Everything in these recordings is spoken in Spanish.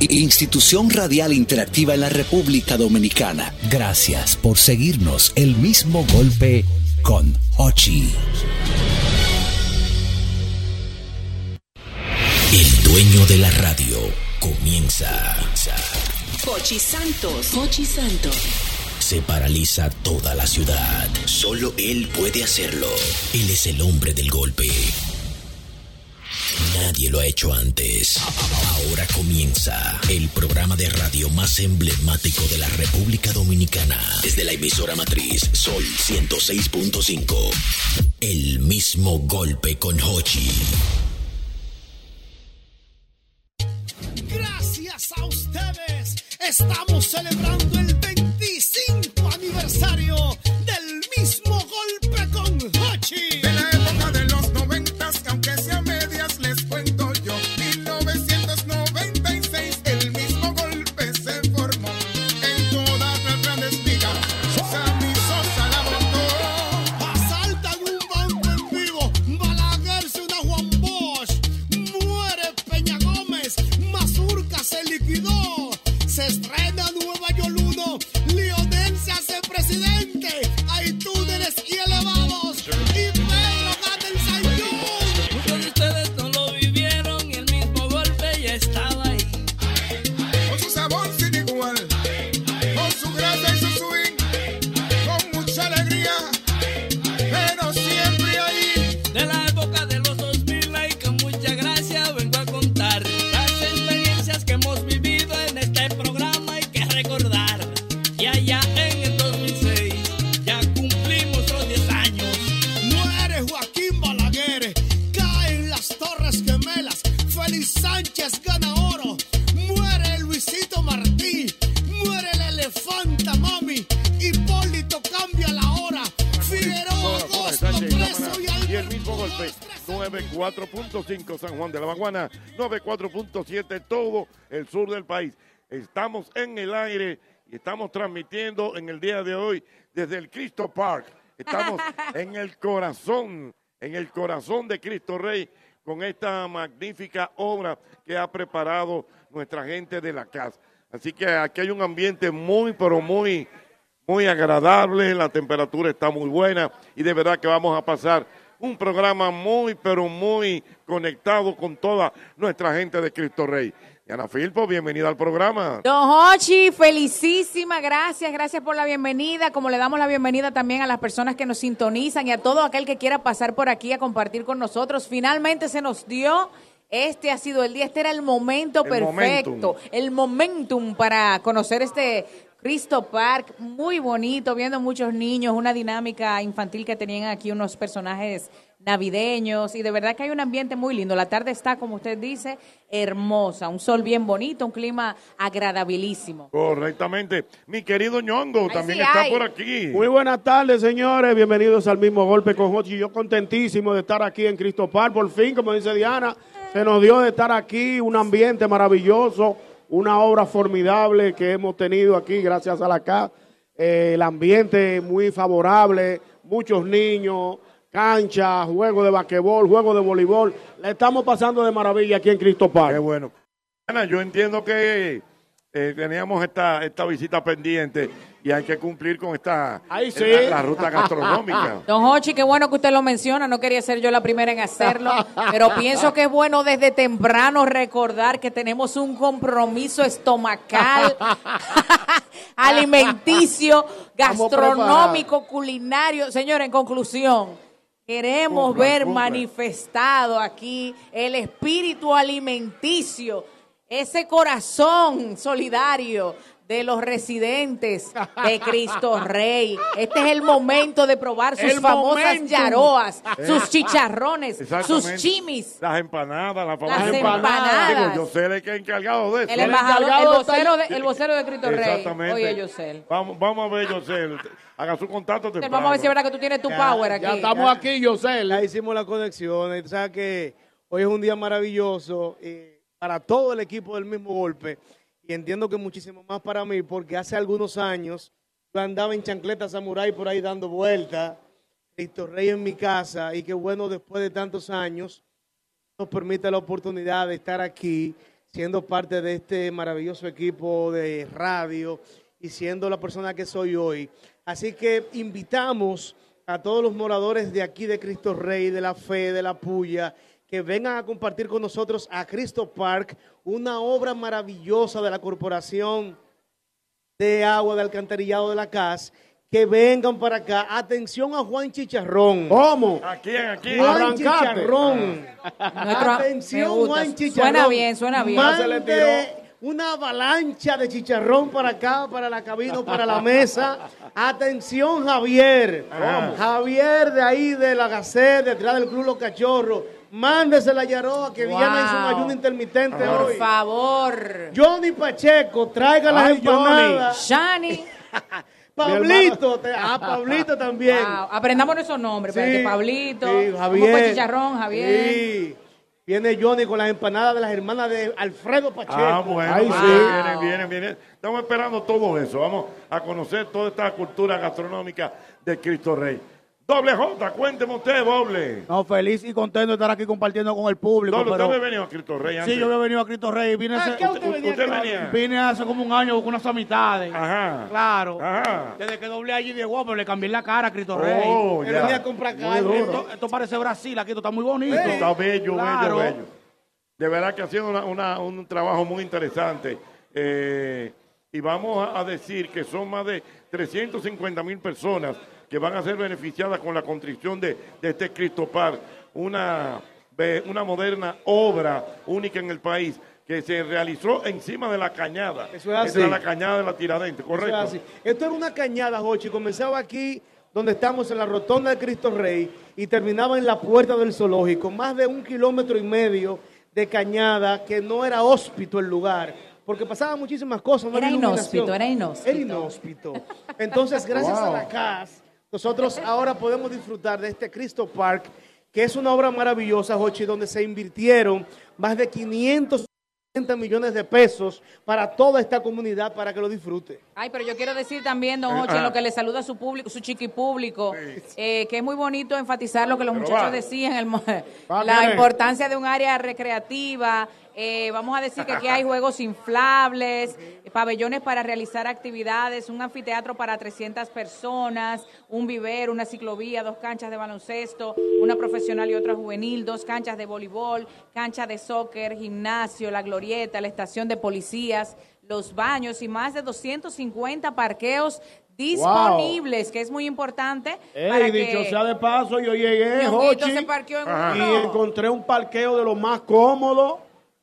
Institución Radial Interactiva en la República Dominicana. Gracias por seguirnos. El Mismo Golpe con Hochi. El dueño de la radio comienza. Hochi Santos. Hochi Santos. Se paraliza toda la ciudad. Solo él puede hacerlo. Él es el hombre del golpe. Nadie lo ha hecho antes. Ahora comienza el programa de radio más emblemático de la República Dominicana. Desde la emisora matriz Sol 106.5. El mismo golpe con Hochi. Gracias a ustedes estamos celebrando el 25 aniversario del mismo golpe con Hochi. 94.5 San Juan de la Maguana, 94.7 todo el sur del país. Estamos en el aire y estamos transmitiendo en el día de hoy desde el Cristo Park. Estamos en el corazón, en el corazón de Cristo Rey con esta magnífica obra que ha preparado nuestra gente de la casa. Así que aquí hay un ambiente muy, pero muy, muy agradable, la temperatura está muy buena y de verdad que vamos a pasar un programa muy, pero muy conectado con toda nuestra gente de Cristo Rey. Diana Filpo, bienvenida al programa. Don Hochi, felicísima, gracias, gracias por la bienvenida, como le damos la bienvenida también a las personas que nos sintonizan y a todo aquel que quiera pasar por aquí a compartir con nosotros. Finalmente se nos dio, este ha sido el día, este era el momento El perfecto, momentum. el momentum para conocer este Cristo Park, muy bonito, viendo muchos niños, una dinámica infantil que tenían aquí unos personajes navideños y de verdad que hay un ambiente muy lindo. La tarde está, como usted dice, hermosa, un sol bien bonito, un clima agradabilísimo. Correctamente. Mi querido ñongo también sí está hay. por aquí. Muy buenas tardes, señores. Bienvenidos al mismo golpe con Hochi. Yo contentísimo de estar aquí en Cristo Par. Por fin, como dice Diana, se nos dio de estar aquí, un ambiente maravilloso, una obra formidable que hemos tenido aquí gracias a la CAS. Eh, el ambiente muy favorable, muchos niños, cancha, juego de basquetbol, juego de voleibol. La estamos pasando de maravilla aquí en Cristo Park. Qué bueno. Yo entiendo que eh, teníamos esta, esta visita pendiente y hay que cumplir con esta Ahí sí. la, la ruta gastronómica. Don Hochi, qué bueno que usted lo menciona, no quería ser yo la primera en hacerlo, pero pienso que es bueno desde temprano recordar que tenemos un compromiso estomacal, alimenticio, gastronómico, culinario. Señor, en conclusión, queremos ver manifestado aquí el espíritu alimenticio, ese corazón solidario de los residentes de Cristo Rey. Este es el momento de probar sus El famosas momentum. yaroas, Eh. sus chicharrones, sus chimis. Las empanadas, las Las famosas empanadas. Digo, yo sé el que es encargado de eso. El embajador, el vocero de, el vocero de Cristo Rey. Exactamente. Oye, Yosel. Vamos, vamos a ver, Yosel. Haga su contacto temprano. Vamos a ver si es verdad que tú tienes tu power aquí. aquí, Yosel. Ya hicimos la conexión. y tú sabes que hoy es un día maravilloso eh, para todo el equipo del mismo golpe. Y entiendo que muchísimo más para mí, porque hace algunos años yo andaba en chancleta samurái por ahí dando vueltas. Cristo Rey en mi casa. Y qué bueno, después de tantos años, nos permite la oportunidad de estar aquí, siendo parte de este maravilloso equipo de radio y siendo la persona que soy hoy. Así que invitamos a todos los moradores de aquí de Cristo Rey, de la Fe, de la Puya, que vengan a compartir con nosotros a Cristo Park, una obra maravillosa de la Corporación de Agua de Alcantarillado de la CAS. Que vengan para acá. Atención a Juan Chicharrón. ¿Cómo? ¿A quién? ¿A quién? Juan Arrancate. Chicharrón. Nuestro- Atención. Juan Chicharrón. Suena bien, suena bien. Mande una avalancha de chicharrón para acá, para la cabina, o para la mesa. Atención, Javier. ¿Cómo? Javier de ahí, de la Gacet, detrás del Club Los Cachorros. Mándese la yaroa que Wow. Diana hizo un ayuno intermitente Por hoy. favor. Johnny Pacheco, traiga las empanadas. Shani. Pablito, te- ah, Pablito también. Wow. Aprendamos esos nombres. espérate, Pablito. sí, ¿Cómo Javier. Chicharrón, Javier? Sí. Viene Johnny con las empanadas de las hermanas de Alfredo Pacheco. Ah, bueno, Ay, sí. vienen, vienen, vienen. Estamos esperando todo eso. Vamos a conocer toda esta cultura gastronómica de Cristo Rey. Doble J, cuénteme usted, doble. No, feliz y contento de estar aquí compartiendo con el público. Doble, pero- usted había venido a Cristo Rey antes. Sí, yo había venido a Cristo Rey. Vine, ¿A hace- qué usted venía usted acá? venía. vine hace como un año con unas amistades. Ajá. Claro. Ajá. Desde que doblé allí de guapo, le cambié la cara a Cristo Oh, Rey. Él ya. venía a comprar carne. Esto, esto parece Brasil, aquí esto está muy bonito. Esto está bello, Claro. bello, bello. De verdad que ha sido una- una- un trabajo muy interesante. Eh, y vamos a, a decir que son más de 350 mil personas que van a ser beneficiadas con la construcción de, de este Cristo Park, una, una moderna obra única en el país que se realizó encima de la cañada. Eso es así. Entre la cañada de la Tiradentes, Eso es correcto. así. Esto era una cañada, Jochi. Comenzaba aquí, donde estamos, en la rotonda de Cristo Rey, y terminaba en la puerta del zoológico. Más de un kilómetro y medio de cañada, que no era hóspito el lugar. Porque pasaban muchísimas cosas. no Era inhóspito, era inhóspito. Era inhóspito. Entonces, gracias a la CAS, nosotros ahora podemos disfrutar de este Cristo Park, que es una obra maravillosa, Jochi, donde se invirtieron más de 500 millones de pesos para toda esta comunidad para que lo disfrute. Ay, pero yo quiero decir también, don Eh, Hochi, en ah. lo que le saluda a su público, su chiqui público, eh, que es muy bonito enfatizar lo que los Pero muchachos va. decían, el mo- Va, la importancia de un área recreativa. eh, vamos a decir que aquí hay juegos inflables, pabellones para realizar actividades, un anfiteatro para 300 personas, un vivero, una ciclovía, dos canchas de baloncesto, una profesional y otra juvenil, dos canchas de voleibol, cancha de soccer, gimnasio, la glorieta, la estación de policías, los baños y más de 250 parqueos disponibles, que es muy importante para Ey, que dicho sea de paso, yo llegué, Jochi, se parqueó en Ajá. y encontré un parqueo de los más cómodos,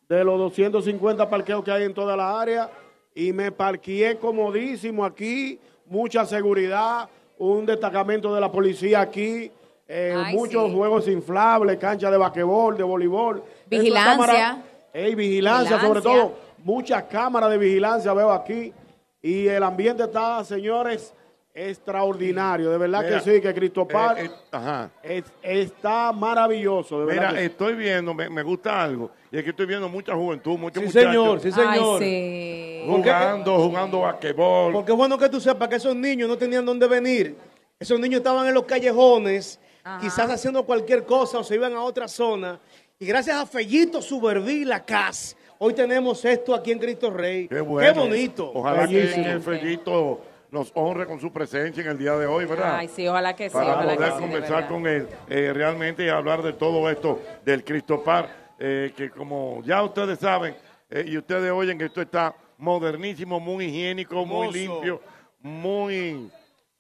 de los 250 parqueos que hay en toda la área, y me parqueé comodísimo aquí, mucha seguridad, un destacamento de la policía aquí, eh, Ay, muchos sí. juegos inflables, cancha de basquetbol, de voleibol. Vigilancia. mara- Ey, vigilancia, sobre todo, muchas cámaras de vigilancia veo aquí, y el ambiente está, señores, extraordinario. De verdad Mira, que sí, que Cristo Park eh, eh, ajá. es- está maravilloso. De verdad Mira, que estoy viendo, me, me gusta algo, y es que estoy viendo mucha juventud, muchos Sí, muchachos señor, sí, señor. Ay, sí. jugando, jugando basquetbol. Porque es bueno que tú sepas que esos niños no tenían dónde venir. Esos niños estaban en los callejones, quizás haciendo cualquier cosa o se iban a otra zona. Y gracias a Fellito Suberví y la CAS, hoy tenemos esto aquí en Cristo Rey. Qué bueno. bonito. Ojalá que, Bellísimo. que Fellito nos honre con su presencia en el día de hoy, ¿verdad? Ay, sí, ojalá que sí. Para ojalá poder que sí, de conversar con él eh, realmente y hablar de todo esto del Cristo Par, eh, que como ya ustedes saben eh, y ustedes oyen que esto está modernísimo, muy higiénico, muy limpio, muy,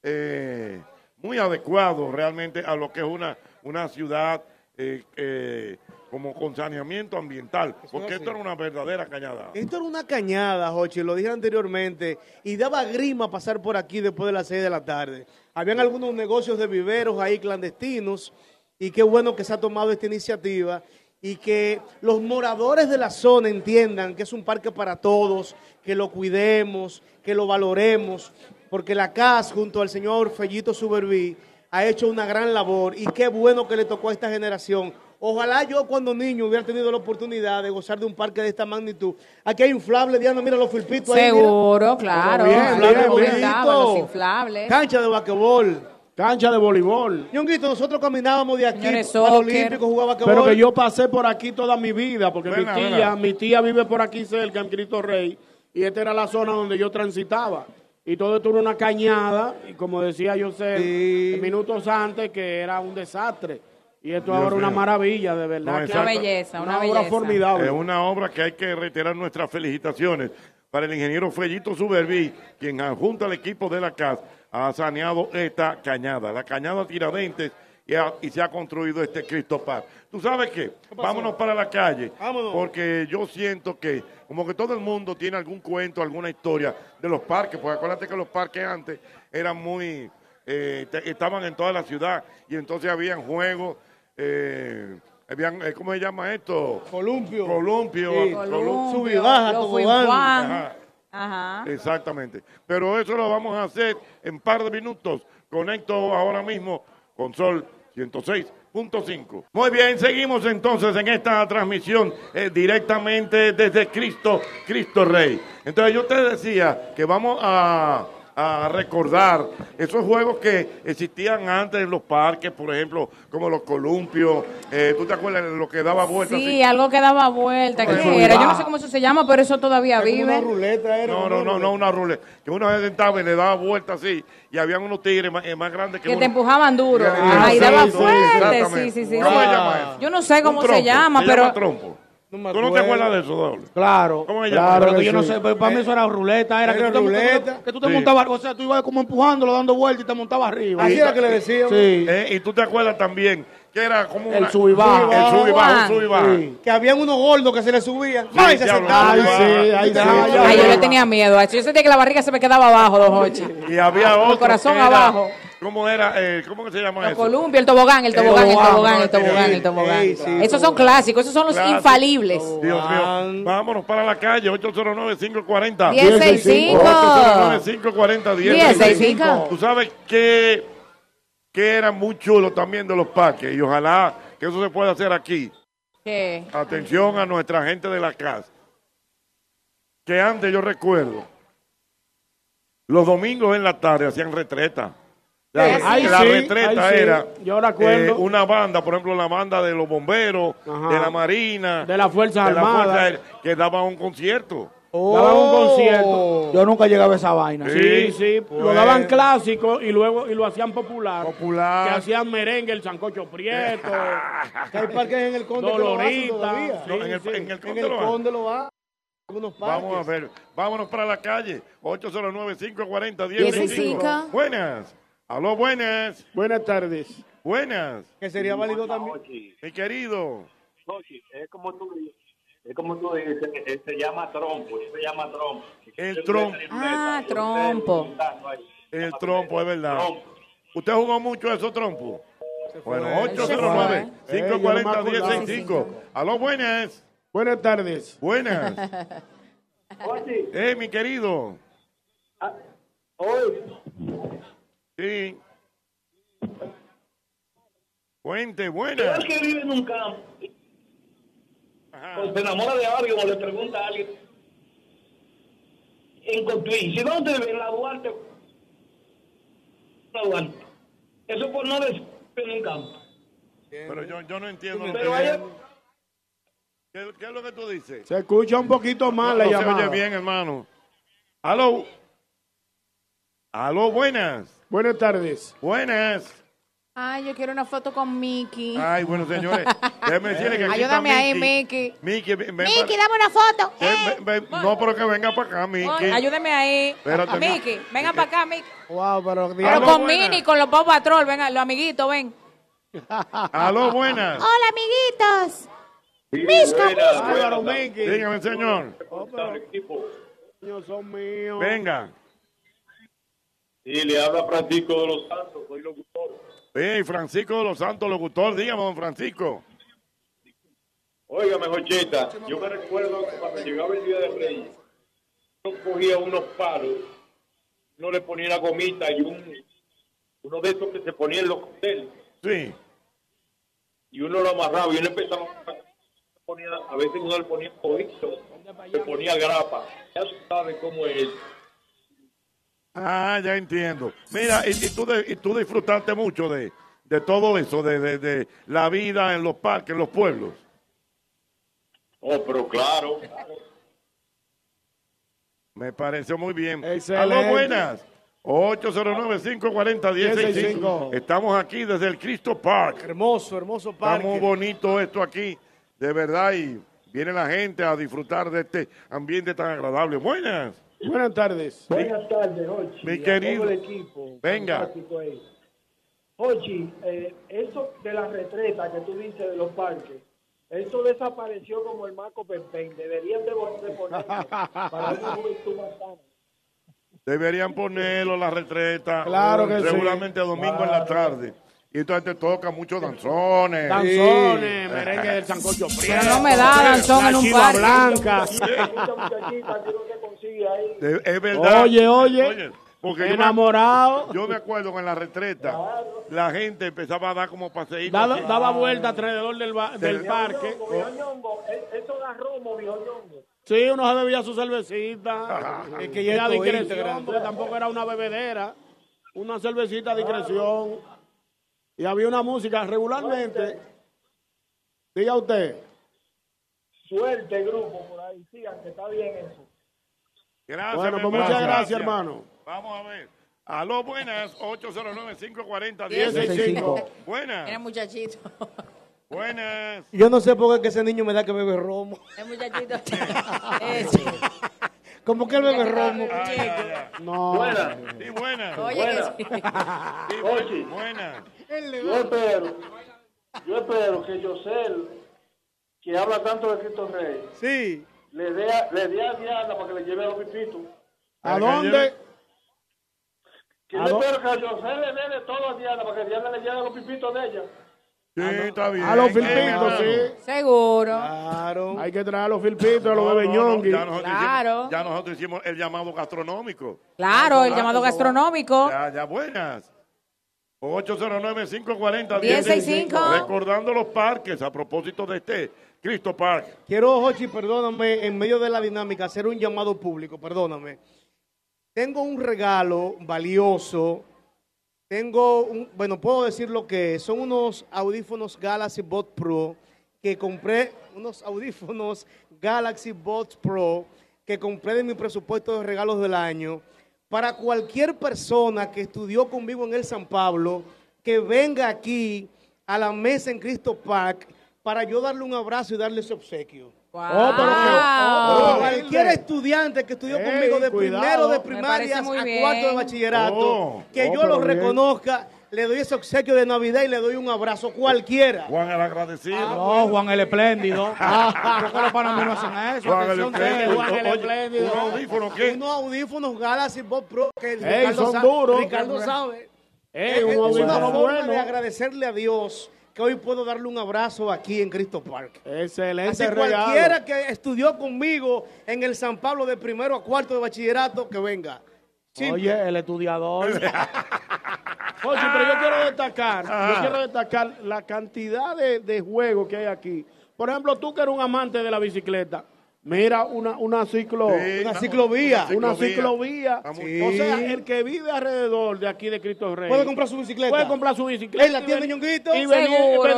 eh, muy adecuado realmente a lo que es una, una ciudad eh, eh, como con saneamiento ambiental, porque esto era una verdadera cañada. Esto era una cañada, Jochi, lo dije anteriormente, y daba grima pasar por aquí después de las 6 de la tarde. Habían algunos negocios de viveros ahí clandestinos, y qué bueno que se ha tomado esta iniciativa y que los moradores de la zona entiendan que es un parque para todos, que lo cuidemos, que lo valoremos, porque la CAS junto al señor Fellito Suberví ha hecho una gran labor y qué bueno que le tocó a esta generación. Ojalá yo cuando niño hubiera tenido la oportunidad de gozar de un parque de esta magnitud. Aquí hay inflable, Diana, mira los filpitos ahí. mira. Seguro, claro. Bien, Inflable bien, bien. los inflables. Cancha de basquetbol. Cancha de voleibol. Ñonguito, nosotros caminábamos de aquí Señores, al. Olímpico, jugaba basquetbol. Pero que yo pasé por aquí toda mi vida, porque Buena, mi tía, buena. mi tía vive por aquí cerca, en Cristo Rey, y esta era la zona donde yo transitaba. Y todo esto era una cañada, y como decía José Sí. minutos antes, que era un desastre. Y esto Dios ahora es una maravilla, de verdad. No, que. Una belleza, una, una obra belleza. formidable. Es una obra que hay que reiterar nuestras felicitaciones para el ingeniero Fellito Suberví, quien junto al equipo de la CAS ha saneado esta cañada, la cañada Tiradentes, y, ha- y se ha construido este Cristo Paz. ¿Tú sabes qué? Vámonos para la calle, Vámonos. porque yo siento que como que todo el mundo tiene algún cuento, alguna historia de los parques, porque acuérdate que los parques antes eran muy, eh, te- estaban en toda la ciudad, y entonces habían juegos, eh, habían, eh, ¿cómo se llama esto? Columpio. Columpio, Sí. Colum- Columpio, Sub y baja. Ajá, Ajá. exactamente. Pero eso lo vamos a hacer en un par de minutos. Conecto ahora mismo con Sol 106.5. Muy bien, seguimos entonces en esta transmisión eh, directamente desde Cristo, Cristo Rey. Entonces yo te decía que vamos a, a recordar esos juegos que existían antes en los parques, por ejemplo, como los columpios. Eh, ¿Tú te acuerdas de lo que daba vueltas? Sí, algo que daba vuelta. ¿Qué era? Yo no sé cómo eso se llama, pero eso todavía Como una vive. ruleta era. No, no, no, no, una ruleta. Que uno se sentaba y le daba vuelta así. Y habían unos tigres más, eh, más grandes que Que uno. te empujaban duro. Y sí, daba sí, fuerte. Sí, sí, sí. ¿Cómo sí. se llama eso? Yo no sé cómo se llama, Se pero. llama trompo. No me ¿Tú no te acuerdas de eso, doble? Claro. ¿Cómo se claro? Pero que yo no sé, pero para mí eso era ruleta, era, Era que, tú te ruleta. montabas- que tú te Sí. montabas, o sea, tú ibas como empujándolo, dando vueltas y te montabas arriba. Así era que le decíamos. Sí. Eh, y tú te acuerdas también que era como El sub y baja. El sub y sub baja. Sí. Que habían unos gordos que se le subían. Sí, ¡Ay, se sentaban! Ay, sí, ay, sí. Ay, yo le tenía miedo a eso. Yo sentía que la barriga se me quedaba abajo, don Hochi. Y había otro. corazón que era- abajo. ¿Cómo era? Eh, ¿Cómo que se llama Los eso? columpios, el tobogán, el tobogán, el tobogán, el tobogán, el tobogán. sí, Esos son clásicos, esos son los Clásico. infalibles. Dios mío. Vámonos para la calle, 809-540. 1065. 809-540, 1065. Tú sabes que, que era muy chulo también de los parques y ojalá que eso se pueda hacer aquí. ¿Qué? Atención a nuestra gente de la casa. Que antes yo recuerdo, los domingos en la tarde hacían retreta. La, ay, la sí, retreta ay, sí. era Yo eh, una banda, por ejemplo, la banda de los bomberos, Ajá. de la Marina, De la. Fuerza Aérea, que daban un concierto. Daban un concierto. Oh. Yo nunca llegaba a esa vaina. Sí, sí, pues. lo daban clásico y luego y lo hacían popular. Popular. Que hacían merengue, el sancocho prieto, Que hay parques en el Conde que lo hacen Dolorita. No, en el, sí. en el En Conde el lo. Conde lo va. Algunos parques. Vamos a ver, vámonos para la calle, 809-540-1065. 1065. Buenas, aló, buenas, Buenas tardes. buenas, Que sería válido también. mi querido. Sochi, es como tú dices, es como tú dices, se llama trompo, se llama trompo. El trompo. Ah, trompo. El trompo, es verdad. Trompo. ¿Usted jugó mucho eso, trompo? Bueno, Él se fue. 809-540-1065. Aló, buenas, Buenas tardes. buenas. Oye, Eh, mi querido. hoy, Sí. Cuente, buena. es que vive en un campo. O se enamora de alguien o le pregunta a alguien. En Cotuí. Si dónde vive en la Duarte. La Duarte. Eso por no decir en un campo. Pero yo, yo no entiendo. lo Pero que hay- es. ¿Qué, qué es lo que tú dices? Se escucha un poquito mal la no se llamada. oye bien, hermano. Aló. Aló, buenas. Buenas tardes. Buenas. Ay, yo quiero una foto con Mickey. Ay, bueno, señores. Déjeme decirle que aquí Ayúdame está ahí, Mickey. Mickey. Mickey, ven, ven Mickey, para- dame una foto. ven, ven, ven. No, pero que venga para acá, Mickey. Ayúdeme ahí. Espérate. Mickey, venga para acá, Mickey. Wow, pero, Pero con Mini, con los Pop Patrol, venga, los amiguitos, ven. Aló, buenas. Hola, amiguitos. Misca, Mickey. Dígame, señor. Niños son míos. Venga. Y le habla Francisco de los Santos, soy locutor. Hey, Francisco de los Santos, locutor. Dígame, don Francisco. Oiga, mejor cheta, yo me recuerdo que cuando llegaba el Día de Reyes, uno cogía unos palos, uno le ponía una gomita y un, uno de esos que se ponía en los hoteles. Sí. Y uno lo amarraba y uno empezaba a a veces uno le ponía codito, le ponía grapa. Ya se sabe cómo es. Ah, ya entiendo. Mira, y, y tú, de- y tú disfrutaste mucho de, de todo eso, de, de- de la vida en los parques, en los pueblos. Oh, pero claro. Me pareció muy bien. Excelente. Aló, buenas. 809-540-165. Estamos aquí desde el Cristo Park. Hermoso, hermoso Está parque. muy bonito esto aquí, de verdad, y viene la gente a disfrutar de este ambiente tan agradable. Buenas. Buenas tardes. Buenas tardes, Ochi. Mi a querido. todo el equipo. Venga. Ochi, eh, eso de la retreta que tú dices de los parques, eso desapareció como el Marco Pepén. Deberían de, de ponerlo para una juventud más sana. Deberían ponerlo en la retreta. Claro que sí. Regularmente domingo en la tarde. Y entonces te toca muchos danzones. Danzones, merengue del sancocho prieto. Pero no me da danzón en un parque. blanca. Esta muchachita, ¿qué es que? De- es verdad. Oye, oye. porque yo me- Enamorado. Yo me acuerdo que en la retreta la gente empezaba a dar como paseítos. Daba, vuelta alrededor del, ba- del parque. Ñongo, eso da romo, viejo Ñongo. Sí, uno se bebía su cervecita. y que llega a Esto discreción, porque tampoco era una bebedera. Una cervecita a discreción. Y había una música regularmente. Diga usted. Suerte, grupo, por ahí. Sigan, que está bien eso. Gracias, Bueno, pues hermano, muchas gracias, hermano. Vamos a ver. Aló, buenas. 809-540-165. 165. Buenas. Mira, muchachito. Buenas. Yo no sé por qué que ese niño me da que bebe romo. El muchachito. Ese. ¿Cómo que él bebe romo? Ay, ay, ay. No. Buenas. Sí, buenas. Oye, que sí. Sí, Oye. buenas. Yo espero, yo espero que Yosel, que habla tanto de Cristo Rey, Sí. Le dé a, le dé a Diana para que le lleve a los pipitos. ¿A dónde? Que ¿A yo Yosel le dé de todo a Diana para que Diana le lleve a los pipitos de ella. Sí, está bien. A los Eh, filpitos, sí. Seguro. Claro. Hay que traer a los filpitos, a los No, Claro. hicimos, ya nosotros hicimos el llamado gastronómico. Claro, el Ah, llamado gastronómico. Ya, ya, buenas. 809-540-165. 165. Recordando los parques a propósito de este Cristo Park. Quiero, Jochi, perdóname, en medio de la dinámica, hacer un llamado público, perdóname. Tengo un regalo valioso. Tengo, un, bueno, puedo decir lo que es. Son unos audífonos Galaxy Bot Pro que compré, unos audífonos Galaxy Bot Pro que compré de mi presupuesto de regalos del año para cualquier persona que estudió conmigo en el San Pablo, que venga aquí a la mesa en Cristo Park para yo darle un abrazo y darle ese obsequio. Wow. Oh, pero que- oh, oh, Cualquier estudiante que estudió conmigo de cuidado. primero de primaria a bien. cuarto de bachillerato, Oh, que oh, yo lo bien. reconozca, le doy ese obsequio de Navidad y le doy un abrazo cualquiera. Juan el agradecido. No, Juan el espléndido. ¿Por qué los panameños no hacen eso? Juan el espléndido. eh, Juan el Oye, espléndido. ¿Un audífono qué? Unos audífonos Galaxy Bob Pro que Ey, Ricardo, son sa- duros. Ricardo sabe. Ey, Es un una forma bueno. de agradecerle a Dios que hoy puedo darle un abrazo aquí en Cristo Park. Excelente Así regalo. cualquiera que estudió conmigo en el San Pablo de primero a cuarto de bachillerato, que venga. Simple. Oye, el estudiador. Jochi, pero yo quiero destacar, yo quiero destacar la cantidad de, de juegos que hay aquí. Por ejemplo, tú que eres un amante de la bicicleta, mira una, una ciclo, Sí, una ciclovía. una ciclovía. ciclovía. Sí. O sea, el que vive alrededor de aquí de Cristo Rey Puede comprar su bicicleta. Puede comprar su bicicleta. En la y tienda ven- Ñonguito. Y venir,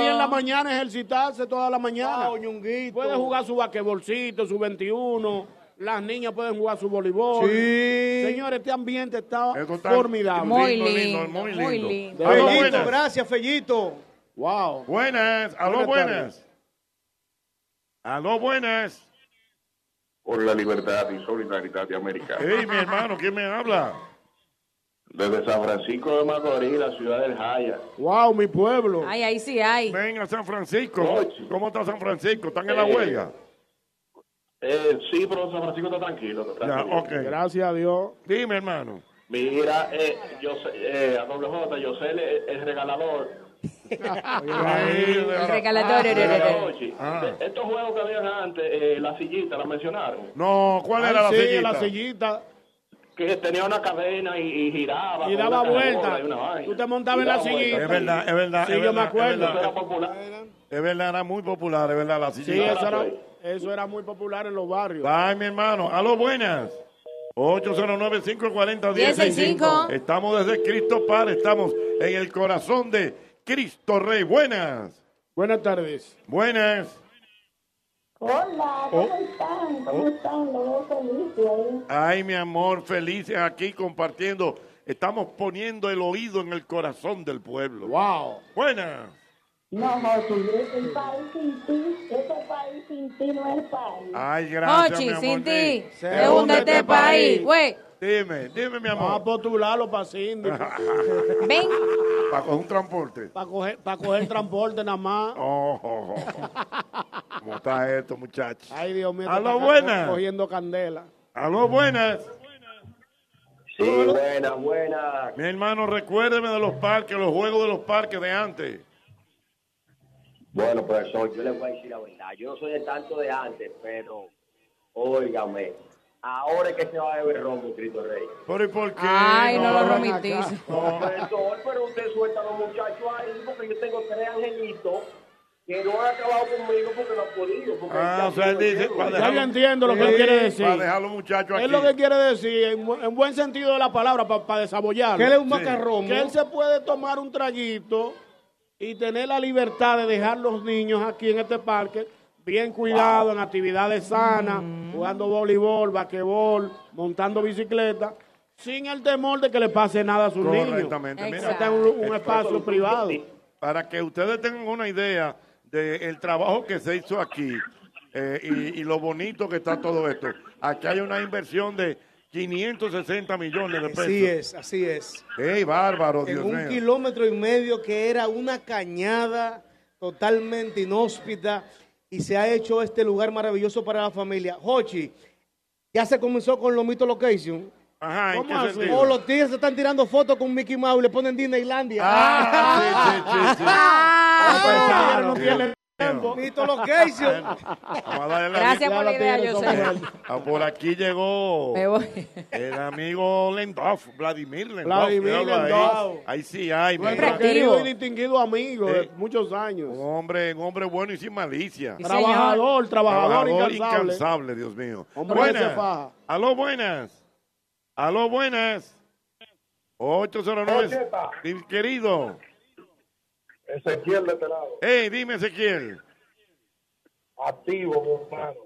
en la mañana, ejercitarse toda la mañana. Wow, Ñonguito. Puede jugar su basquetbolcito, su 21. Las niñas pueden jugar su voleibol. Sí. Señores, este ambiente está formidable. Muy lindo, lindo, muy muy lindo. lindo. Fellito, buenas. gracias, Fellito. Wow. Buenas, aló, Buenas buenas. Aló, buenas. Por la libertad y solidaridad de América. Hey, mi hermano, ¿quién me habla? Desde San Francisco de Macorís, la ciudad del Jaya. Wow, mi pueblo. Ay, ahí sí hay. Venga, San Francisco. ¿Cómo está San Francisco? ¿Están en la Eh, huelga? Eh, sí, pero San Francisco está tranquilo. está Ya. Gracias a Dios. Dime, hermano. Mira, eh, yo sé, eh, a doble J, yo sé el, el regalador. El regalador. Mira, Ochi, Ah. Estos juegos que habían antes, eh, la sillita, la mencionaron. No, ¿cuál Ay, era la sí, sillita? la sillita. Que tenía una cadena y, y giraba. Y daba vuelta. y. Tú te montabas en la sillita. Es verdad, es verdad. Sí, es yo verdad, me es acuerdo. verdad. Era popular. Es verdad, era muy popular, es verdad, la Sí, sillita. eso era, eso era muy popular en los barrios. Ay, mi hermano. Aló, buenas. 809-540-1065. Estamos desde Cristo Par, estamos en el corazón de Cristo Rey. Buenas. Buenas tardes. Buenas. Hola, Oh. ¿cómo están? ¿Cómo están? Los veo felices ahí. Ay, mi amor, felices aquí compartiendo. Estamos poniendo el oído en el corazón del pueblo. Wow. Buenas. No, Jochi, este país sin ti, este país sin ti no es país. Ay, gracias, Ochi, mi amor. sin ti, se hunde este país. Güey, Dime, dime, mi Vamos a amor. postularlo para síndico. ven. Para coger un transporte. para coger, para coger transporte nada más. Oh, oh, oh. ¿Cómo está esto, muchachos? Ay, Dios mío. Te está buenas. Cogiendo candela. Aló, buenas. Sí, buena, buena. Mi hermano, recuérdeme de los parques, los juegos de los parques de antes. Bueno, profesor, yo le voy a decir la verdad. Yo no soy de tanto de antes, pero, óigame, ahora es que se va a beber ron con Cristo Rey. ¿Pero y por qué? Ay, no lo acá. No. Profesor, pero usted suelta a los muchachos ahí, porque yo tengo tres angelitos que no han acabado conmigo porque no han podido. porque Ah, o sea, él dice, para yo entiendo lo que él quiere decir. Para dejar los muchachos aquí. Es lo que quiere decir, en, bu- en buen sentido de la palabra, para desabollarlo. Que él es un Sí. macarrón, Que él se puede tomar un traguito y tener la libertad de dejar los niños aquí en este parque bien cuidados, en actividades sanas, jugando voleibol, basquetbol, montando bicicleta, sin el temor de que le pase nada a sus niños. Correctamente. Mira, Está en un, un espacio privado. para que ustedes tengan una idea del trabajo que se hizo aquí eh, y, y lo bonito que está todo esto. Aquí hay una inversión de 560 millones de pesos. Así es, así es. ¡Ey, bárbaro, En Dios un mío! kilómetro y medio que era una cañada totalmente inhóspita y se ha hecho este lugar maravilloso para la familia. Hochi, ya se comenzó con Lomito Location. Ajá, ¿en ¿Cómo qué? Oh, los tigres se están tirando fotos con Mickey Mouse le ponen Disneylandia. Ah, sí, sí, sí, sí. Ah, Ah, no Location. Vamos a darle la Gracias por la idea, José. Ah, por aquí llegó Me voy. el amigo Lendorf, Vladimir Lendorf. Vladimir míralo ahí. Sí hay, mira. Querido y distinguido amigo de Sí. muchos años. Un hombre, un hombre bueno y sin malicia. Sí, Trabajador, trabajador, incansable. incansable, Dios mío. Hombre que se buenas. faja. Aló, buenas. Aló, buenas. 809. Ocheta. Mi querido. Ezequiel de este lado. Hey, dime, Ezequiel. Activo, mi hermano.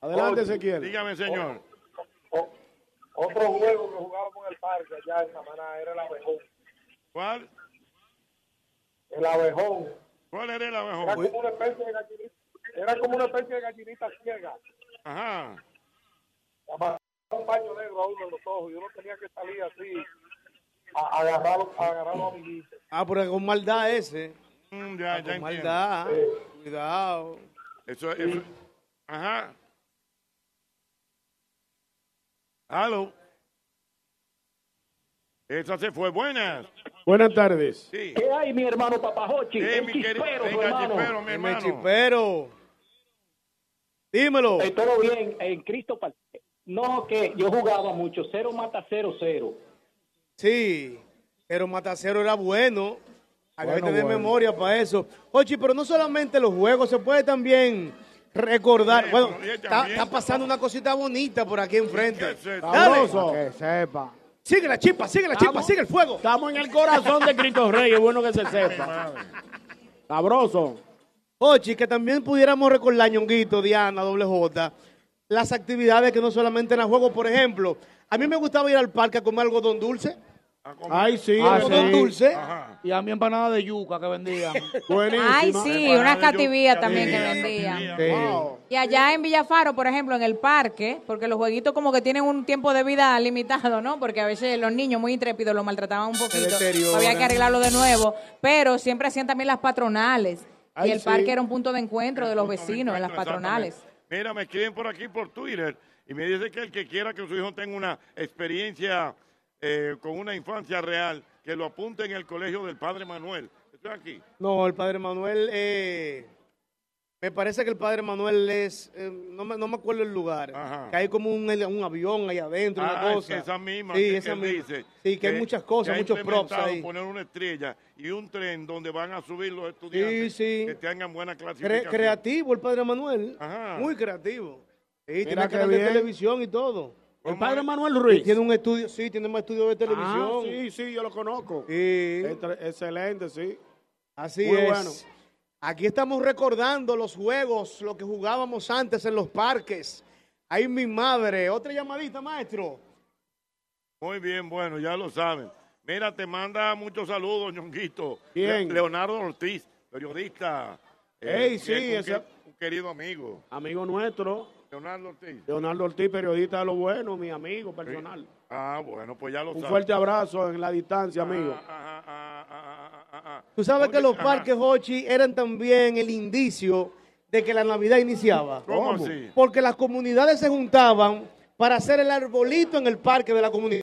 Adelante, Oye, Ezequiel. Dígame, señor. O- otro juego que jugábamos en el parque allá en Samaná era el abejón. ¿Cuál? El abejón. ¿Cuál era el Era abejón? como una especie de gallinita, era como una especie de gallinita ciega. Ajá. Amarraba un paño negro a uno en los ojos y uno tenía que salir así a, a agarrarlo, agarrarlo a amiguitos. Ah, pero con maldad ese. Mm, ya, ya Con maldad. Cuidado. Eso, eso. Ajá. Aló. Esa se fue. Buenas. Buenas tardes. Sí. ¿Qué hay, mi hermano Papajochi? Eh, el mi chispero, mi Venga, hermano. chipero, mi hermano. Dímelo. Eh, todo bien, en Cristo. No, que yo jugaba mucho, cero mata cero, cero. Sí. Pero Matacero era bueno. Había que Bueno, tener bueno. memoria para eso. Ochi, pero no solamente los juegos, se puede también recordar. Bueno, está, está pasando una cosita bonita por aquí enfrente. Dale. Sabroso. Que sepa. Sigue la chispa, sigue la chispa, sigue el fuego. Estamos en el corazón de Cristo Rey, es bueno que se sepa. Sabroso. Ochi, que también pudiéramos recordar, Ñonguito, Diana, Doble J, las actividades que no solamente en el juego, por ejemplo, a mí me gustaba ir al parque a comer algodón dulce. Ay, sí. sí. dulce. Y a mí empanada de yuca que vendían. Ay, sí, unas cativías también que vendían. Y allá en Villafaro, por ejemplo, en el parque, porque los jueguitos como que tienen un tiempo de vida limitado, ¿no? Porque a veces los niños muy intrépidos lo maltrataban un poquito. Había que arreglarlo de nuevo. Pero siempre hacían también las patronales. Ay, y el sí. parque era un punto de encuentro de los vecinos, en las patronales. Mira, me escriben por aquí por Twitter y me dice que el que quiera que su hijo tenga una experiencia eh, con una infancia real, que lo apunte en el colegio del Padre Manuel. Estoy aquí. No, el padre Manuel, eh, me parece que el padre Manuel es, eh, no, me, no me acuerdo el lugar, que hay como un, un avión ahí adentro, Ah, una es cosa. que esa misma Sí, que, esa que misma. dice. Sí, que hay muchas cosas, que muchos props ahí. poner una estrella y un tren donde van a subir los estudiantes que tengan buena Cre- clasificación. creativo el padre Manuel, muy creativo. Sí, tiene canal de televisión y todo. ¿El padre Manuel Ruiz? Tiene un estudio, sí, tiene más estudios de televisión. Ah, sí, sí, yo lo conozco. Sí. Excelente, sí. Así Muy es. bueno. Aquí estamos recordando los juegos, lo que jugábamos antes en los parques. Ahí mi madre. Otra llamadita, maestro. Muy bien, bueno, ya lo saben. Mira, te manda muchos saludos, ñonguito. Le- Leonardo Ortiz, periodista. eh, Ey, sí, es un, ese- un querido amigo. Amigo nuestro, Leonardo Ortiz. Leonardo Ortiz, periodista de lo bueno, mi amigo personal. Ah, bueno, pues ya lo Un saben. fuerte abrazo en la distancia, amigo. Tú sabes que los parques Hochi eran también el indicio de que la Navidad iniciaba. ¿Cómo así? Porque las comunidades se juntaban para hacer el arbolito en el parque de la comunidad.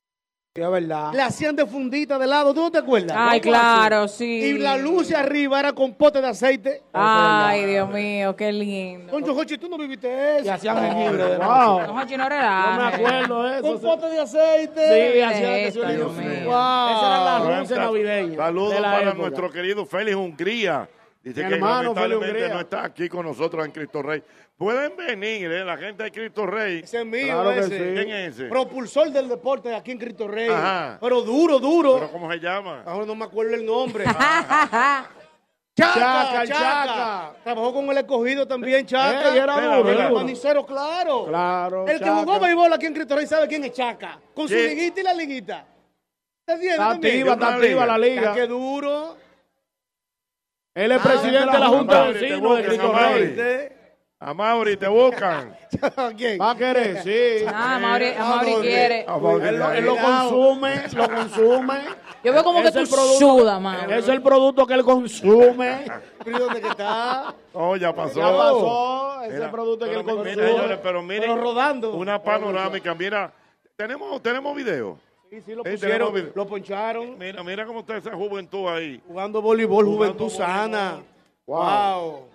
Es verdad. Le hacían de fundita de lado, ¿tú no te acuerdas? Ay, ¿Cómo claro, así? sí. Y la luz de arriba era con pote de aceite. Ay, Dios mío, qué lindo. Concho, Jochi, tú no viviste eso. Y hacían jengibre de Wow. No, Jochi, no relajes. No me acuerdo de eso. Con pote de aceite. Sí, hacían que se Esto, Dios mío. Wow. Esa era la dulce navideña. Saludos la para época. nuestro querido Félix Hungría. Dice Mi que hermano, lamentablemente no está aquí con nosotros en Cristo Rey. Pueden venir, eh, la gente de Cristo Rey. Ese es mío, Claro que ese. sí. ¿Quién es ese? Propulsor del deporte aquí en Cristo Rey. Ajá. Pero duro, duro. ¿Pero cómo se llama? Ahora no me acuerdo el nombre. Chaca, Chaca, Chaca. Chaca. Trabajó con el escogido también, Chaca. Ey, era Espera, duro, era El duro. manicero, claro. Claro, El que Chaca. jugó béisbol aquí en Cristo Rey sabe quién es Chaca. Con su liguita y la liguita. ¿Te entiendes Está también? activa, está activa la liga. que duro. Él es Ah, presidente de la Junta de Vecinos de buscan, Cristo. Rey. A Mauri te buscan. ¿Quién? Va a querer, sí. Ah, Mauri, a Mauri quiere. A Mauri, Él lo, él lo consume, lo consume. Yo veo como que Es tú el producto- sudas, Mauri. Es el producto que él consume. ¿Pero dónde que está? Oh, ya pasó. Ya pasó. Es el producto que él consume. mira, señores, pero miren, Pero rodando. una panorámica. Mira, tenemos, tenemos video. Sí, sí, lo Sí, pusieron, lo poncharon. Mira, mira cómo está esa juventud ahí. Jugando voleibol, Jugando juventud sana. Wow. Wow.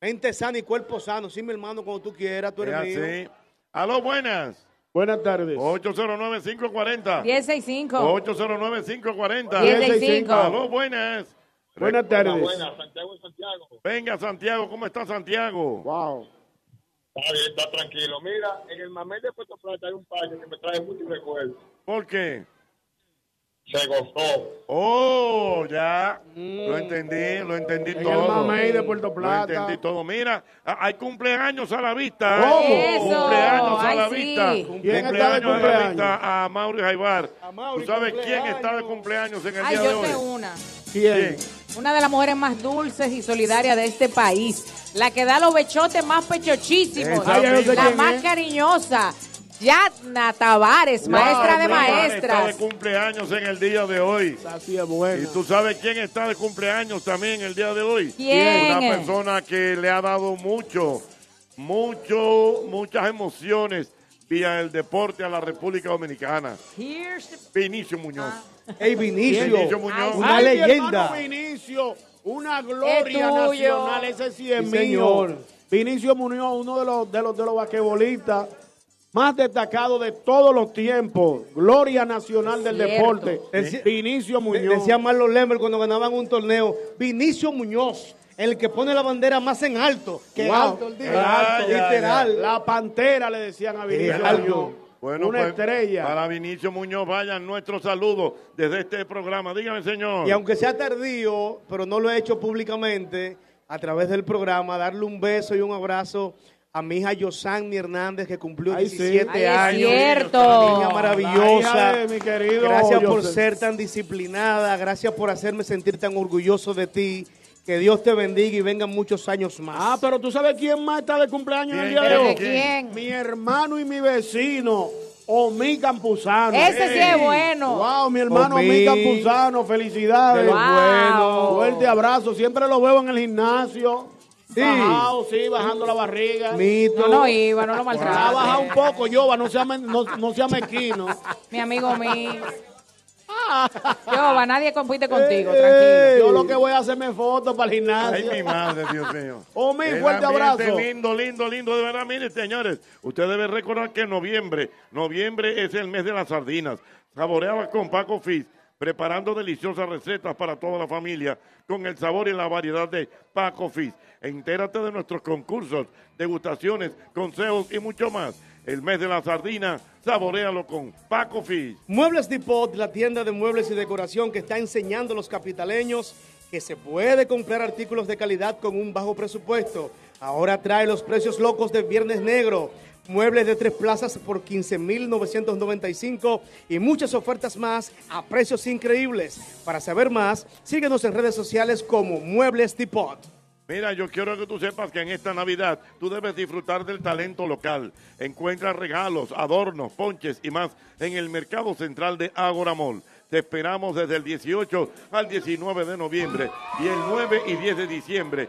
Mente sana y cuerpo sano. Sí, mi hermano, cuando tú quieras, tú Es eres mío. así. Aló, buenas. Buenas tardes. 809-540. 1065. 809-540. 1065. Aló, buenas. Buenas tardes. Buenas, Santiago y Santiago. Venga, Santiago, ¿cómo está Santiago? Wow. Está bien, está tranquilo. Mira, en el Mamel de Puerto Plata hay un parque que me trae muchos recuerdos. ¿Por qué? Se gozó. Oh, ya. Lo entendí, lo entendí En el todo. Mamey de Puerto Lo Plata. entendí todo. Mira, hay cumpleaños a la vista. ¿eh? ¿Cómo? Eso, Cumpleaños a ay, la sí. vista. ¿Quién está de a la cumpleaños? vista a Mauri Jaibar. A Mauri, ¿Tú sabes quién cumpleaños. está de cumpleaños en el Ay, día de yo hoy? sé una. ¿Quién? Una de las mujeres más dulces y solidarias de este país. La que da los bechotes más pechochísimos. Esa Ay, yo no sé la más es. cariñosa. Yatna Tavares, maestra de Está de maestras. cumpleaños en el día de hoy. Así es ¿Y bueno. tú sabes quién está de cumpleaños también el día de hoy? ¿Quién? Una persona que le ha dado mucho, mucho, muchas emociones vía el deporte a la República Dominicana. Here's the- Vinicio Muñoz. Ey, Vinicio. Vinicio Muñoz. Una Ay, leyenda. Vinicio, una gloria nacional, ese sí es Sí, mío. señor. Vinicio Muñoz, uno de los de los de los basquetbolistas más destacado de todos los tiempos, gloria nacional del Cierto. deporte, Vinicio De- Muñoz. Decía Marlon Lember cuando ganaban un torneo, Vinicio Muñoz, el que pone la bandera más en alto. Que Wow. alto el día. Ah, ya, literal. ya. La pantera le decían a Vinicio alto. Muñoz. Bueno, Una pues, estrella. Para Vinicio Muñoz, vayan nuestros saludos desde este programa. Dígame, señor. Y aunque sea tardío, pero no lo he hecho públicamente, a través del programa, darle un beso y un abrazo a mi hija Yosani Hernández, que cumplió Ay, sí. 17 Ay, es años. cierto. Una niña maravillosa. de mi querido Gracias por ser tan disciplinada, gracias por hacerme sentir tan orgulloso de ti. Que Dios te bendiga y vengan muchos años más. Ah, pero tú sabes quién más está de cumpleaños en el ¿Quién? día de ¿Pero hoy. quién? Mi hermano y mi vecino, Omi Campuzano. Ese sí es bueno. Wow, mi hermano Omi, Omi. Campuzano, felicidades. De los buenos. Fuerte abrazo, siempre lo veo en el gimnasio. Sí. Bajado, sí, bajando la barriga. Mito. No, no iba, no lo Ha maltrata. bajado un poco, Yoba, no sea, no, no sea mezquino. Mi amigo mío. Yoba, nadie compite contigo, Ey, tranquilo. Yo lo que voy a hacerme fotos para el gimnasio. Ay, mi madre, Dios mío. Omi, El fuerte abrazo. Lindo, lindo, lindo, de verdad. Miren, señores, usted debe recordar que noviembre, noviembre es el mes de las sardinas. Saboreaba con Paco Fish, preparando deliciosas recetas para toda la familia, con el sabor y la variedad de Paco Fish. Entérate de nuestros concursos, degustaciones, consejos y mucho más. El mes de la sardina, saborealo con Paco Fish. Muebles Depot, la tienda de muebles y decoración que está enseñando a los capitaleños que se puede comprar artículos de calidad con un bajo presupuesto. Ahora trae los precios locos de Viernes Negro. Muebles de tres plazas por 15,995 y muchas ofertas más a precios increíbles. Para saber más, síguenos en redes sociales como Muebles Depot. Mira, yo quiero que tú sepas que en esta Navidad tú debes disfrutar del talento local. Encuentra regalos, adornos, ponches y más en el Mercado Central de Agora Mall. Te esperamos desde el 18 al 19 de noviembre y el 9 y 10 de diciembre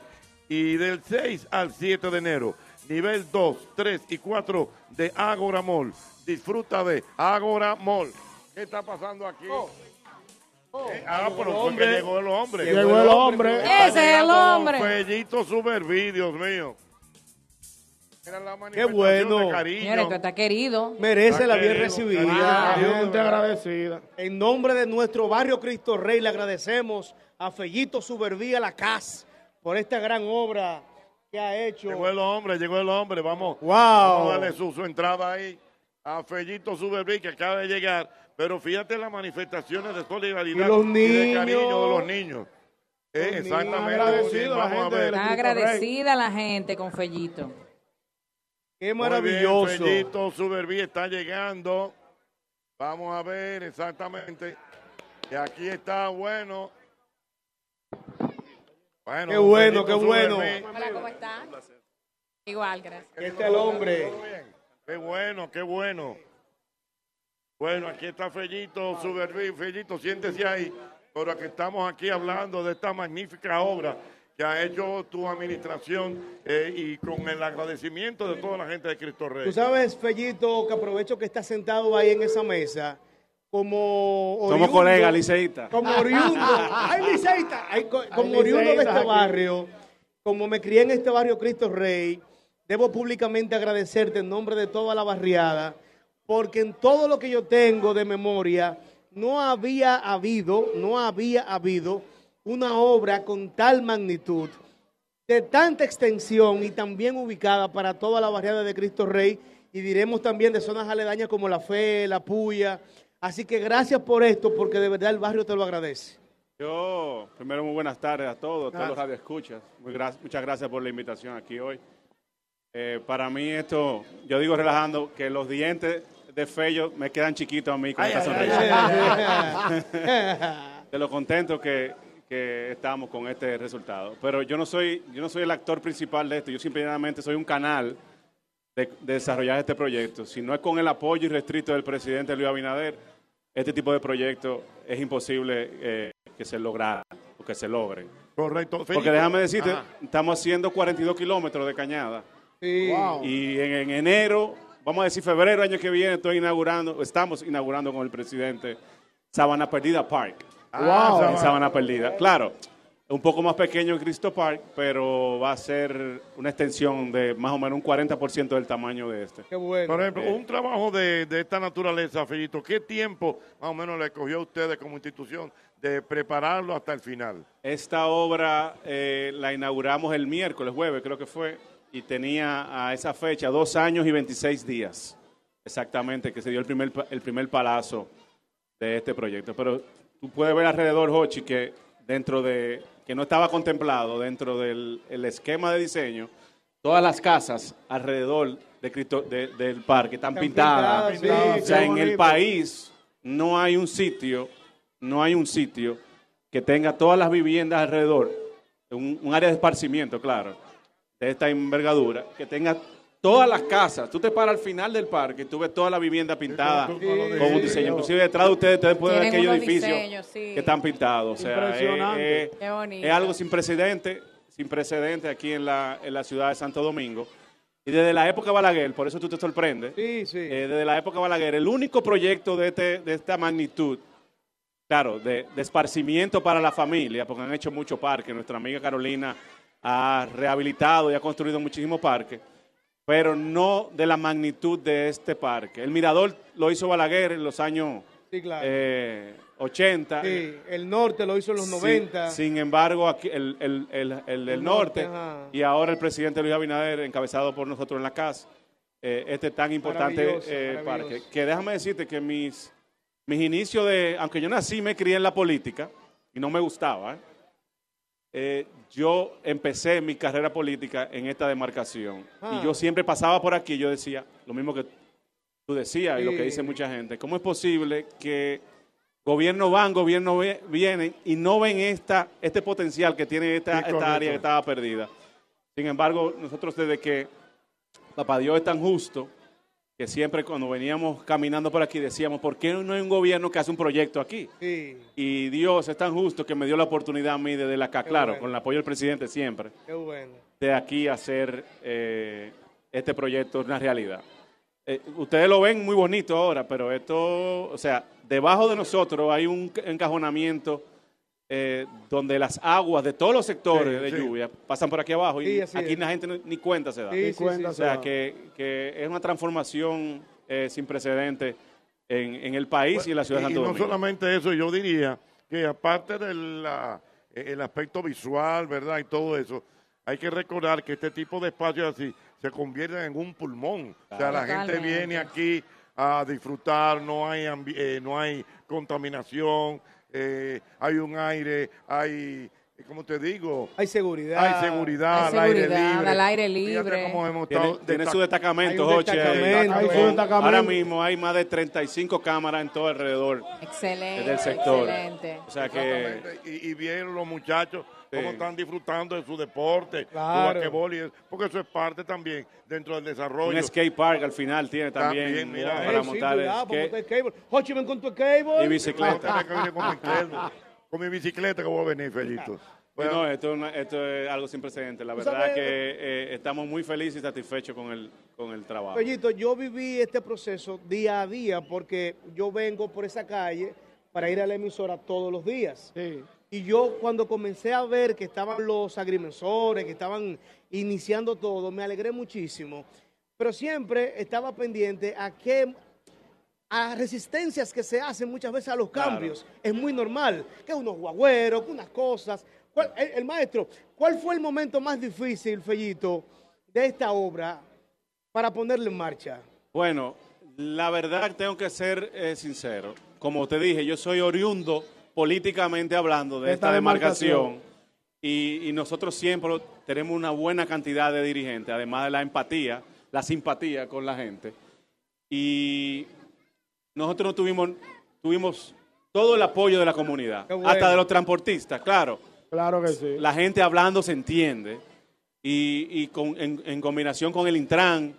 y del 6 al 7 de enero. Nivel 2, 3 y 4 de Agora Mall. Disfruta de Agora Mall. ¿Qué está pasando aquí? Eh, ah, pero fue que llegó el hombre. Llegó el hombre. Está Ese es el hombre. Fellito Superví, Dios mío. Era la Qué manifestación bueno. de cariño. Señores, tú estás querido. Merece la bien querido, recibida. cariño. Gente agradecida. En nombre de nuestro barrio Cristo Rey le agradecemos a Fellito Subervía La Cas por esta gran obra que ha hecho. Llegó el hombre, llegó el hombre. Vamos, Wow. vamos a darle su, su entrada ahí a Fellito Superví, que acaba de llegar. Pero fíjate las manifestaciones de solidaridad Y los de niños. cariño de los niños. Eh, Los exactamente. niños. bien, Agradecido la Vamos a gente ver. agradecida la gente con Fellito. Qué bien, maravilloso. Fellito Superví está llegando. Vamos a ver exactamente. Y aquí está, bueno. Bueno, Qué bueno, qué bueno. Hola, ¿cómo está? Igual, gracias. Este es el hombre. Qué bueno, qué bueno. Bueno, aquí está Fellito, Suberví. Fellito, siéntese ahí. Pero aquí estamos aquí hablando de esta magnífica obra que ha hecho tu administración eh, y con el agradecimiento de toda la gente de Cristo Rey. Tú sabes, Fellito, que aprovecho que está sentado ahí en esa mesa como Somos oriundo- colegas, liceístas. Como oriundo. ¡Ay, liceísta! Ay, co- como oriundo de este aquí. barrio, como me crié en este barrio Cristo Rey, debo públicamente agradecerte en nombre de toda la barriada, porque en todo lo que yo tengo de memoria, no había habido, no había habido una obra con tal magnitud, de tanta extensión y también ubicada para toda la barriada de Cristo Rey, y diremos también de zonas aledañas como La Fe, La Puya. Así que gracias por esto, porque de verdad el barrio te lo agradece. Yo, primero, muy buenas tardes a todos, a todos los radioescuchas. Muy gra- muchas gracias por la invitación aquí hoy. Eh, para mí esto, yo digo relajando, que los dientes de Fello me quedan chiquitos a mí con esta sonrisa. de lo contento que, que estamos con este resultado. Pero yo no soy, yo no soy el actor principal de esto, yo simplemente soy un canal de, de desarrollar este proyecto. Si no es con el apoyo irrestricto del presidente Luis Abinader, este tipo de proyecto es imposible eh, que se lograra o que se logre. Correcto. Porque déjame decirte, Ajá. estamos haciendo 42 kilómetros de cañada. Wow. Y en, en enero, vamos a decir febrero año que viene, estoy inaugurando, estamos inaugurando con el presidente Sabana Perdida Park. Wow. En Sabana Perdida. Claro, un poco más pequeño que Cristo Park, pero va a ser una extensión de más o menos un 40% del tamaño de este. Qué bueno. Por ejemplo, Eh, un trabajo de, de esta naturaleza, Fellito, ¿qué tiempo más o menos le cogió a ustedes como institución de prepararlo hasta el final? Esta obra eh, la inauguramos el miércoles, jueves creo que fue, y tenía a esa fecha dos años y 26 días, exactamente, que se dio el primer, el primer palazo de este proyecto. Pero tú puedes ver alrededor, Hochi, que dentro de, que no estaba contemplado dentro del el esquema de diseño, todas las casas alrededor de Cristo- de- del parque están, Están pintadas. pintadas, sí, o sea, en el país no hay un sitio, no hay un sitio que tenga todas las viviendas alrededor, un, un área de esparcimiento, claro, de esta envergadura, que tenga todas las casas. Tú te paras al final del parque y tú ves toda la vivienda pintada Sí, con un diseño. Inclusive detrás de ustedes, ustedes pueden ver aquellos edificios diseños, sí. que están pintados. O sea, Impresionante. es- es- Qué bonito. es algo sin precedente, sin precedente aquí en la, en la ciudad de Santo Domingo. Y desde la época Balaguer, por eso tú te sorprendes, Sí, sí. eh, desde la época Balaguer, el único proyecto de, este, de esta magnitud, claro, de, de esparcimiento para la familia, porque han hecho muchos parques. Nuestra amiga Carolina ha rehabilitado y ha construido muchísimos parques, pero no de la magnitud de este parque. El Mirador lo hizo Balaguer en los años Sí, claro. eh, 80. Sí, el norte lo hizo en los Sí, 90. sin embargo, aquí el, el- el- el norte, y ahora el presidente Luis Abinader, encabezado por nosotros en la casa, eh, este tan importante Maravilloso, eh, maravilloso. parque. Que déjame decirte que mis, mis inicios de, aunque yo nací me crié en la política, y no me gustaba, ¿eh? Eh, yo empecé mi carrera política en esta demarcación. Ah. Y yo siempre pasaba por aquí, yo decía, lo mismo que tú decías y lo que dice mucha gente, ¿cómo es posible que gobierno van, gobierno ve- vienen y no ven esta, este potencial que tiene esta, esta área que estaba perdida? Sin embargo, nosotros desde que Papá Dios es tan justo, que siempre cuando veníamos caminando por aquí decíamos, ¿por qué no hay un gobierno que hace un proyecto aquí? Sí, Y Dios es tan justo que me dio la oportunidad a mí desde la claro, bueno. con el apoyo del presidente siempre, qué bueno. de aquí hacer eh, este proyecto una realidad. Eh, ustedes lo ven muy bonito ahora, pero esto, o sea, debajo de nosotros hay un ca- encajonamiento eh, donde las aguas de todos los sectores Sí, de sí. lluvia pasan por aquí abajo y Sí, aquí es. la gente ni cuenta se da. Sí, Ni sí, cuenta O sí. se sea, da. que, que es una transformación eh, sin precedentes en, en el país y en la ciudad de y, Santo y no Domingo. solamente eso, yo diría que aparte del la- eh, el aspecto visual, ¿verdad? Y todo eso, hay que recordar que este tipo de espacios así se convierten en un pulmón. O sea, la gente viene aquí a disfrutar, no hay, eh, no hay contaminación, eh, hay un aire, hay, eh, ¿cómo te digo? Hay seguridad. Hay seguridad, Hay al aire libre. al aire libre. cómo hemos Tiene, estado tiene destac- su destacamento, Joche, destacamento. Hay su con- destacamento. Ahora mismo hay más de 35 cámaras en todo alrededor Excelente. del sector. Excelente. O sea que. Y, y vieron los muchachos. Cómo están disfrutando de su deporte, Claro. su basquetbol y eso, porque eso es parte también dentro del desarrollo. un skate park al final tiene también, También, mira, para Ey, sí, montar cuidado, porque skate cable. Ven con tu cable. y bicicleta. Con, mi bicicleta que voy a venir, Felito. Bueno, No, esto, es una- esto es algo sin precedentes. La verdad sabes- que eh, estamos muy felices y satisfechos con el, con el trabajo. Pellito, yo viví este proceso día a día porque yo vengo por esa calle para ir a la emisora todos los días. Sí. Y yo cuando comencé a ver que estaban los agrimensores, que estaban iniciando todo, me alegré muchísimo. Pero siempre estaba pendiente a qué a resistencias que se hacen muchas veces a los Claro. cambios. Es muy normal, que unos guagüeros, que unas cosas. ¿Cuál- el, el maestro, ¿cuál fue el momento más difícil, Fellito, de esta obra para ponerla en marcha? Bueno, la verdad tengo que ser eh, sincero. Como te dije, yo soy oriundo políticamente hablando de esta esta demarcación. Y, y nosotros siempre tenemos una buena cantidad de dirigentes, además de la empatía, la simpatía con la gente. Y nosotros no tuvimos, tuvimos todo el apoyo de la comunidad, bueno. hasta de los transportistas, claro. Claro que sí. La gente hablando se entiende. Y, y con- en, en combinación con el Intran,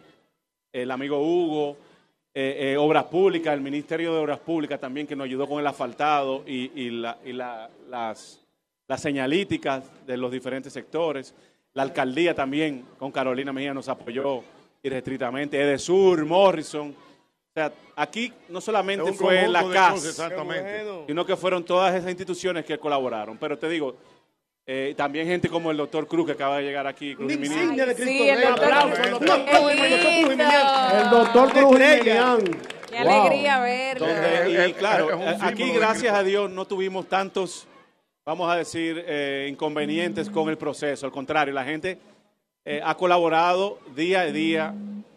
el amigo Hugo, eh, eh, Obras Públicas, el Ministerio de Obras Públicas también que nos ayudó con el asfaltado y, y la- y la- las, las señalíticas de los diferentes sectores. La alcaldía también con Carolina Mejía nos apoyó irrestrictamente. Edesur, Morrison. O sea, aquí no solamente fue la CAS, sino que fueron todas esas instituciones que colaboraron. Pero te digo, Eh, también gente como el doctor Cruz que acaba de llegar aquí. Cruz Jiménez. insignia de Cristo Sí, el doctor Aplausos, el doctor Qué Cruz, el doctor Cruz lindo. Jiménez. El doctor Cruz. Jiménez. Qué Wow. alegría verlo. Donde- y, claro, aquí gracias a Dios no tuvimos tantos, vamos a decir, eh, inconvenientes con el proceso. Al contrario, la gente eh, ha colaborado día a día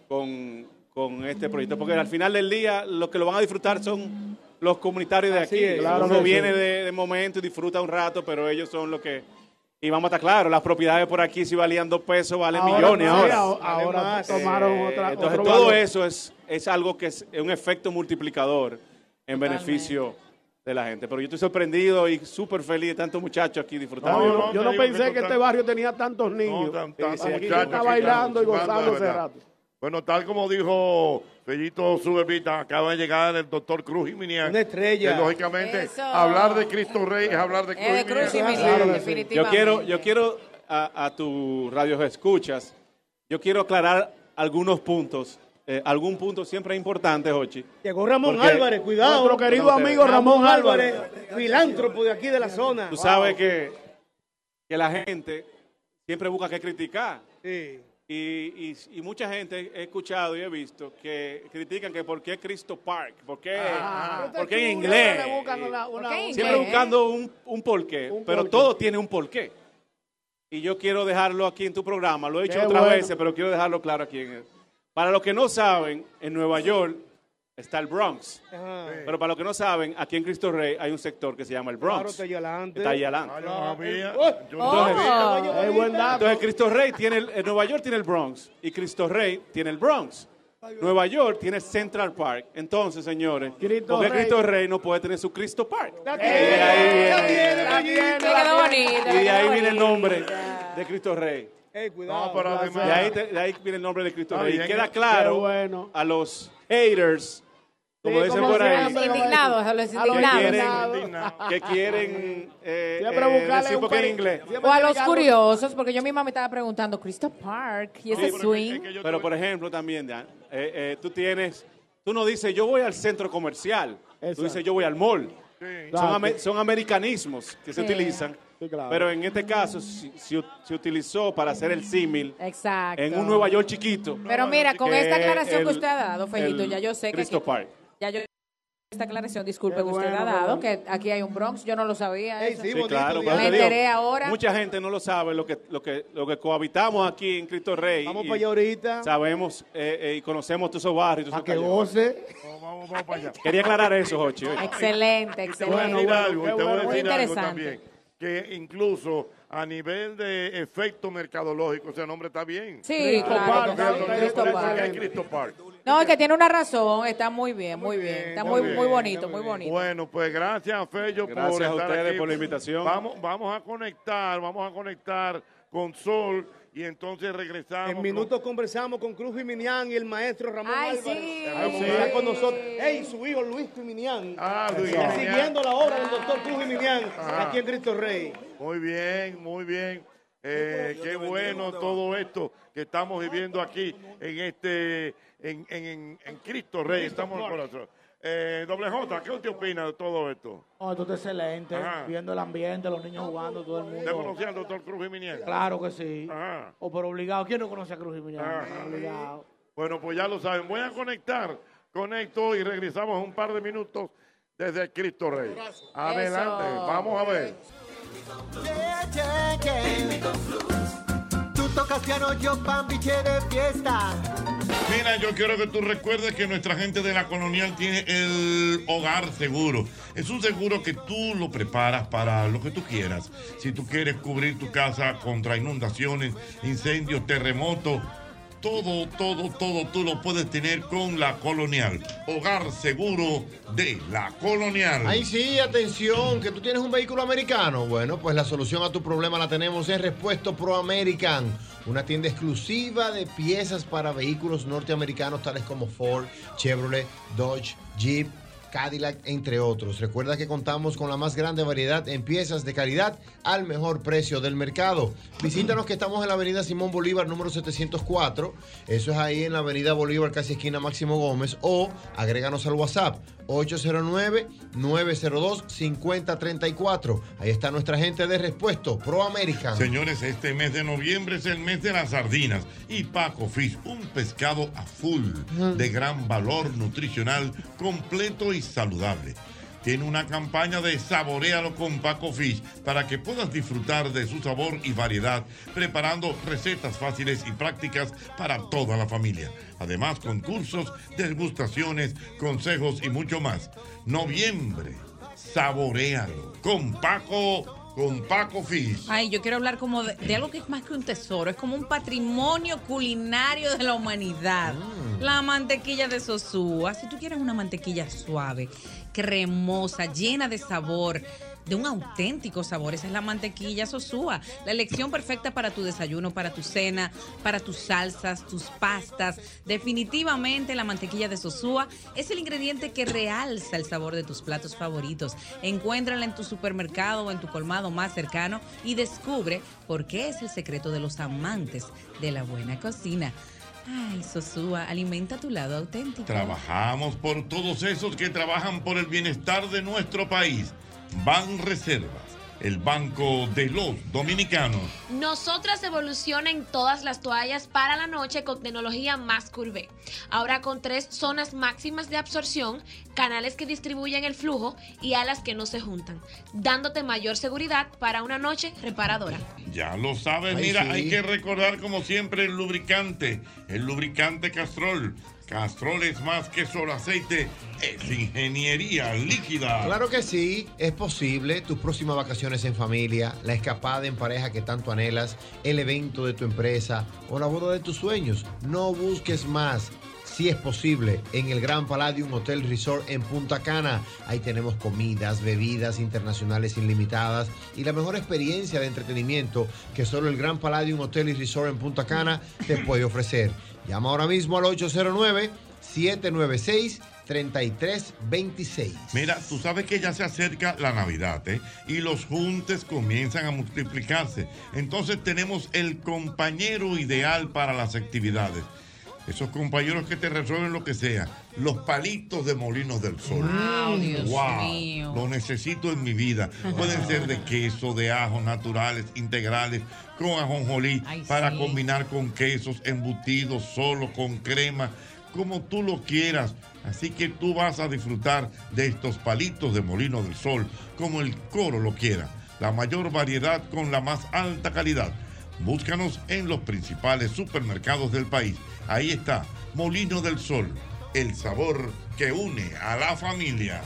con, con este proyecto, porque al final del día los que lo van a disfrutar son los comunitarios de aquí. Claro Uno viene sí. de, de momento y disfruta un rato, pero ellos son los que... Y vamos a estar claros, las propiedades por aquí si valían dos pesos, valen Ahora millones sí, ahora. ahora- tomaron Eh, otra. Entonces, otro todo valor. eso es, es algo que es un efecto multiplicador en beneficio de la gente. Pero yo estoy sorprendido y súper feliz de tantos muchachos aquí disfrutando. No, yo no, no, yo te no digo pensé que este barrio tenía tantos niños. No, tan- tan- Aquí muchachos está bailando y gozando hace rato. Bueno, tal como dijo Fellito Subevita, acaba de llegar el doctor Cruz Jiménez. Una estrella. Que, lógicamente, Eso. hablar de Cristo Rey es hablar de Cruz de Cruz Jiménez. Claro sí. Yo quiero, yo quiero a, a tu radio escuchas, yo quiero aclarar algunos puntos. Eh, algún punto siempre es importante, Jochi. Llegó Ramón Porque- Álvarez, cuidado. Nuestro querido No, amigo Ramón Álvarez. filántropo de aquí de la zona. Tú sabes que, que la gente siempre busca que criticar. Sí. Y, y- y mucha gente he escuchado y he visto que critican que por qué Cristo Park, por qué, por qué en inglés. Le buscan una- una- ¿Por qué en Siempre inglés? buscando un, un porqué, Un pero porqué. todo tiene un porqué. Y yo quiero dejarlo aquí en tu programa, lo he dicho otras bueno. veces, pero quiero dejarlo claro aquí. En el- Para los que no saben, en Nueva York está el Bronx. Ajá. Pero para los que no saben, aquí en Cristo Rey hay un sector que se llama el Claro, Bronx. está allá adelante. Está ahí adelante. Ah, yo no sabía. Yo no sabía. Es buen dato. Entonces Cristo Rey tiene el, Nueva York tiene el Bronx y Cristo Rey tiene el Bronx. Nueva York tiene Central Park. Entonces, señores, Cristo ¿por qué Rey. Cristo Rey no puede tener su Cristo Park? La Y de ahí la viene- tiene, La Toñito. tiene, Me quedó bonito. y de ahí viene el nombre de Cristo Rey. Ey, cuidado. No, pero placer. además. De ahí, te- de ahí viene el nombre de Cristo Está Rey. Y queda claro bueno. a los haters, como dicen por ahí. Indignados, a los que indignados. quieren, que quieren eh, eh, decir un porque en inglés. O a los que curiosos, porque yo misma me estaba preguntando, Cristo Park y ese Sí, pero swing. que Pero por ejemplo también, Dan, eh, eh, tú tienes, tú no dices yo voy al centro comercial, Exacto. tú dices yo voy al mall. Sí. Son, americanismos que se utilizan, Sí, claro. pero en este caso si- si- se utilizó para hacer el símil Exacto. en un Nueva York chiquito. Pero mira, con que esta aclaración el- que usted ha dado, Fellito, el ya yo sé que Cristo aquí- Park. Ya yo esta aclaración, disculpe que usted bueno, ha qué dado, bueno. que aquí hay un Bronx, yo no lo sabía. Eso. sí, Sí, claro, Me te digo, enteré ahora. Mucha gente no lo sabe, lo que, lo que, lo que cohabitamos aquí en Cristo Rey. Vamos y para allá ahorita. Sabemos eh, eh, y conocemos todos esos barrios. Para que goce. Vamos, vamos, vamos para allá. Quería aclarar eso, Jochi. Excelente, excelente. decir algo, te voy a bueno. decir Muy algo interesante. también. Que incluso a nivel de efecto mercadológico, ese nombre está bien. Sí, Cristo claro. Park, Cristo Cristo Cristo Park. ¿Por qué Park. Cristo Park? No, es que tiene una razón, está muy bien, muy bien. Está muy muy, bien, muy bonito, muy muy bien. bonito. Bueno, pues gracias, Fello, por Gracias a estar ustedes aquí. por la invitación. Vamos, vamos a conectar, vamos a conectar con Sol y entonces regresamos. En minutos conversamos con Cruz Jiminián y el maestro Ramón Ay, Álvarez. sí. Ay, Sí. Está con nosotros. Ey, su hijo Luis Jiminián. Ah, Luis siguiendo la obra del doctor Cruz Jiminián Ah. aquí en Cristo Rey. Muy bien, muy bien. Eh, qué bueno todo esto que estamos viviendo aquí en este, en, en, en, Cristo Rey. Estamos con nosotros. Eh, doble J, ¿qué usted opina de todo esto? No, esto está excelente. Ajá. Viendo el ambiente, los niños jugando, todo el ¿Usted mundo. conocía al doctor Cruz Jiménez? Claro que sí. Ajá. O por obligado. ¿Quién no conoce a Cruz Jiménez? Obligado. Bueno, pues ya lo saben. Voy a conectar. Conecto y regresamos un par de minutos desde Cristo Rey. Adelante, Eso. vamos a ver. Piano, yo pambiche de fiesta. Mira, yo quiero que tú recuerdes que nuestra gente de la colonial tiene el hogar seguro. Es un seguro que tú lo preparas para lo que tú quieras. Si tú quieres cubrir tu casa contra inundaciones, incendios, terremotos, todo, todo, todo tú lo puedes tener con la colonial. Hogar seguro de la colonial. Ahí sí, atención, que tú tienes un vehículo americano. Bueno, pues la solución a tu problema la tenemos en Respuesto Pro American, una tienda exclusiva de piezas para vehículos norteamericanos tales como Ford, Chevrolet, Dodge, Jeep. Cadillac, entre otros. Recuerda que contamos con la más grande variedad en piezas de calidad al mejor precio del mercado. Visítanos que estamos en la avenida Simón Bolívar número 704. Eso es ahí en la avenida Bolívar, casi esquina Máximo Gómez. O agréganos al WhatsApp 809-902-5034. Ahí está nuestra gente de Respuesto, Pro American. Señores, este mes de noviembre es el mes de las sardinas y Paco Fish, un pescado a full de gran valor nutricional, completo y saludable. Tiene una campaña de saborealo con Paco Fish para que puedas disfrutar de su sabor y variedad, preparando recetas fáciles y prácticas para toda la familia. Además, concursos, degustaciones, consejos y mucho más. Noviembre, saborealo con Paco con Paco Fish. Ay, yo quiero hablar como de, de algo que es más que un tesoro, es como un patrimonio culinario de la humanidad. La mantequilla de Sosúa. Si tú quieres una mantequilla suave, cremosa, llena de sabor, de un auténtico sabor, esa es la mantequilla Sosúa. La elección perfecta para tu desayuno, para tu cena, para tus salsas, tus pastas. Definitivamente la mantequilla de Sosúa es el ingrediente que realza el sabor de tus platos favoritos. Encuéntrala en tu supermercado o en tu colmado más cercano y descubre por qué es el secreto de los amantes de la buena cocina. Ay, Sosúa, alimenta tu lado auténtico. Trabajamos por todos esos que trabajan por el bienestar de nuestro país. Ban Reservas, el banco de los dominicanos. Nosotras evoluciona en todas las toallas para la noche con tecnología más curve. Ahora con tres zonas máximas de absorción, canales que distribuyen el flujo y alas que no se juntan, dándote mayor seguridad para una noche reparadora. Ya lo sabes, Ay, mira, sí. hay que recordar como siempre el lubricante, el lubricante Castrol. Castrol es más que solo aceite, es ingeniería líquida. Claro que sí, es posible. Tus próximas vacaciones en familia, la escapada en pareja que tanto anhelas, el evento de tu empresa o la boda de tus sueños. No busques más. Si es posible, en el Gran Palladium Hotel Resort en Punta Cana. Ahí tenemos comidas, bebidas internacionales ilimitadas y la mejor experiencia de entretenimiento que solo el Gran Palladium Hotel y Resort en Punta Cana te puede ofrecer. Llama ahora mismo al 809 796 3326. Mira, tú sabes que ya se acerca la Navidad, ¿eh? Y los juntes comienzan a multiplicarse. Entonces tenemos el compañero ideal para las actividades. Esos compañeros que te resuelven lo que sea. Los palitos de molinos del sol. Wow, Dios Wow, mío. Lo necesito en mi vida. Pueden ser de queso, de ajos naturales, integrales, con ajonjolí, Ay, para sí. combinar con quesos, embutidos, solo, con crema, como tú lo quieras. Así que tú vas a disfrutar de estos palitos de molino del sol, como el coro lo quiera. La mayor variedad con la más alta calidad. Búscanos en los principales supermercados del país. Ahí está, Molino del Sol, el sabor que une a la familia.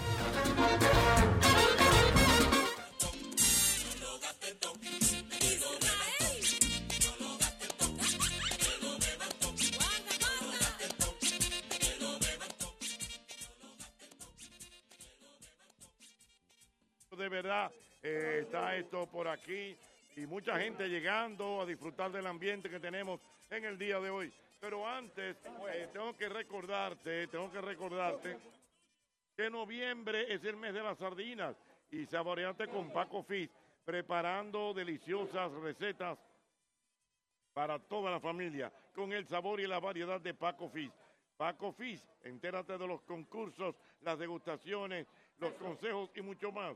De verdad, eh, está esto por aquí y mucha gente llegando a disfrutar del ambiente que tenemos en el día de hoy. Pero antes, eh, tengo que recordarte, tengo que recordarte que noviembre es el mes de las sardinas y saboreate con Paco Fish, preparando deliciosas recetas para toda la familia, con el sabor y la variedad de Paco Fish. Paco Fish, entérate de los concursos, las degustaciones, los consejos y mucho más.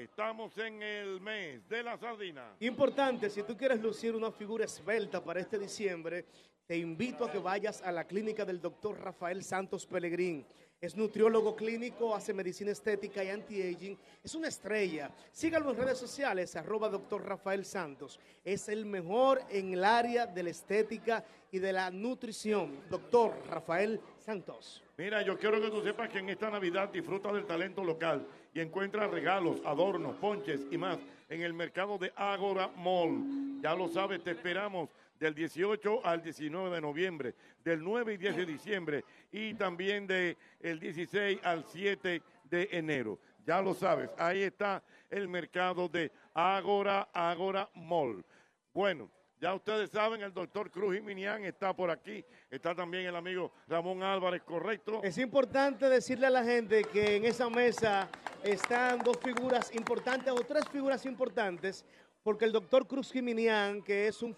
Estamos en el mes de la sardina. Importante, si tú quieres lucir una figura esbelta para este diciembre, te invito a que vayas a la clínica del doctor Rafael Santos Pellegrín. Es nutriólogo clínico, hace medicina estética y anti-aging. Es una estrella. Sígalo en redes sociales, arroba doctor Rafael Santos. Es el mejor en el área de la estética y de la nutrición. Doctor Rafael Santos. Mira, yo quiero que tú sepas que en esta Navidad disfruta del talento local y encuentra regalos, adornos, ponches y más en el mercado de Agora Mall. Ya lo sabes, te esperamos del 18 al 19 de noviembre, del 9 y 10 de diciembre y también del 16 al 7 de enero. Ya lo sabes, ahí está el mercado de Agora, Agora Mall. Bueno, Ya ustedes saben, el doctor Cruz Jiminián está por aquí. Está también el amigo Ramón Álvarez, correcto. Es importante decirle a la gente que en esa mesa están dos figuras importantes o tres figuras importantes, porque el doctor Cruz Jiminián, que es un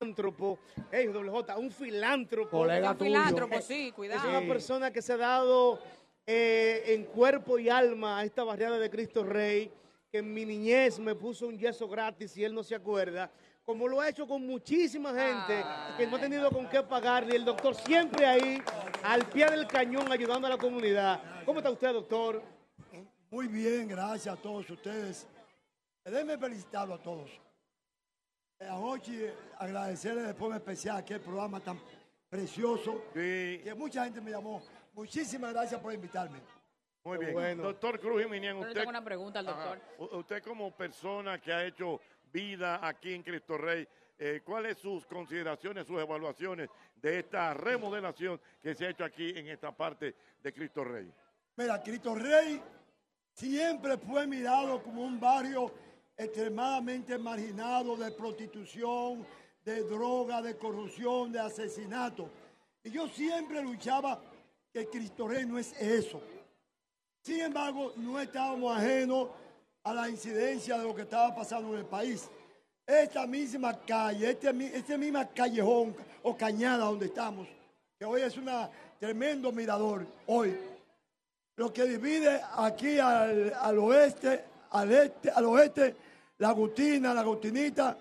filántropo, hey, doble J, un filántropo. Colega Un filántropo, sí, cuidado. Es una persona que se ha dado eh, en cuerpo y alma a esta barriada de Cristo Rey, que en mi niñez me puso un yeso gratis y él no se acuerda, como lo ha hecho con muchísima gente que no ha tenido con qué pagarle. El doctor siempre ahí, al pie del cañón, ayudando a la comunidad. ¿Cómo está usted, doctor? Muy bien, gracias a todos ustedes. Déjenme felicitarlo a todos. Eh, A Hochi, agradecerle de forma especial aquel programa tan precioso que mucha gente me llamó. Muchísimas gracias por invitarme. Muy bien. Doctor Cruz Yo le usted, tengo una pregunta al doctor. Ajá. Usted como persona que ha hecho vida aquí en Cristo Rey, eh, ¿cuáles sus consideraciones, sus evaluaciones de esta remodelación que se ha hecho aquí en esta parte de Cristo Rey? Mira, Cristo Rey siempre fue mirado como un barrio extremadamente marginado de prostitución, de droga, de corrupción, de asesinato. Y yo siempre luchaba que Cristo Rey no es eso. Sin embargo, no estábamos ajenos a la incidencia de lo que estaba pasando en el país. Esta misma calle, este, este misma callejón o cañada donde estamos, que hoy es un tremendo mirador, hoy, lo que divide aquí al, al oeste, al este, al oeste, la Agustina, la Agustinita,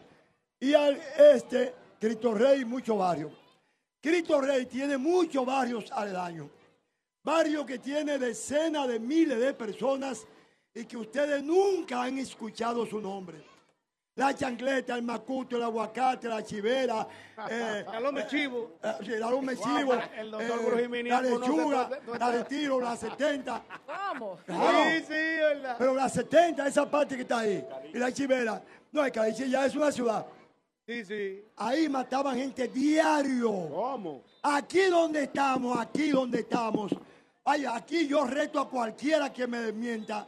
y al este, Cristo Rey muchos barrios. Cristo Rey tiene muchos barrios aledaños, barrios que tiene decenas de miles de personas y que ustedes nunca han escuchado su nombre. La chancleta, el macuto, el aguacate, la chivera, eh, La loma de chivo. eh, loma de chivo, El doctor eh, la lechuga, la de tiro, la 70. ¿Cómo? Claro. Sí, sí, verdad. Pero la 70, esa parte que está ahí, y la chivera, no, es que ahí sí ya es una ciudad. Sí, sí. Ahí mataban gente diario. ¿Cómo? Aquí donde estamos, aquí donde estamos. Ay, aquí yo reto a cualquiera que me desmienta.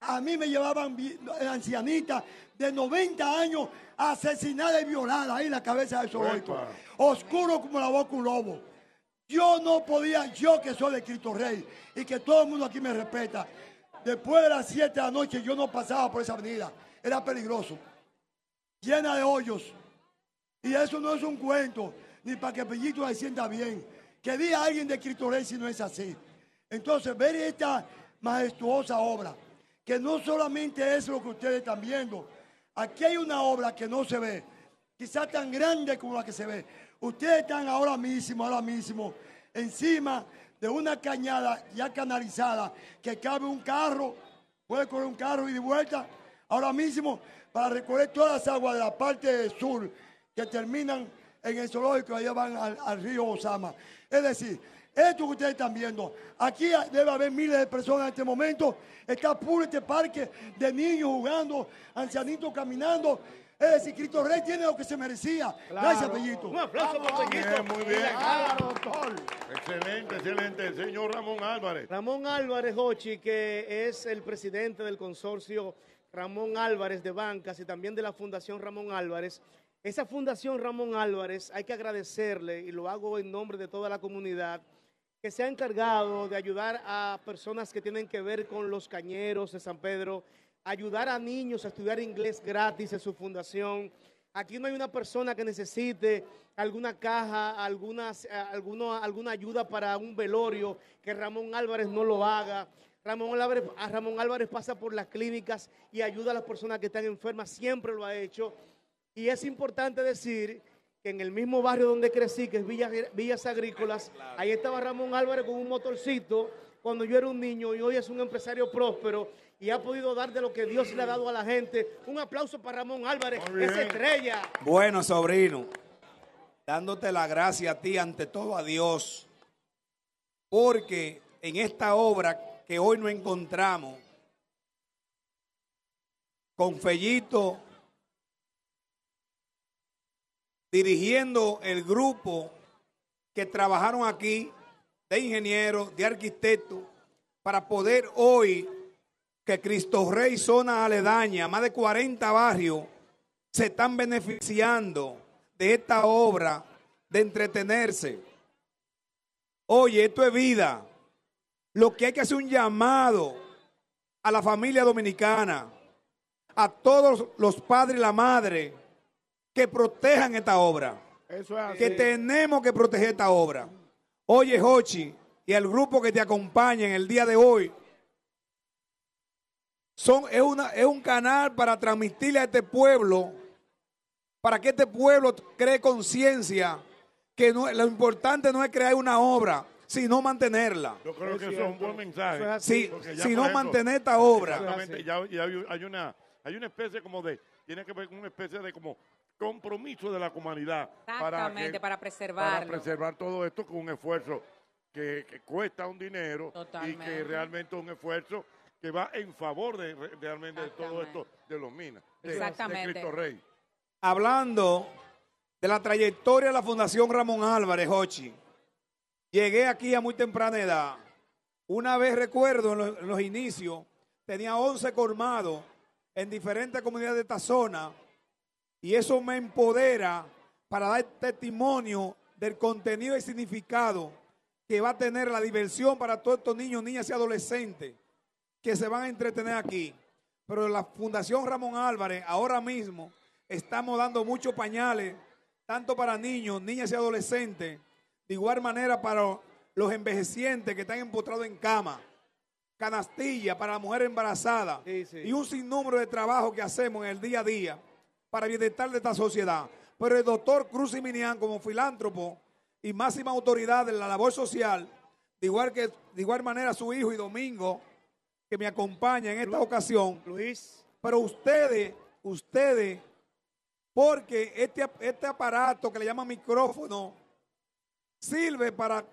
A mí me llevaban vi- ancianitas de 90 años asesinada y violada ahí en la cabeza de zoológico. Uepa. Oscuro como la boca un lobo. Yo no podía, yo que soy de Cristo Rey y que todo el mundo aquí me respeta. Después de las 7 de la noche yo no pasaba por esa avenida. Era peligroso. Llena de hoyos. Y eso no es un cuento, ni para que Pellito se sienta bien. Que diga alguien de Cristo Rey si no es así. Entonces, ver esta majestuosa obra, que no solamente es lo que ustedes están viendo. Aquí hay una obra que no se ve, quizás tan grande como la que se ve. Ustedes están ahora mismo, ahora mismo, encima de una cañada ya canalizada, que cabe un carro, puede correr un carro y de vuelta, ahora mismo, para recorrer todas las aguas de la parte sur que terminan en el zoológico allá van al, al río Osama. Es decir, esto que ustedes están viendo, aquí debe haber miles de personas en este momento, está puro este parque de niños jugando, ancianitos caminando. Es decir, Cristo Rey tiene lo que se merecía. Gracias, Pellito. Un aplauso para Pellito. Bien, muy bien. Claro, doctor. Excelente, excelente. Señor Ramón Álvarez. Ramón Álvarez Hochi, que es el presidente del consorcio Ramón Álvarez de Bancas y también de la Fundación Ramón Álvarez. Esa Fundación Ramón Álvarez hay que agradecerle, y lo hago en nombre de toda la comunidad, que se ha encargado de ayudar a personas que tienen que ver con los cañeros de San Pedro, ayudar a niños a estudiar inglés gratis en su fundación. Aquí no hay una persona que necesite alguna caja, algunas, alguna, alguna ayuda para un velorio, que Ramón Álvarez no lo haga. Ramón Ramón Álvarez pasa por las clínicas y ayuda a las personas que están enfermas, siempre lo ha hecho. Y es importante decir que en el mismo barrio donde crecí, que es Villas, Villas Agrícolas, ahí estaba Ramón Álvarez con un motorcito cuando yo era un niño y hoy es un empresario próspero y ha podido dar de lo que Dios le ha dado a la gente. Un aplauso para Ramón Álvarez, esa estrella. Bueno, sobrino, dándote la gracia a ti, ante todo a Dios, porque en esta obra que hoy nos encontramos, con Fellito dirigiendo el grupo que trabajaron aquí, de ingenieros, de arquitectos, para poder hoy que Cristo Rey, zona aledaña, más de 40 barrios, se están beneficiando de esta obra de entretenerse. Oye, esto es vida. Lo que hay que hacer un llamado a la familia dominicana, a todos los padres y la madre, que protejan esta obra. Eso es así. Que tenemos que proteger esta obra. Oye, Jochi, y al grupo que te acompaña en el día de hoy, son, es, una, es un canal para transmitirle a este pueblo, para que este pueblo cree conciencia, que no- lo importante no es crear una obra, sino mantenerla. Yo creo que eso es un buen mensaje. Sí, Porque ya, si por no ejemplo, mantener esta obra. Exactamente, ya, hay una hay una especie como de tiene que ver con una especie de como compromiso de la comunidad Exactamente, que- para preservarlo. para preservar todo esto con un esfuerzo que, que cuesta un dinero y Totalmente. que realmente es un esfuerzo que va en favor de re- realmente de todo esto de los minas de, Exactamente. de Cristo Rey. Hablando de la trayectoria de la Fundación Ramón Álvarez, Hochi, llegué aquí a muy temprana edad. Una vez recuerdo en los, en los inicios, tenía 11 colmados en diferentes comunidades de esta zona y eso me empodera para dar testimonio del contenido y significado que va a tener la diversión para todos estos niños, niñas y adolescentes que se van a entretener aquí. Pero la Fundación Ramón Álvarez ahora mismo estamos dando muchos pañales, tanto para niños, niñas y adolescentes, de igual manera para los envejecientes que están empotrados en cama, canastilla para la mujer embarazada y un sinnúmero de trabajo que hacemos en el día a día para el bienestar de esta sociedad. Pero el doctor Cruz y Minian, como filántropo y máxima autoridad de la labor social, de igual, que, de igual manera su hijo y Domingo, que me acompaña en esta ocasión. Luis. Pero ustedes, ustedes, porque este, este aparato que le llaman micrófono sirve para,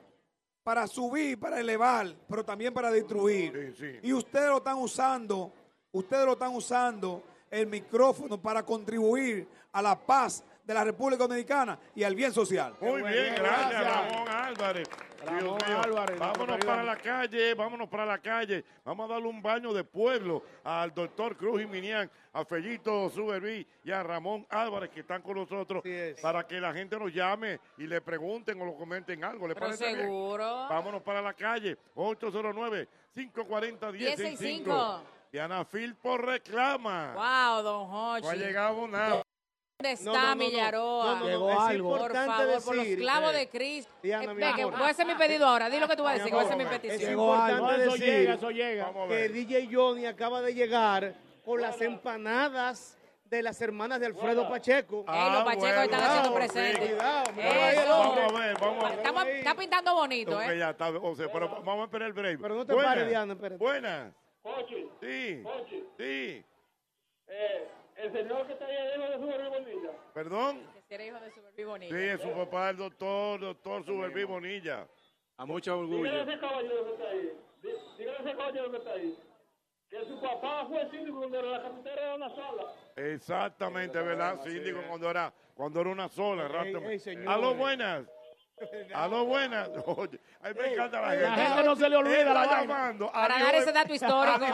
para subir, para elevar, pero también para destruir. Y ustedes lo están usando, ustedes lo están usando el micrófono para contribuir a la paz de la República Dominicana y al bien social. Muy bien, gracias, Ramón Álvarez. Dios Ramón mío. Álvarez, vámonos para la calle, vámonos para la calle. Vamos a darle un baño de pueblo al doctor Cruz Jiminián, a Fellito Suberví y a Ramón Álvarez que están con nosotros para que la gente nos llame y le pregunten o lo comenten algo. ¿Le Pero parece bien? seguro. Vámonos para la calle, 809-540-165. 165. Diana Filpo reclama. Wow, don Hochi. No ha llegado nada. ¿Dónde está No, no, no, no. Millaroa? No, no, no. Llegó Es algo. Por importante favor, por los decir, clavos eh, de Cristo. Diana, Eh, mi ve, que amor. voy a hacer mi pedido ahora. Di lo que tú vas a decir, que voy a hacer mi Es petición. importante eso decir llega, eso llega. Vamos a que. DJ Johnny acaba de llegar con las empanadas de las hermanas de Alfredo Pacheco. Ey, los Pacheco están haciendo presentes. Cuidado. Vamos a ver, vamos a ver. Estamos- está pintando bonito, ¿eh? ya está, o sea, pero vamos a esperar el break. Pero no te pares, Diana, espérate. Buenas. Ochi, Sí. Ochi, Sí. eh, el señor que está ahí debajo de su bonilla. Perdón. Que era hijo de Superví Bonilla. Sí, es su papá, el doctor, doctor Suberví Bonilla. A mucho Dígale a orgullo. ese caballero que está ahí. dí- Dígale a ese caballero que está ahí. Que su papá fue síndico cuando la carretera era una sola. Exactamente, ¿verdad? Síndico cuando era, cuando era una sola. ey, señores. A lo buenas. A lo buenas. Oye, a mí me encanta la gente. la gente no se le olvida Él la llamando Para dar ese dato histórico.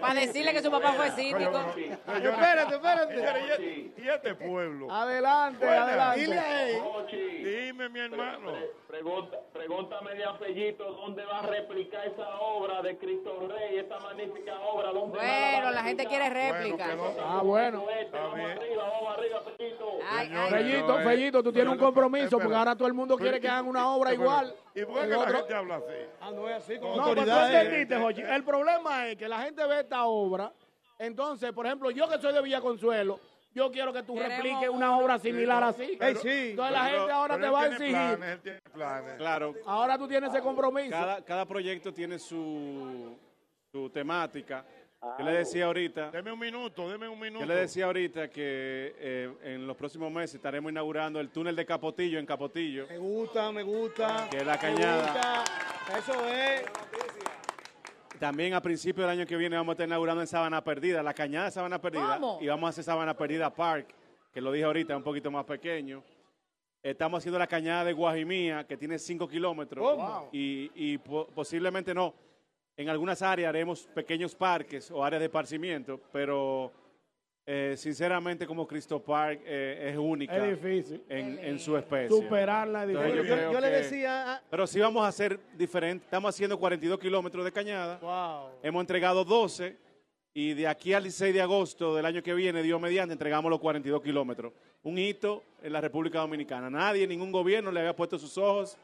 Para decirle que su papá fue síndico. Espérate, espérate. ¿Y, este pueblo? Adelante, adelante. Dile Dime, mi hermano. pregunta, pregúntame de Apellito dónde va a replicar esa obra de Cristo Rey, esta magnífica obra. ¿dónde Bueno, la gente quiere réplica. Ah, bueno. Vamos arriba, vamos arriba. Fellito, Fellito, tú tienes un compromiso porque ahora todo el mundo quiere que hagan una obra igual. ¿Y por qué la otro- gente habla así? Ah, no es así con No, pero tú autoridades. entendiste, Jochi. El problema es que la gente ve esta obra. Entonces, por ejemplo, yo que soy de Villa Consuelo, yo quiero que tú Queremos repliques una obra similar así. Pero- Entonces la gente ahora pero te él va a exigir. planes, él tiene planes. Claro, Ahora tú tienes ese compromiso. cada, cada proyecto tiene su, su temática. Yo le decía ahorita, Deme un minuto, deme un minuto. yo le decía ahorita que eh, en los próximos meses estaremos inaugurando el túnel de Capotillo en Capotillo. Me gusta, me gusta. Que la me cañada. gusta. Eso es. También a principios del año que viene vamos a estar inaugurando en Sabana Perdida, la cañada de Sabana Perdida. ¿Cómo? Y vamos a hacer Sabana Perdida Park, que lo dije ahorita, un poquito más pequeño. Estamos haciendo la cañada de Guajimía, que tiene 5 kilómetros. ¿Cómo? Y, y po- posiblemente no. En algunas áreas haremos pequeños parques o áreas de esparcimiento, pero Eh, sinceramente, como Cristo Park eh, es única Es difícil. En, en su especie. Superarla es Entonces, difícil. creo Yo le decía a- Pero sí vamos a hacer diferente. Estamos haciendo 42 kilómetros de cañada. Wow. Hemos entregado 12 y de aquí al 16 de agosto del año que viene, Dios mediante, entregamos los 42 kilómetros. Un hito en la República Dominicana. Nadie, ningún gobierno le había puesto sus ojos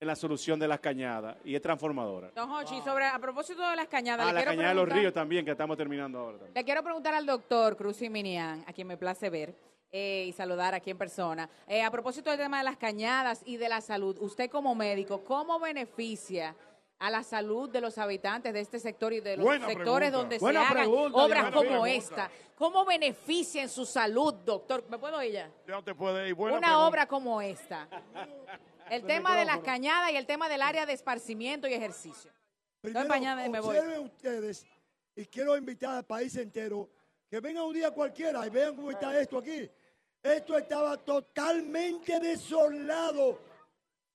en la solución de las cañadas y es transformadora. Don Hochi, sobre, a propósito de las cañadas, Ah, le la quiero cañada de los ríos también, que estamos terminando ahora. también. Le quiero preguntar al doctor Cruz Minian, a quien me place ver eh, y saludar aquí en persona. Eh, a propósito del tema de las cañadas y de la salud, usted como médico, ¿cómo beneficia a la salud de los habitantes de este sector y de los Buena sectores pregunta. donde Buena se hagan pregunta, obras como esta? ¿Cómo beneficia en su salud, doctor? ¿Me puedo ir ya? Ya te puede ir. Buena Una pregunta. obra como esta. El tema de las cañadas y el tema del área de esparcimiento y ejercicio. Primero, empañada y me voy. observen ustedes, y quiero invitar al país entero, que vengan un día cualquiera y vean cómo está esto aquí. Esto estaba totalmente desolado.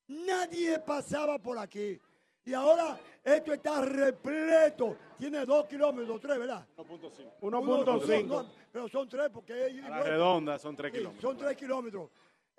Nadie pasaba por aquí. Y ahora esto está repleto. Tiene dos kilómetros, tres, ¿verdad? 1.5. Uno- 1.5. no, pero son tres porque es redonda son 3 Sí, kilómetros. Son tres kilómetros.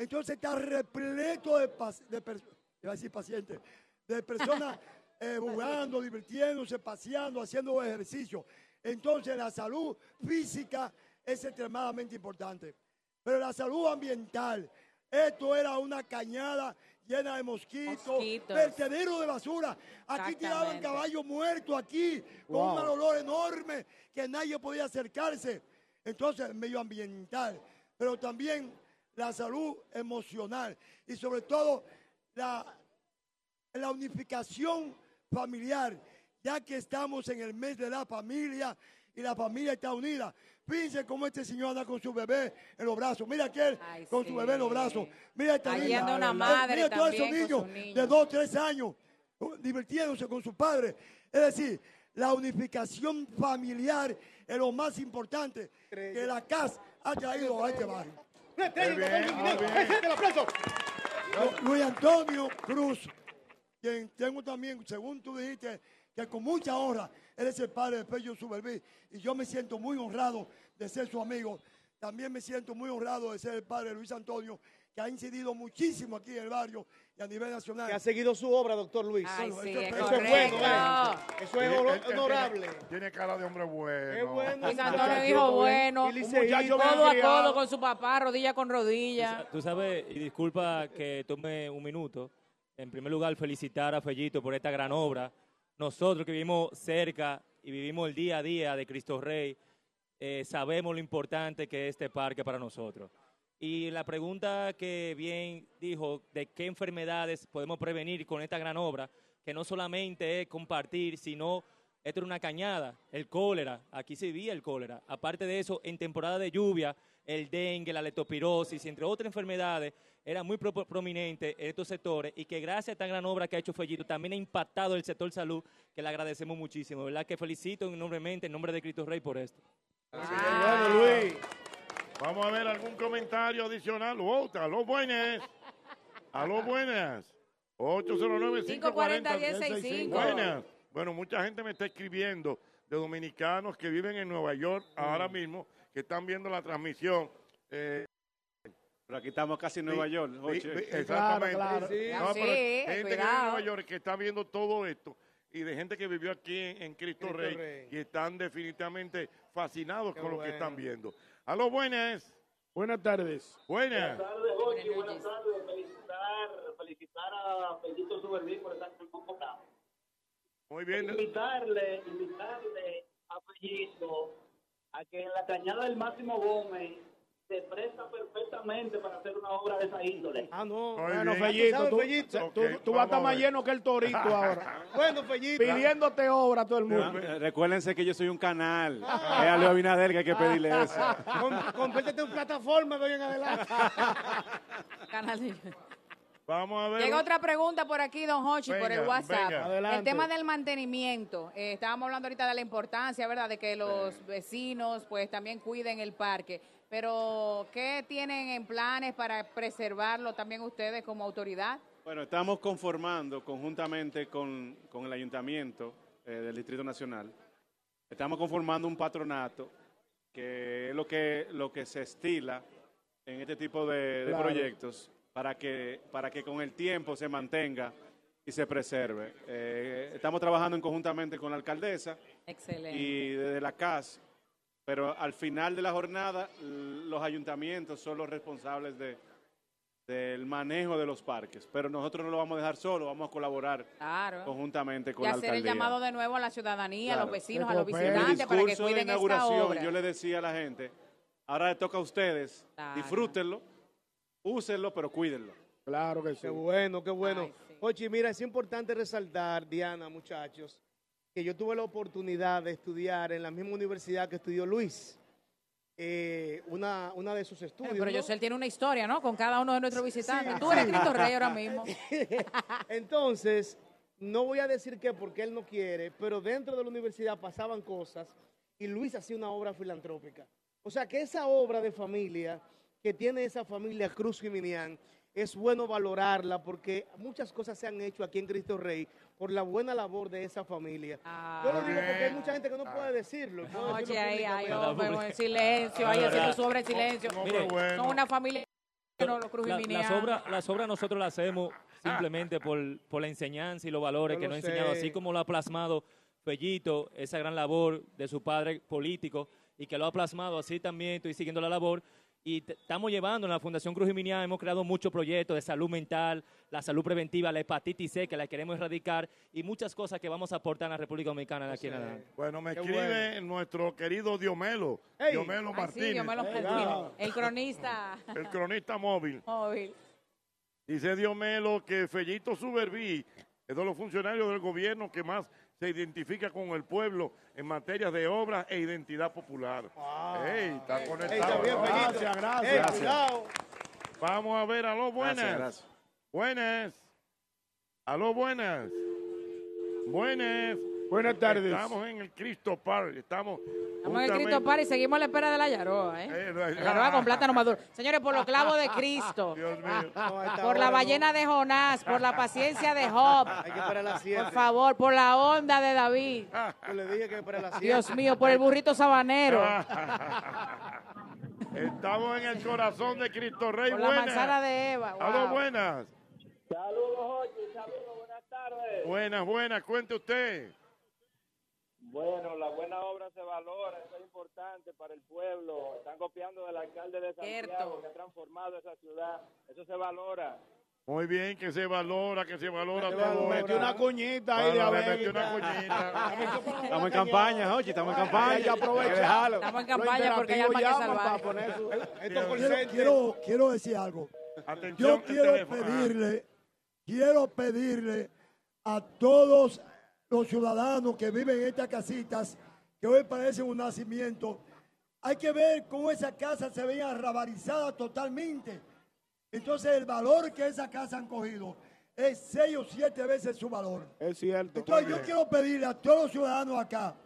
Entonces está repleto de, de iba a decir pacientes, de personas eh, jugando, divirtiéndose, paseando, haciendo ejercicio. Entonces la salud física es extremadamente importante. Pero la salud ambiental, esto era una cañada llena de mosquitos, Mosquitos. vertedero de basura. Aquí tiraban caballos muertos aquí, con Wow. un mal olor enorme que nadie podía acercarse. Entonces, medioambiental, pero también la salud emocional y sobre todo la, la unificación familiar, ya que estamos en el mes de la familia y la familia está unida. Fíjense cómo este señor anda con su bebé en los brazos. Mira aquel Ay, con sí. su bebé en los brazos. Mira esta niña. una madre Mira todos esos niños sus niños. de dos, tres años divirtiéndose con su padre. Es decir, la unificación familiar es lo más importante que la CAS ha traído a este barrio. Lu- Luis Antonio Cruz, quien tengo también, según tú dijiste, que con mucha honra, él es el padre de Pello Suberví, y yo me siento muy honrado de ser su amigo. También me siento muy honrado de ser el padre de Luis Antonio, que ha incidido muchísimo aquí en el barrio y a nivel nacional. Que ha seguido su obra, doctor Luis. Ay, Eso- sí, eso- es eso bueno, ¿eh? Eso es honorable. Tiene, tiene cara de hombre bueno. Es bueno. Antonio muchacho, dijo bien. bueno, Y codo a codo con su papá, rodilla con rodilla. Tú sabes, y disculpa que tome un minuto. En primer lugar, felicitar a Fellito por esta gran obra. Nosotros que vivimos cerca y vivimos el día a día de Cristo Rey, eh, sabemos lo importante que es este parque para nosotros. Y la pregunta que bien dijo de qué enfermedades podemos prevenir con esta gran obra, que no solamente es compartir, sino esto era una cañada, el cólera, aquí se vivía el cólera. Aparte de eso, en temporada de lluvia, el dengue, la leptospirosis, entre otras enfermedades, era muy pro- prominente en estos sectores y que gracias a esta gran obra que ha hecho Fellito también ha impactado el sector salud, que le agradecemos muchísimo, ¿verdad? Que felicito enormemente en nombre de Cristo Rey por esto. Bueno, Luis. Vamos a ver algún comentario adicional. Otra, a los buenas. A los buenas. 809-540-1065. Buenas. Bueno, mucha gente me está escribiendo de dominicanos que viven en Nueva York ahora mismo, que están viendo la transmisión. Eh, Pero aquí estamos casi en Nueva Sí, York. sí, Joche. sí, exactamente. claro. No, Sí, pero sí, gente que vive en. Nueva York que está viendo todo esto y de gente que vivió aquí en, en Cristo, Cristo Rey, Rey. y están definitivamente fascinados Qué con lo que están viendo. A los buenas. Buenas tardes. Buenas. Buenas tardes, Jochi. Buenas tardes. Felicitar, felicitar a Fellito Suberví por estar convocado. Muy bien. Invitarle, invitarle a Fellito a que en la cañada del Máximo Gómez se presta perfectamente para hacer una obra de esa índole. Ah, no. Bueno, bien. Fellito, ¿Sabes, tú, Fellito? tú- vas a estar más lleno que el torito ahora. Bueno, Fellito. Pidiéndote obra a todo el mundo. Eh, Recuérdense que yo soy un canal. Es a Leo Abinader que hay que pedirle eso. Con- Conviértete en plataforma de hoy en adelante. Canal Vamos a ver. Llega otra pregunta por aquí, don Hochi, por el WhatsApp. venga. El tema del mantenimiento. Eh, estábamos hablando ahorita de la importancia, ¿verdad?, de que los vecinos pues también cuiden el parque. Pero, ¿qué tienen en planes para preservarlo también ustedes como autoridad? Bueno, estamos conformando conjuntamente con, con el Ayuntamiento eh, del Distrito Nacional. Estamos conformando un patronato que es lo que, lo que se estila en este tipo de, proyectos para que, para que con el tiempo se mantenga y se preserve. Eh, estamos trabajando en conjuntamente con la alcaldesa Excelente. y desde la CAS, pero al final de la jornada los ayuntamientos son los responsables de, del manejo de los parques, pero nosotros no lo vamos a dejar solo, vamos a colaborar Claro. conjuntamente con Y la hacer el llamado de nuevo a la ciudadanía, a los vecinos, a los visitantes, para que de cuiden esta inauguración, obra. yo le decía a la gente, ahora le toca a ustedes, Claro. disfrútenlo, úsenlo, pero cuídenlo. Claro que sí. Qué bueno, qué bueno. Ochi, mira, es importante resaltar, Diana, muchachos, que yo tuve la oportunidad de estudiar en la misma universidad que estudió Luis. eh, una, una de sus estudios. Pero ¿no? Yosel tiene una historia, ¿no? Con cada uno de nuestros visitantes. Sí, Tú eres sí. Cristo Rey ahora mismo. Entonces, no voy a decir que porque él no quiere, pero dentro de la universidad pasaban cosas y Luis hacía una obra filantrópica. O sea que esa obra de familia que tiene esa familia Cruz Jiminián, es bueno valorarla porque muchas cosas se han hecho aquí en Cristo Rey por la buena labor de esa familia. Yo lo digo porque hay mucha gente que no puede decirlo. puede Oye, ahí, ahí, en silencio, ahí La haciendo su obra en silencio. Mire, Son una familia. No, los Cruz La- las, obras, las obras nosotros las hacemos simplemente por, por la enseñanza y los valores Yo que lo nos ha enseñado, así como lo ha plasmado Fellito, esa gran labor de su padre político, y que lo ha plasmado así también, estoy siguiendo la labor. Y estamos llevando en la Fundación Cruz Jiminián, hemos creado muchos proyectos de salud mental, la salud preventiva, la hepatitis C, que la queremos erradicar, y muchas cosas que vamos a aportar en la República Dominicana de aquí en adelante. Bueno, me Qué escribe bueno. nuestro querido Diomelo, Ey. Diomelo Ay, sí, Martínez, Diomelo Martínez, el cronista el cronista móvil. móvil. Dice Diomelo que Fellito Suberví es de los funcionarios del gobierno que más se identifica con el pueblo en materia de obras e identidad popular. Ey, está conectado. está bien, ¿no? Fellito. Gracias, gracias. Ey, cuidado. Vamos a ver, aló, buenas. Gracias, gracias. Buenas. Aló, buenas. Buenas. Buenas tardes. Estamos en el Cristo Park. Estamos, Estamos en el Cristo Par y seguimos a la espera de la Yaroa, ¿eh? Eh, La Yaroa con plátano maduro. Señores, por los clavos de Cristo. Por la ballena de Jonás, por la paciencia de Job. Hay que esperar a las siete. Por favor, por la onda de David. Yo le dije que esperar a las siete. Dios mío, por el burrito sabanero. Estamos en el corazón de Cristo Rey. Por la buenas. manzana de Eva. wow. Aló, buenas. Saludos, Jochi, saludos, buenas tardes. Buenas, buenas. Cuente usted. Bueno, la buena obra se valora, eso es importante para el pueblo. Están copiando del alcalde de Santiago, que ha transformado esa ciudad. Eso se valora. Muy bien, que se valora, que se valora todo. valora. Metió una cuñita ahí de abeja. metió una cuñita. Estamos en campaña, Jochi, estamos en campaña. Que dejarlo. Estamos en campaña porque hay alma que salvar. para poner su- Estos call Quiero, quiero, quiero decir algo. Atención, Yo quiero pedirle, quiero pedirle a todos los ciudadanos que viven en estas casitas, que hoy parecen un nacimiento, hay que ver cómo esa casa se veía rabarizada totalmente. Entonces el valor que esa casa han cogido es seis o siete veces su valor. Es cierto. Entonces yo quiero pedirle a todos los ciudadanos acá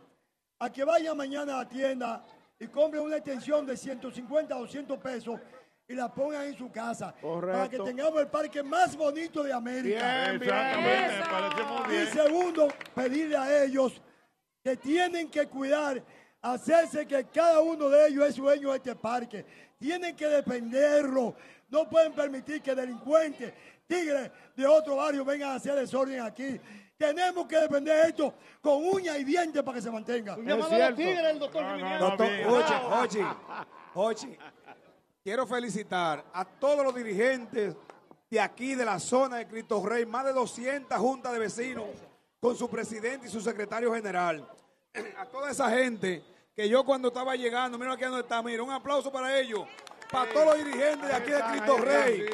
a que vayan mañana a la tienda y compren una extensión de 150 o 200 pesos y la pongan en su casa para que tengamos el parque más bonito de América. Bien, bien. Exactamente, me parece muy Y bien. segundo, pedirle a ellos que tienen que cuidar, hacerse que cada uno de ellos es dueño de este parque. Tienen que defenderlo. No pueden permitir que delincuentes, tigres de otro barrio vengan a hacer desorden aquí. Tenemos que defender esto con uñas y dientes para que se mantenga. Un llamado a los tigres, el doctor No, no, Jiminián. no, Doctor, oye, oye, quiero felicitar a todos los dirigentes de aquí, de la zona de Cristo Rey, más de 200 juntas de vecinos, con su presidente y su secretario general. A toda esa gente que yo cuando estaba llegando, mira aquí donde está, mira, un aplauso para ellos, para todos los dirigentes de aquí de Cristo Rey,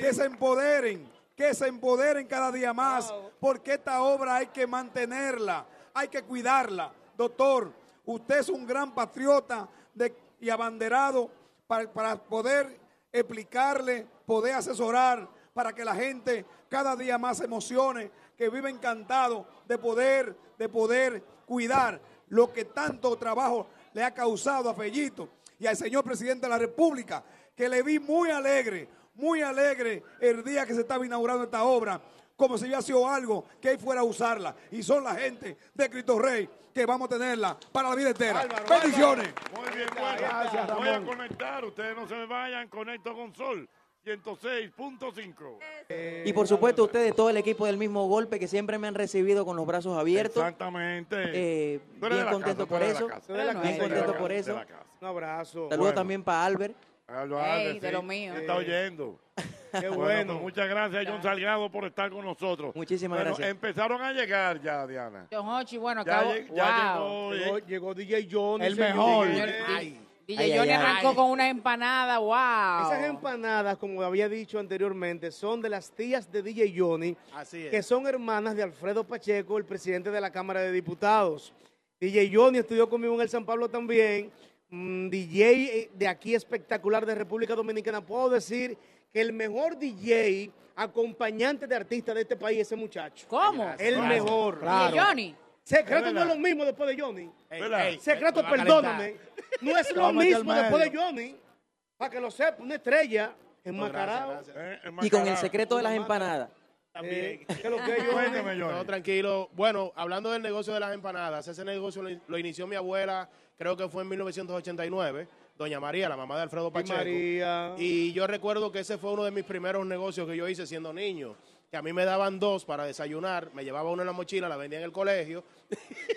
que se empoderen, que se empoderen cada día más, porque esta obra hay que mantenerla, hay que cuidarla. Doctor, usted es un gran patriota de- y abanderado para, poder explicarle, poder asesorar, para que la gente cada día más emocione, que vive encantado de poder, de poder cuidar lo que tanto trabajo le ha causado a Fellito y al señor presidente de la República, que le vi muy alegre, muy alegre el día que se estaba inaugurando esta obra, como si hubiera sido algo que él fuera a usarla. Y son la gente de Cristo Rey que vamos a tenerla para la vida entera. Bendiciones. Muy bien, bueno. Gracias, Voy a conectar, ustedes no se me vayan, conecto con Sol 106.5. Y por supuesto, ustedes, todo el equipo del mismo golpe, que siempre me han recibido con los brazos abiertos. Exactamente. Eh, bien contento casa, por eso. Bien contento por eso. Un abrazo. Saludos también para Albert. Aldo Ey, Alves, de sí. lo mío. Está oyendo. Qué Bueno, bueno. pues muchas gracias, John Salgado, por estar con nosotros. Muchísimas Bueno, gracias. Empezaron a llegar ya, Diana. John Hochi, bueno, Ya acabo. lleg- ya wow. llegó, Llegó, llegó DJ Johnny. El señor. mejor. Ay. DJ Ay, Johnny ay. arrancó con una empanada, wow. Esas empanadas, como había dicho anteriormente, son de las tías de DJ Johnny, Así es. que son hermanas de Alfredo Pacheco, el presidente de la Cámara de Diputados. DJ Johnny estudió conmigo en el San Pablo también. DJ eh, de aquí espectacular de República Dominicana. Puedo decir que el mejor DJ acompañante de artistas de este país es ese muchacho. ¿Cómo? El Claro, mejor. claro. DJ Johnny. Secreto Es no es lo mismo después de Johnny. Ey, ey, Secreto, a perdóname. No es lo mismo después de Johnny. Para que lo sepa, una estrella enmascarado. gracias, Eh, Y con el secreto de las empanadas. También. Eh, ¿qué es lo que? Cuéntame, No, tranquilo. Bueno, hablando del negocio de las empanadas, ese negocio lo, lo inició mi abuela, creo que fue en 1989, doña María, la mamá de Alfredo Y Pacheco. María. Y yo recuerdo que ese fue uno de mis primeros negocios que yo hice siendo niño. Que a mí me daban dos para desayunar, me llevaba uno en la mochila, la vendía en el colegio.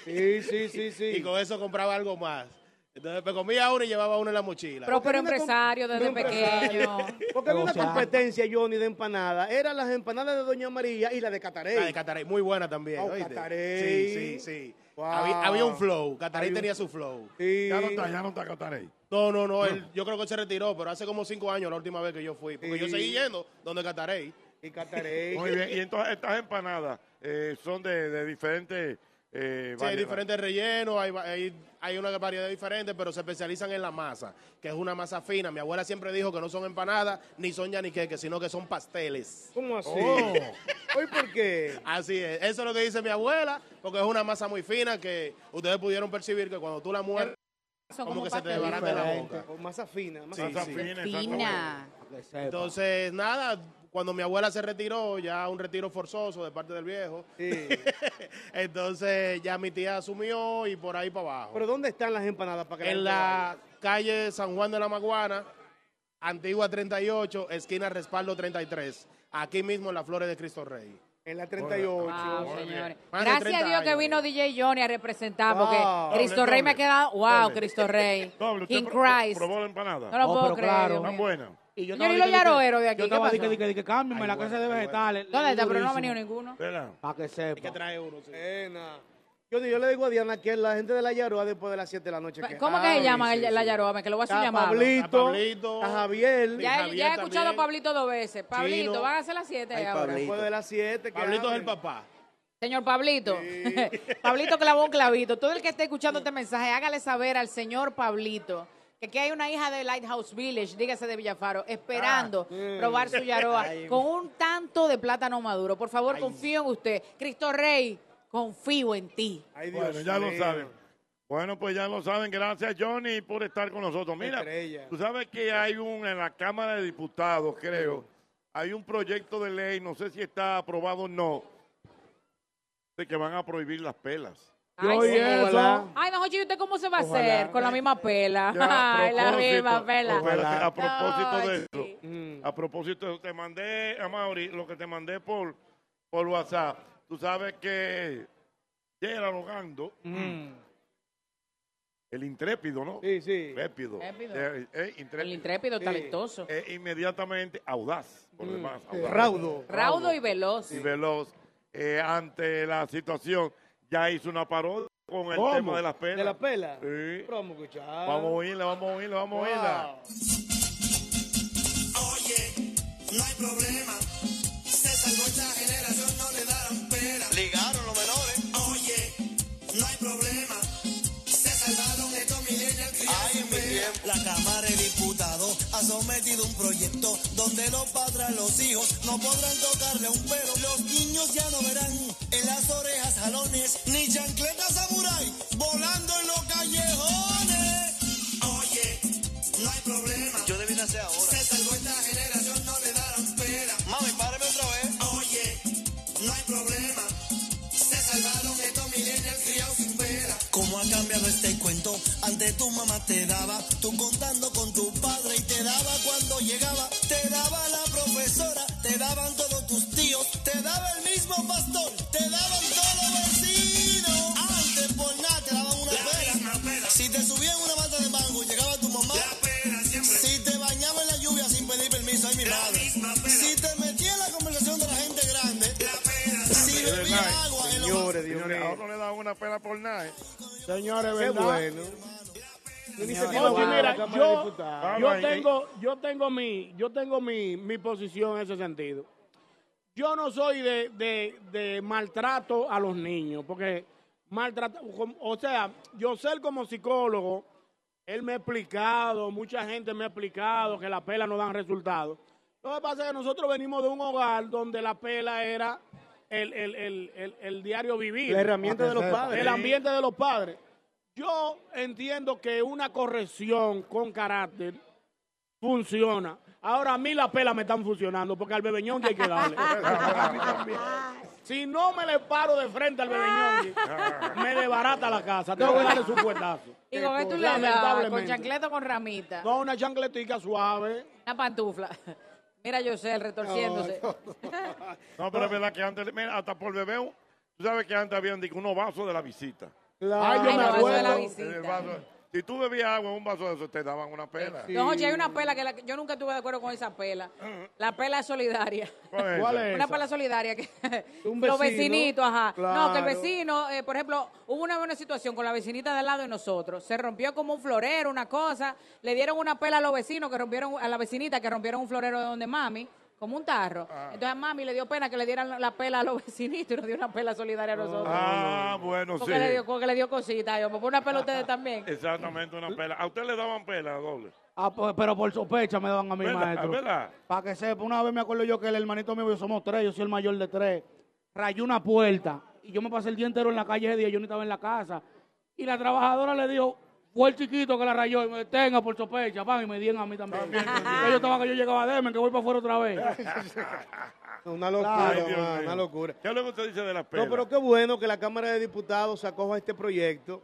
Sí, sí, sí, sí. Y con eso compraba algo más. Entonces me comía uno y llevaba uno en la mochila. Una empresario desde empresario. pequeño. Porque había una competencia, Johnny, de empanadas. Eran las empanadas de Doña María y la de Catarey. La de Catarey, muy buena también. Oh. Catarey. Sí, sí, sí. Wow. Había, había un flow. Catarey un- tenía su flow. Sí. Ya no está, ya no está Catarey. No, no, no. él- yo creo que él se retiró, pero hace como cinco años la última vez que yo fui. Porque yo seguí yendo donde Catarey. Y Catarey. Muy bien, y entonces estas empanadas eh, son de, de diferentes... Eh, Sí, hay diferentes rellenos, hay, hay, hay una variedad diferente, pero se especializan en la masa, que es una masa fina. Mi abuela siempre dijo que no son empanadas, ni son yaniqueques, sino que son pasteles. ¿Cómo así? Oh. ¿Hoy por qué? Así es. Eso es lo que dice mi abuela, porque es una masa muy fina que ustedes pudieron percibir que cuando tú la muerdes, Son como como que se te desbarata la boca. Con masa fina. Masa Sí, Masa sí. fina. Entonces, nada, cuando mi abuela se retiró, ya un retiro forzoso de parte del viejo, Sí. entonces ya mi tía asumió y por ahí para abajo. Pero ¿dónde están las empanadas para que en la calle San Juan de la Maguana, Antigua 38, esquina Respaldo 33, aquí mismo en las Flores de Cristo Rey. En la 38. Wow, bien. señores. Gracias a 30 Dios que vino DJ Johnny a representar, porque Wow. Cristo Doble, Rey me ha quedado. Wow, Doble. Cristo Rey. Doble, ¿usted King Christ. probó la empanada? No lo Oh, puedo creer. claro. ¿Tan buena? Y yo estaba ¿y los di que- yaroeros de aquí? Yo ¿Qué estaba cámbiame la clase de vegetales. ¿Dónde está? Pero no ha venido ninguno. Para que Hay que sepa. traer uno. Johnny, yo le digo a Diana que la gente de la Yaroa después de las 7 de la noche. que ¿Cómo que se llama sí, el- la. Yaroa? Que lo voy a hacer llamado. Pablito, Está Pablito. está Javier. Ya, Javier ya he escuchado a. Pablito dos veces. Pablito, Chino. van a ser las siete Ay, ahora. Pablito. Después de las 7. Pablito es el papá. Señor Pablito, Pablito clavó un clavito. Todo el que esté escuchando este mensaje, hágale saber al señor Pablito que aquí hay una hija de Lighthouse Village, dígase de Villafaro, esperando probar su yaroa con un tanto de plátano maduro. Por favor, confío en usted. Cristo Rey, confío en ti. Ay, Dios Bueno, ya lo saben. Bueno, pues ya lo saben. Gracias, Johnny, por estar con nosotros. Mira, Estrella. tú sabes que hay un, en la Cámara de Diputados, creo, hay un proyecto de ley, no sé si está aprobado o no, de que van a prohibir las pelas. Ay, oí sí. eso. Ay, mejor ¿y usted cómo se va a Ojalá. hacer con la misma pela? Ya, Ay, la misma pela. ojalá, A propósito de eso, sí. a propósito de eso, te mandé, a Mauri, lo que te mandé por, por WhatsApp. Tú sabes que Gerard Rogando, el intrépido, ¿no? Sí, sí. Intrépido. Intrépido. Eh, eh, El intrépido. intrépido, Sí. talentoso. Eh, inmediatamente audaz, por Mm, demás. audaz. Raudo. Raudo y veloz. y veloz eh, ante la situación. Ya hizo una parodia con el ¿Cómo? tema de las penas. ¿De la pela? Sí. Pero vamos a escuchar. Vamos a oírla, vamos a oírla, vamos a oírla. Oye, no hay problema. Se salvó esta generación, no le darán pena. Ligaron los menores. Oye, no hay problema. Se salvaron estos millennials Ay, en mi tiempo. La Cámara de Diputados sometido un proyecto donde los padres, los hijos, no podrán tocarle un pelo. Los niños ya no verán en las orejas jalones ni chancletas samurai volando en los callejones. Oye, no hay problema. Yo debí nacer ahora. Antes tu mamá te daba, tú contando con tu padre y te daba cuando llegaba. Te daba la profesora, te daban todos tus tíos, te daba el mismo pastor, te daban todos los vecinos. Antes por nada te daban una pera. Si te subían una mata de mango, llegaba tu mamá. Si te bañaba en la lluvia sin pedir permiso, ay mi madre. Señores, Dios Señores, mío. a le da una pena por nada. ¿eh? Señores, Qué ¿verdad? bueno. Iniciativa Oye, mira, yo, yo ahí. tengo, yo tengo mi, yo tengo mi, mi posición en ese sentido. Yo no soy de, de, de maltrato a los niños, porque maltrato, o sea, yo ser como psicólogo, él me ha explicado, mucha gente me ha explicado que la pela no dan resultados. Lo que pasa es que nosotros venimos de un hogar donde la pela era el, el, el, el, el diario vivir. La herramienta de los El padres. ambiente de los padres. Yo entiendo que una corrección con carácter funciona. Ahora a mí la pela me están funcionando porque al bebeñón hay que darle. si no me le paro de frente al bebeñón, me desbarata la casa. Tengo que darle su puestazo. ¿Y con qué tú le das? ¿Con chancleta o con ramita? No, una chancletica suave. Una pantufla. Mira, yo sé, el retorciéndose. No, pero es verdad que antes, mira, hasta por bebé, tú sabes que antes habían dicho, unos vasos de la visita. Ay, yo Ay, me los vasos de la acuerdo. visita. Si tú bebías agua en un vaso de eso, te daban una pela. No, oye, hay una pela que la- yo nunca estuve de acuerdo con esa pela. La pela solidaria. ¿Cuál es ¿Cuál esa? es Una esa? pela solidaria que Un los vecinitos, ajá. No, que el vecino, eh, por ejemplo, hubo una buena situación con la vecinita de al lado de nosotros. Se rompió como un florero, una cosa. Le dieron una pela a los vecinos que rompieron, a la vecinita que rompieron un florero de donde mami, como un tarro. Entonces a mami le dio pena que le dieran la- la pela a los vecinitos y nos dio una pela solidaria a nosotros. Ah, bueno, sí. porque, le dio, porque le dio cosita, yo, pues una pela a ustedes también. Exactamente, una pela. ¿A usted le daban pela doble? Ah, pues, pero por sospecha me daban a mi maestro. Para que sepa, una vez me acuerdo yo que el hermanito mío, somos tres, yo soy el mayor de tres, rayó una puerta y yo me pasé el día entero en la calle ese día, yo no estaba en la casa. Y la trabajadora le dijo, fue el chiquito que la rayó y me tenga por sospecha, pan, y me dieron a mí también. yo estaba que yo llegaba a Demen, que voy para afuera otra vez. Una locura, Ay, Dios man, mío. una locura. ¿Qué es lo que usted dice de las pelas? No, pero qué bueno que la Cámara de Diputados se acoja a este proyecto.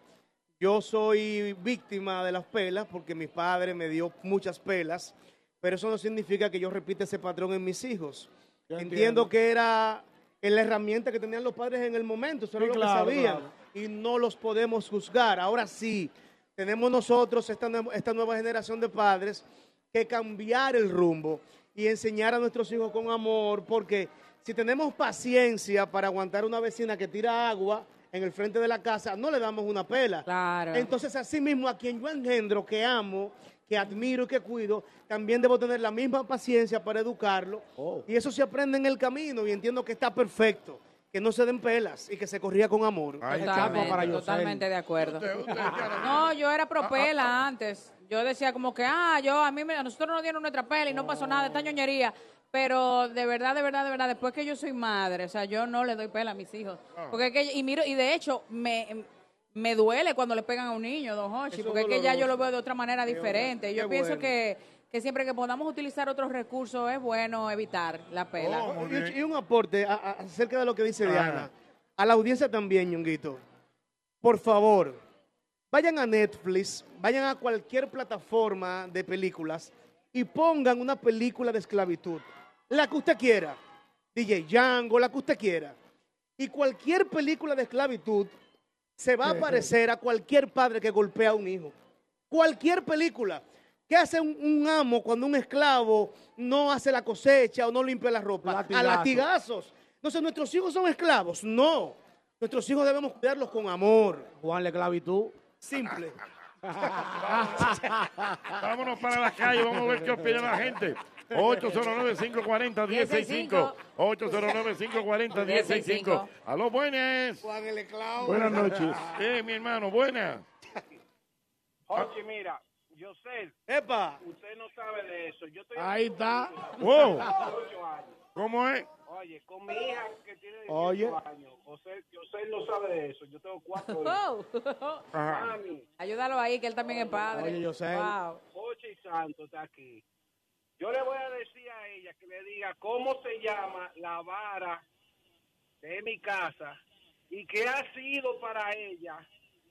Yo soy víctima de las pelas porque mi padre me dio muchas pelas, pero eso no significa que yo repita ese patrón en mis hijos. Yo Entiendo, entiendo. que era la herramienta que tenían los padres en el momento, eso era Sí, lo claro, que sabían claro. y no los podemos juzgar. Ahora sí, tenemos nosotros, esta, esta nueva generación de padres, que cambiar el rumbo y enseñar a nuestros hijos con amor, porque si tenemos paciencia para aguantar una vecina que tira agua en el frente de la casa, no le damos una pela. Claro. Entonces, así mismo, a quien yo engendro, que amo, que admiro y que cuido, también debo tener la misma paciencia para educarlo. Y eso se aprende en el camino y entiendo que está perfecto, que no se den pelas y que se corría con amor. Totalmente, totalmente de acuerdo. No, yo era propela antes. Yo decía como que, ah, yo a mí me, a nosotros nos dieron nuestra pela y no pasó nada, esta ñoñería. Pero de verdad, de verdad, de verdad, después que yo soy madre, o sea, yo no le doy pela a mis hijos. Porque es que, y miro, y de hecho, me, me duele cuando le pegan a un niño, don Hochi, porque es que ya yo lo veo de otra manera diferente. Yo qué pienso bueno. que, que siempre que podamos utilizar otros recursos es bueno evitar la pela. Oh, y, y un aporte a- a- acerca de lo que dice Ajá. Diana. A la audiencia también, Ñonguito. Por favor, vayan a Netflix, vayan a cualquier plataforma de películas y pongan una película de esclavitud. La que usted quiera. DJ Django, la que usted quiera. Y cualquier película de esclavitud se va a parecer a cualquier padre que golpea a un hijo. Cualquier película. ¿Qué hace un, un amo cuando un esclavo no hace la cosecha o no limpia la ropa? Latigazo. A latigazos. Entonces, ¿nuestros hijos son esclavos? No. Nuestros hijos debemos cuidarlos con amor. Juan, la esclavitud. Simple. Vámonos para la calle, vamos a ver qué opina la gente. 809-540-1065. 809-540-1065. Aló, buenas. Juan el. Buenas noches. Eh, mi hermano, buenas. Oye, mira, yo sé. Epa. Usted no sabe de eso. Yo estoy Ahí está. Wow. Ocho años. ¿Cómo es? Oye, con mi hija que tiene 18 Oye. años. José, José no sabe de eso. Yo tengo cuatro Oh. hijos. Mami, Ayúdalo ahí, que él también es padre. Oye, yo sé. Wow. Ocho y Santo está aquí. Yo le voy a decir a ella que le diga cómo se llama la vara de mi casa y qué ha sido para ella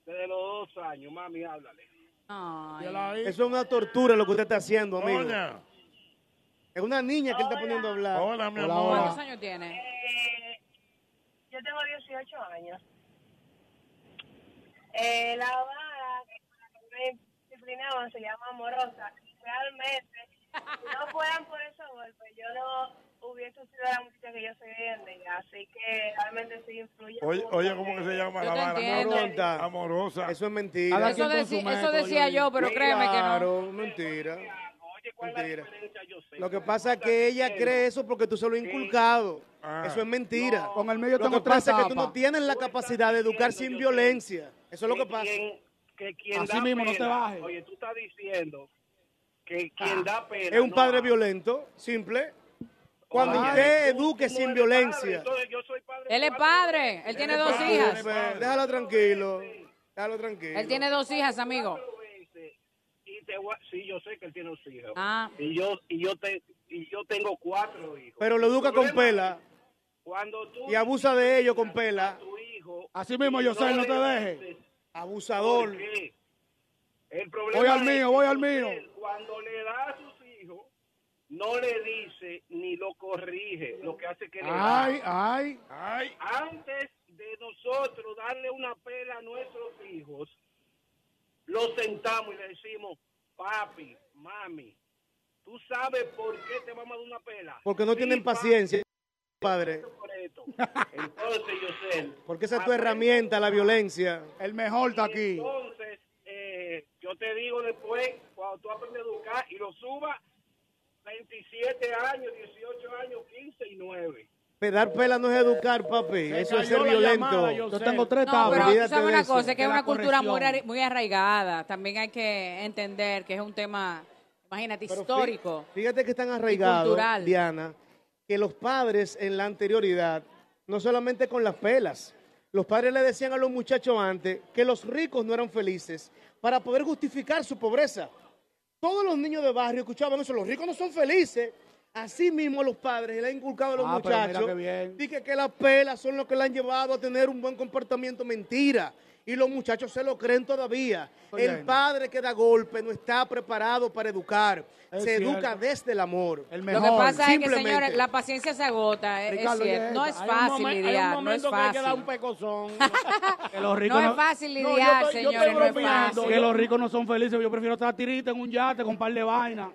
desde los dos años. Mami, háblale. Eso es una tortura lo que usted está haciendo, amigo. Hola. Es una niña que él está poniendo a hablar. Hola, mi amor. ¿Cuántos años tiene? Yo tengo 18 años. Eh, la abogada que me disciplinaban se llama Amorosa. Realmente, no fueran por esos golpes, yo no hubiese sido la muchacha que yo soy hoy en día. Así que realmente sí influye. Oye, oye, ¿cómo que se llama la te vara? Amorosa. Amorosa. Eso es mentira. Eso, deci- eso decía yo, pero créeme que no. Claro, mentira. Mentira. Lo que pasa es que ella cree eso porque tú se lo has inculcado. Eso es mentira. Con el medio lo que pasa es que tú no tienes la capacidad de educar sin violencia. Eso es lo que pasa. Quien- que quien Así mismo, no te bajes. Oye, tú estás diciendo que quien da pena. Es un no padre violento, simple. Cuando Ay, usted tú- eduque tú sin no eres padre, violencia. entonces yo soy padre. Él es padre, él tiene dos hijas. Déjalo tranquilo. Déjalo tranquilo. Él tiene dos hijas, amigo. Y te sí, yo sé que él tiene dos hijos. Ah. Y yo y yo te y yo tengo cuatro hijos. Pero lo educa con pela Cuando tú y abusa de ellos con pela. Así mismo, yo sé, no te dejes. Abusador. ¿Por qué? El problema Voy al es mío, que voy al mío. Cuando le da a sus hijos, no le dice ni lo corrige, lo que hace que le Ay, da. ay. Ay. Antes de nosotros darle una pela a nuestros hijos, los sentamos y le decimos, papi, mami, ¿tú sabes por qué te vamos a dar una pela? Porque no Sí, tienen papi, paciencia, padre. por esto. Entonces, yo sé. Porque esa es tu herramienta, la violencia. El mejor está aquí. Entonces, eh, yo te digo después, cuando tú aprendes a educar y lo subas, 27 años, 18 años, 15 y 9. Pero Dar pela no es educar, papi. Eso es ser violento. llamada, yo tengo tres No, tablas. pero tú sabes una cosa, es que es una cultura muy, muy arraigada. También hay que entender que es un tema, imagínate, Pero histórico. Fíjate que están arraigados. Diana, que los padres en la anterioridad, no solamente con las pelas, los padres le decían a los muchachos antes que los ricos no eran felices para poder justificar su pobreza. Todos los niños de barrio escuchaban eso, los ricos no son felices. Así mismo los padres le han inculcado a los Ah, muchachos. Dije que las pelas son lo que le han llevado a tener un buen comportamiento. Mentira. Y los muchachos se lo creen todavía. Oye. El padre que da golpe no está preparado para educar. Es se cierto. educa desde el amor. El Lo que pasa es que, señores, la paciencia se agota, es- es Ricardo, cierto. No es hay fácil momen- lidiar, Hay un no es momento que hay que dar un fácil. pecozón. que los ricos No es fácil No, yo lidiar, estoy- yo señores, estoy no es fácil. Que los ricos no son felices. Yo prefiero estar tirita en un yate con un par de vainas.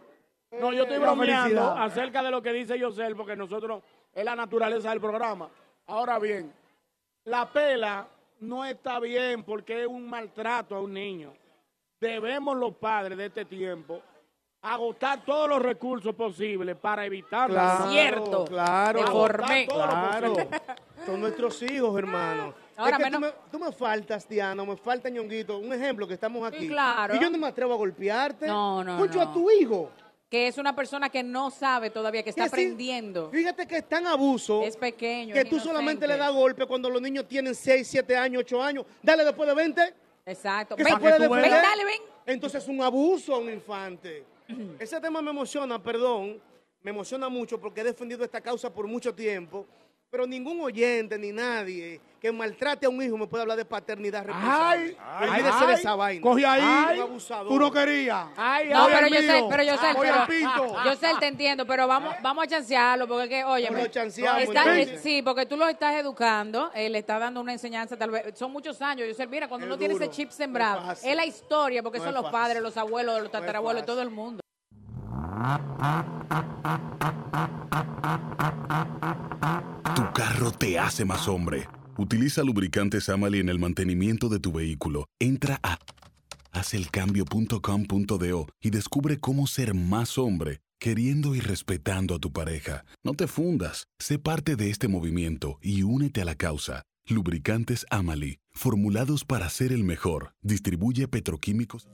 No, yo estoy bromeando acerca de lo que dice Yosel, porque nosotros es la naturaleza del programa. Ahora bien, la pela no está bien porque es un maltrato a un niño. Debemos los padres de este tiempo agotar todos los recursos posibles para evitar Claro, Cierto. claro, claro. Son nuestros hijos, hermano. Ahora, es que menos- tú, me, tú me faltas, Diana, me falta Ñonguito. Un ejemplo que estamos aquí. claro. Y yo no me atrevo a golpearte. No, no, no. a tu hijo. Que es una persona que no sabe todavía, que está Que sí, aprendiendo. Fíjate que es tan abuso Es pequeño. que es tú solamente le das golpe cuando los niños tienen 6, 7 años, 8 años. Dale después de 20. Exacto. que Ven, se puede ven, defender. dale, ven. Entonces es un abuso a un infante. Ese tema me emociona, perdón, me emociona mucho porque he defendido esta causa por mucho tiempo, pero ningún oyente ni nadie que maltrate a un hijo me puede hablar de paternidad responsable. Ay, Olvídese de ay, esa vaina. Coge ahí. Ay, un abusador. Tú no querías. Ay, No, ay, pero yo sé, pero yo sé, pero yo sé, te entiendo, pero vamos, vamos a chancearlo porque es que, oye, chanceamos, está- eh, sí, porque tú lo estás educando, eh, le estás dando una enseñanza, tal vez, son muchos años, yo sé, mira, cuando Es uno tiene ese chip no es sembrado, es la historia, porque No son los fácil. padres, los abuelos, los tatarabuelos, todo el mundo. Tu carro te hace más hombre. Utiliza lubricantes Amali en el mantenimiento de tu vehículo. Entra a hacelcambio.com.do y descubre cómo ser más hombre, queriendo y respetando a tu pareja. No te fundas, sé parte de este movimiento y únete a la causa. Lubricantes Amali, formulados para ser el mejor. Distribuye petroquímicos.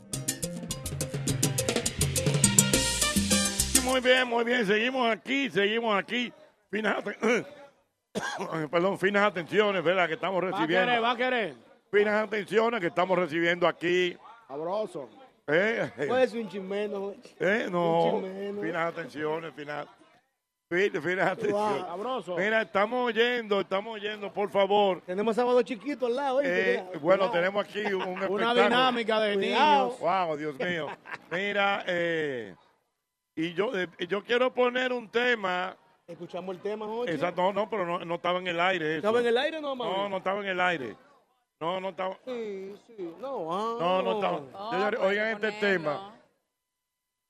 Muy bien, muy bien. Seguimos aquí, seguimos aquí. Finas, Perdón, finas atenciones, ¿verdad? Que estamos Va a recibiendo. querer, va a querer. Finas atenciones que estamos recibiendo aquí. Sabroso. ¿Eh? Puede ser un chismeno. ¿Eh? No. Un. Finas atenciones, finas. Fíjate, fíjate. Mira, estamos oyendo, estamos oyendo, por favor. Tenemos sábado chiquito al lado. Eh, Cuidado. bueno, tenemos aquí un Una espectáculo. dinámica de Cuidado. niños. Wow, Dios mío. Mira, eh, y yo, eh, yo quiero poner un tema. Escuchamos el tema, Jochi. Exacto, no, no, pero no, no estaba en el aire. eso. ¿Estaba en el aire no, mami? No, no estaba en el aire. No, no estaba. Sí, sí. No, ah. No, no estaba. Oh, pues, oigan este tema.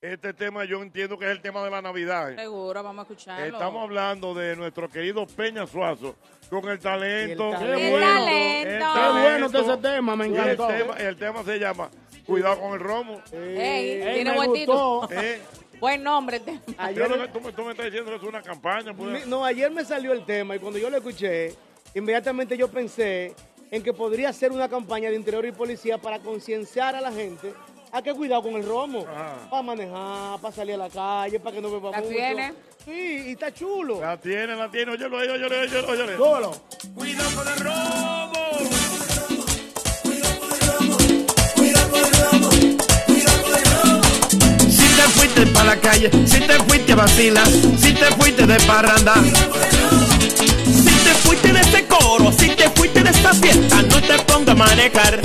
Este tema yo entiendo que es el tema de la Navidad. Seguro, vamos a escucharlo. Estamos hablando de nuestro querido Peña Suazo con el talento. El talento. Qué El talento. Qué bueno está ese tema, me encantó. El tema, el tema se llama Cuidado con el romo. Ey, Ey, tiene buen título. Eh, Buen nombre. lo que tú, me- tú me estás diciendo que es una campaña. pues. Mi- No, ayer me salió el tema y cuando yo lo escuché, inmediatamente yo pensé en que podría ser una campaña de interior y policía para concienciar a la gente a que cuidado con el romo. Para manejar, para salir a la calle, para que no beba ¿La mucho. tiene? Sí, y está chulo. La tiene, la tiene. Óyelo, óyelo, óyelo, óyelo. Súbelo. Cuidado con el robo. Si te fuiste para la calle, si te fuiste a vacilar, si te fuiste de parranda. Si te fuiste de este coro, si te fuiste de esta fiesta, no te pongas a manejar.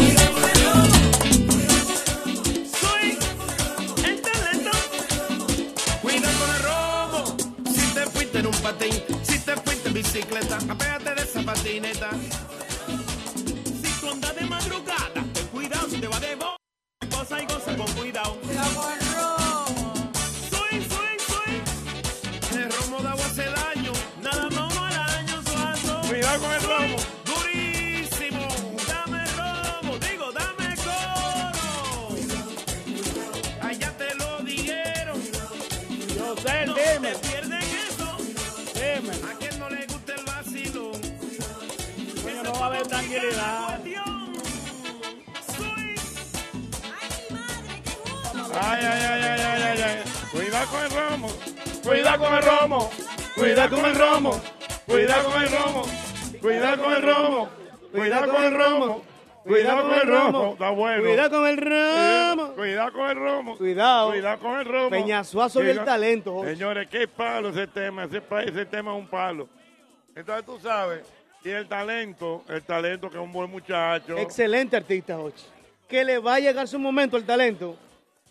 Soy el talento. Cuidado con el robo. Si te fuiste en un patín, si te fuiste en bicicleta, apégate de esa patineta. Si tú andas de madrugada, ten cuidado si te va de bo. Cosa y cosa con cuidado. Cuidado con el romo. Durísimo. Dame robo, digo, dame coro. Allá te lo dijeron. Yo sé, No dime. pierden eso. Dime. A quien no le gusta el vacilón. Coño, no va a haber tranquilidad. Ay, ay, ay, ay, ay, ay, ay. Cuidado con el romo. Cuidado con el romo. Cuidado con el romo. Cuidado con el romo. Cuidado con el romo. Cuidado con el romo. Cuidado con el romo. Está bueno. Cuidado con el romo. Cuidado con el romo. Cuidado. Cuidado con el romo. Peñasuazo y el talento, Jochi. Señores, qué palo ese tema. Ese, ese tema es un palo. Entonces tú sabes. Y el talento, el talento que es un buen muchacho. Excelente artista, Jochi. Que le va a llegar su momento el talento.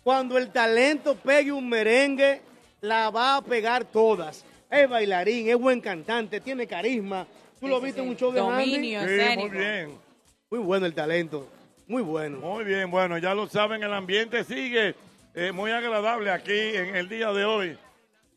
Cuando el talento pegue un merengue, la va a pegar todas. Es bailarín, es buen cantante, tiene carisma. Tú lo viste sí, en un show de Dominio Andy? Sí, muy bien. Muy bueno el talento. Muy bueno. Muy bien, bueno, ya lo saben, el ambiente sigue eh, muy agradable aquí en el día de hoy.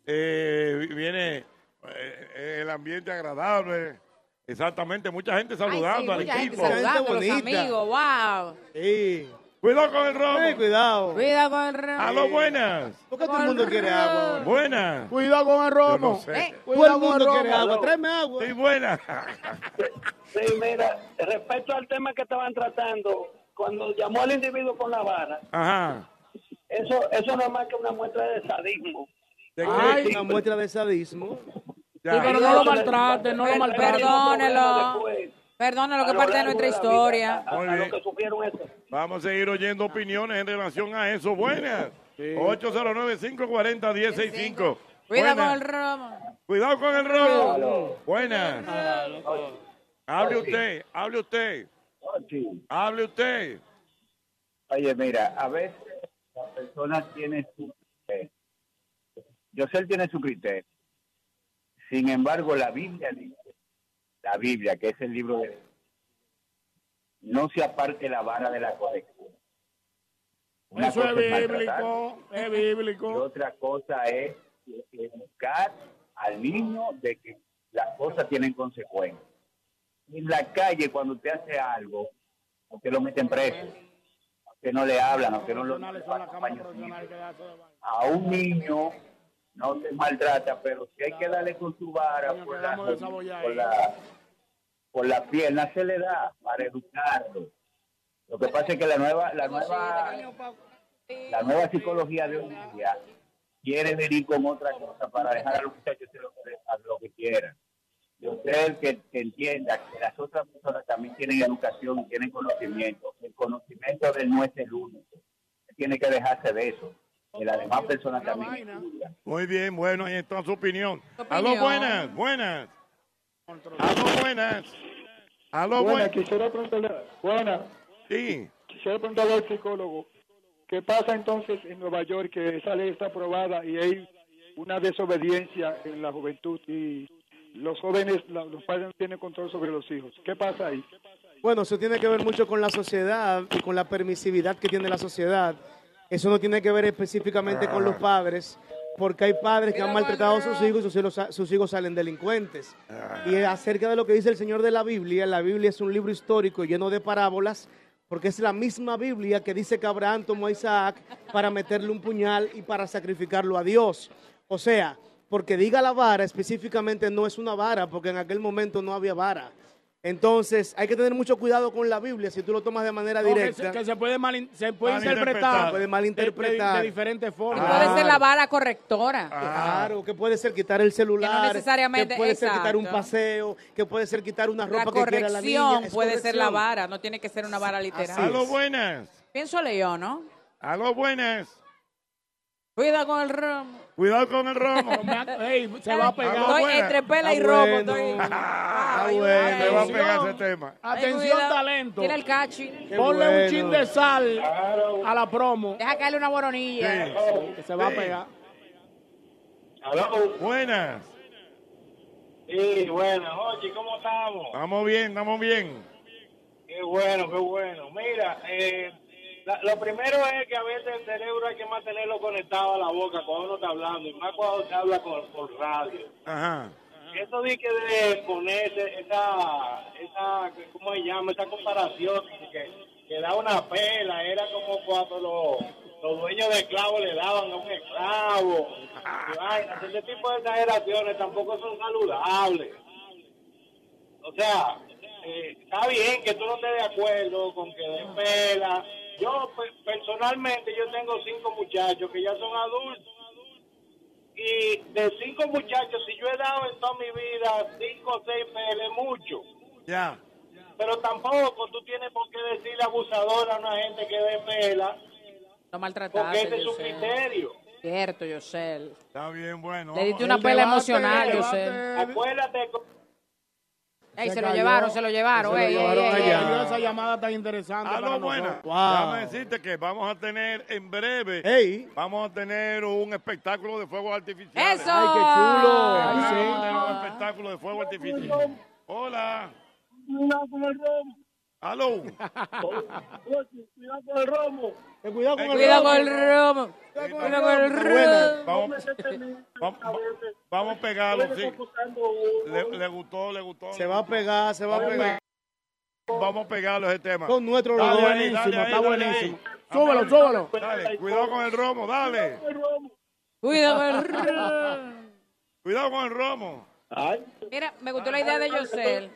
Eh, viene eh, el ambiente agradable. Exactamente, mucha gente saludando Ay, sí, al mucha gente equipo. saludando a los amigos, wow. Sí. Cuidado con el robo. Sí, cuidado. Cuidado con el romo. Aló, buenas. ¿Por qué todo el mundo quiere agua? Buenas. Cuidado con el no sé. Eh, Todo el mundo quiere agua. Tráeme agua. Sí, buenas. Sí, mira, respecto al tema que estaban tratando, cuando llamó al individuo con la vara, Ajá. eso, eso no es más que una muestra de sadismo. Ay, una muestra de sadismo. Ya. pero no lo maltrate, no lo Per- maltrate. Perdónelo. Perdónelo, que lo parte de nuestra vida, historia. a- a Muy lo bien. que sufrieron eso. Vamos a seguir oyendo opiniones en relación a eso. Buenas. 809-540-1065. Cuidado con el romo. Cuidado con el robo. Buenas. Hable usted, hable usted, hable usted. Oye, mira, a veces la persona tiene su criterio. Yo sé, él tiene su criterio. Sin embargo, la Biblia dice, la Biblia, que es el libro de no se aparte la vara de la corrección. Una Eso cosa es bíblico, es y bíblico. otra cosa es educar al niño de que las cosas tienen consecuencias. En la calle, cuando usted hace algo, usted lo meten preso, usted no le hablan, usted no lo a un niño no se maltrata, pero si hay que darle con su vara por la, por la, por la pierna, se le da para educarlo. Lo que pasa es que la nueva, la nueva, la nueva psicología de hoy día quiere venir con otra cosa para dejar a los muchachos hacer lo que, quieran. Yo creo que, que entienda que las otras personas también tienen educación y tienen conocimiento. El conocimiento de él no es el único. Él tiene que dejarse de eso. que las demás personas también. Muy bien, bueno, ahí está su opinión. opinión. Aló, buenas, buenas. Aló, buenas. Aló, Buena, buenas. quisiera preguntarle, buena, Sí. quisiera preguntarle al psicólogo, ¿qué pasa entonces en Nueva York que esa ley está aprobada y hay una desobediencia en la juventud y los jóvenes, la- los padres no tienen control sobre los hijos? ¿Qué pasa ahí? Bueno, eso tiene que ver mucho con la sociedad y con la permisividad que tiene la sociedad. Eso no tiene que ver específicamente con los padres, porque hay padres que han maltratado a sus hijos y sus hijos, sus hijos salen delincuentes. Y acerca de lo que dice el Señor de la Biblia, la Biblia es un libro histórico lleno de parábolas, porque es la misma Biblia que dice que Abraham tomó a Isaac para meterle un puñal y para sacrificarlo a Dios. O sea, porque diga la vara específicamente no es una vara, porque en aquel momento no había vara. Entonces, hay que tener mucho cuidado con la Biblia si tú lo tomas de manera No, que directa. se- que se puede mal, se puede Malinterpretar. interpretar, Puede malinterpretar. de, de diferentes formas. Puede ser la vara correctora. Claro, que puede ser quitar el celular, Que no necesariamente- que puede ser quitar un paseo, que puede ser quitar una ropa La que quiera la niña. corrección Es puede ser la corrección. vara, no tiene que ser una vara literal. Aló, buenas. Pienso yo, ¿no? Aló, buenas. Cuida con el romo. Cuidado con el romo. Ey, se va a pegar. Estoy entre pela y romo. Estoy... Ah, bueno, me va a pegar ese tema. Atención, talento. Tira el cachi. Ponle un chin de sal a la promo. Deja caerle una boronilla. Que se va Sí. a pegar. Buenas. Sí, bueno, oye, ¿cómo estamos? Estamos bien, estamos bien. Qué bueno, qué bueno. Mira, eh, la- lo primero es que a veces el cerebro hay que mantenerlo conectado a la boca cuando uno está hablando, y más cuando se habla con- por radio. Ajá. Eso de que de ponerse esa, esa, ¿cómo se llama? Esa comparación que, que da una pela, era como cuando los, los dueños de esclavos le daban a un esclavo. vainas. Ese tipo de exageraciones tampoco son saludables. O sea, eh, está bien que tú no estés de acuerdo con que den pela. Yo pe- personalmente yo tengo cinco muchachos que ya son adultos y de cinco muchachos, si yo he dado en toda mi vida cinco o seis peles, mucho. Ya. Pero tampoco tú tienes por qué decirle abusadora a una gente que dé pela, Lo maltrataste, porque ese es su criterio. Cierto, Yosel. Está bien, bueno. Le diste una pela emocional, Yosel. Acuérdate. Ey, Se se lo llevaron, se lo llevaron. Se lo ey, ey, llevaron ey, allá. ey. Esa llamada tan interesante Aló, buenas. nosotros. Déjame decirte que vamos a tener en breve, vamos a tener un espectáculo de fuegos artificiales. ¡Eso! ¡Ay, qué chulo! Vamos a Ay, sí. tener un espectáculo de fuegos artificiales. Hola. Aló. Cuidado con el romo. Cuidado con el Cuidado con el romo. Cuidado con el romo. Vamos, vamos, vamos a pegarlo, sí. Le, le gustó, le gustó. Se va a pegar, se va a pegar. Vamos a pegarlo ese tema. Son nuestros Dale los buenísimo, está buenísimo. Amén. súbelo. Dale, cuidado con el romo, dale. Cuidado con el romo. Cuidado con el romo. Mira, me gustó la idea de Yosel.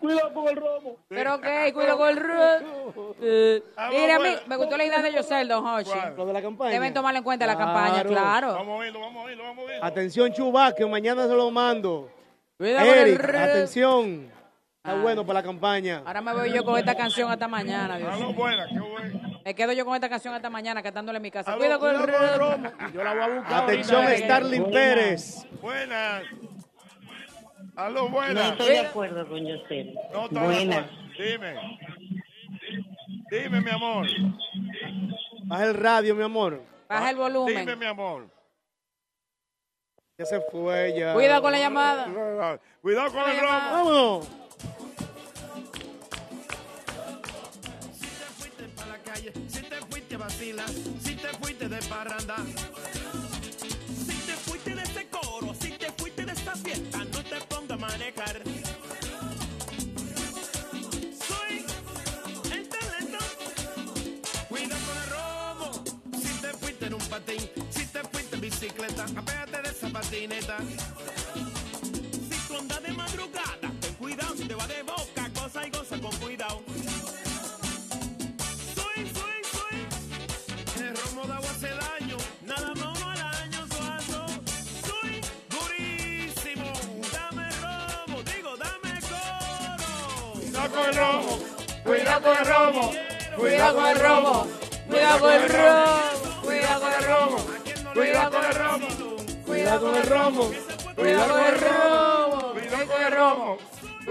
Cuidado con el romo. Pero ok, cuidado con el romo. Eh, Mira, a mí, me gustó la idea de Yosel, don Hochi. Lo de la campaña. Deben tomarlo en cuenta la campaña, claro. Vamos a oírlo, vamos a oírlo, vamos a oírlo. Atención, Chuba, que mañana se lo mando. Cuidado con el Eric, romo. atención. Está bueno para la campaña. Ahora me voy yo con esta canción hasta mañana, Dios. Aló, buena, qué bueno. Me quedo yo con esta canción hasta mañana cantándole en mi casa. Cuidado con el cuidado con el romo. Yo la voy a buscar. Atención, ahorita. Starling Pérez. Buenas. Aló, No buenas. estoy de acuerdo con Yosel. No Buenas. acuerdo. Dime. Dime, mi amor. Baja el radio, mi amor. Baja el Dime, volumen. mi amor. Ya se fue ya. Cuidado con la llamada. Cuidado con el romo. Vámonos. pa' la calle, si te fuiste a vacilar, si te fuiste de parranda, si te fuiste de ese coro, si te fuiste de esta fiesta, manejar. Soy el talento, cuida con el robo, si te fuiste en un patín, si te fuiste en bicicleta, apégate de esa patineta. Si tú andas de madrugada, ten cuidado, si te va de boca, con el romo. Cuidado con el romo. Cuidado con el romo. Cuidado con el romo. Cuidado con el romo. Cuidado con el romo. Cuidado con el romo. Cuidado con el romo. Cuidado con el romo.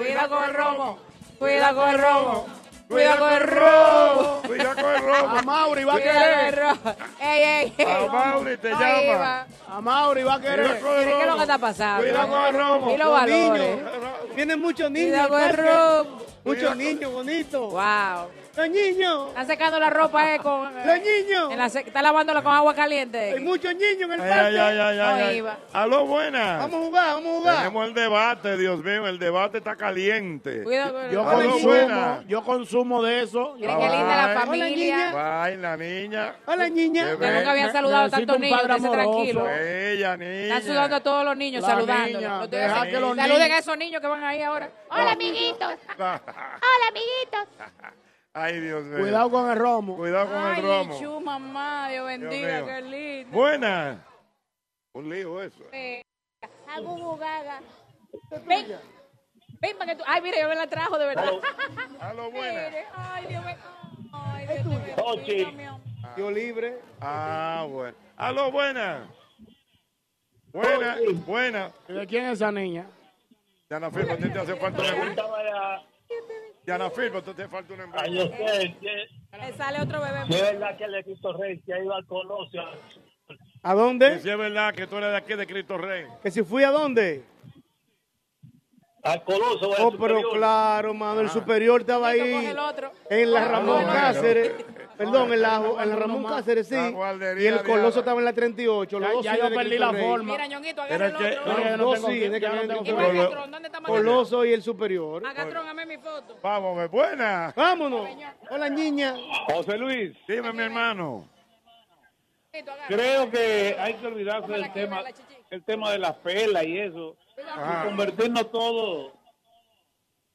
Cuidado con el romo. Cuidado con el romo. Cuidado con el romo. Cuidado con el romo. A Mauri va a Cuidado con el querer. romo. Ey, ey, ey. A Mauri te llama. A Mauri va a querer. Cuidado con el ¿Qué es lo romo. que está pasando? Cuidado con el romo. Y los Los valores. niños. Vienen muchos niños. Cuidado con el romo. Muchos niños bonitos. Wow. Los niños. Están secando la ropa eh, con... Los niños. en la se- está lavándola con agua caliente. Hay muchos niños en el parque. ay, ay, ay, No ay, ay. iba. Aló, buenas. Vamos a jugar, vamos a jugar. Tenemos el debate, Dios mío, el debate está caliente. Cuidado con el Yo Aló, consumo, yo consumo de eso. Miren qué linda la familia. Ay, la niña. Hola, niña. Que nunca habían ve- saludado a tantos niños, tranquilos. Ella, niña. Están saludando a todos los niños, saludándolos. niña, los Saluden a esos niños que van ahí ahora. Hola, amiguitos. Hola, amiguitos. Ay, Dios mío. Cuidado con el romo. Cuidado con Ay, el romo. Lichu, mamá, Dios bendiga, qué lindo. Buenas. Un lío eso. Agugu gaga. Ven, ven para que tú. Ay, mire, yo me la trajo de verdad. Aló, buenas. Mire, Ay, Dios mío. Ay, Dios mío. Dios mío. Yo libre. Ah, bueno. Aló, buenas. Buenas, buenas. ¿De quién es esa niña? Diana Filpo, ¿te hace falta una? Diana Filpo, ¿te falta una empresa? Ay, yo sé, que- Le sale otro bebé. que es verdad que el Cristo Rey se ha ido al Colosio. ¿A Que dónde? si es verdad que tú eres de aquí de Cristo Rey. ¿Que si fui a dónde? Al Coloso. Oh, pero claro, mano, el superior estaba ahí el otro. en la Ah, Ramón. Cáceres. Perdón, en la, en la Ramón Cáceres, sí. Y el Coloso estaba en la 38. Los Ya- dos ya sí yo perdí la forma. Mira, ñonguito, agarra el otro. No sí. Coloso y el superior. Agatrón, ame mi foto. Vamos, ve, buenas. Vámonos. Hola, niña. José Luis, Dime, mi hermano. creo que hay que olvidarse del tema. El tema de las pelas y eso, y convertirnos todos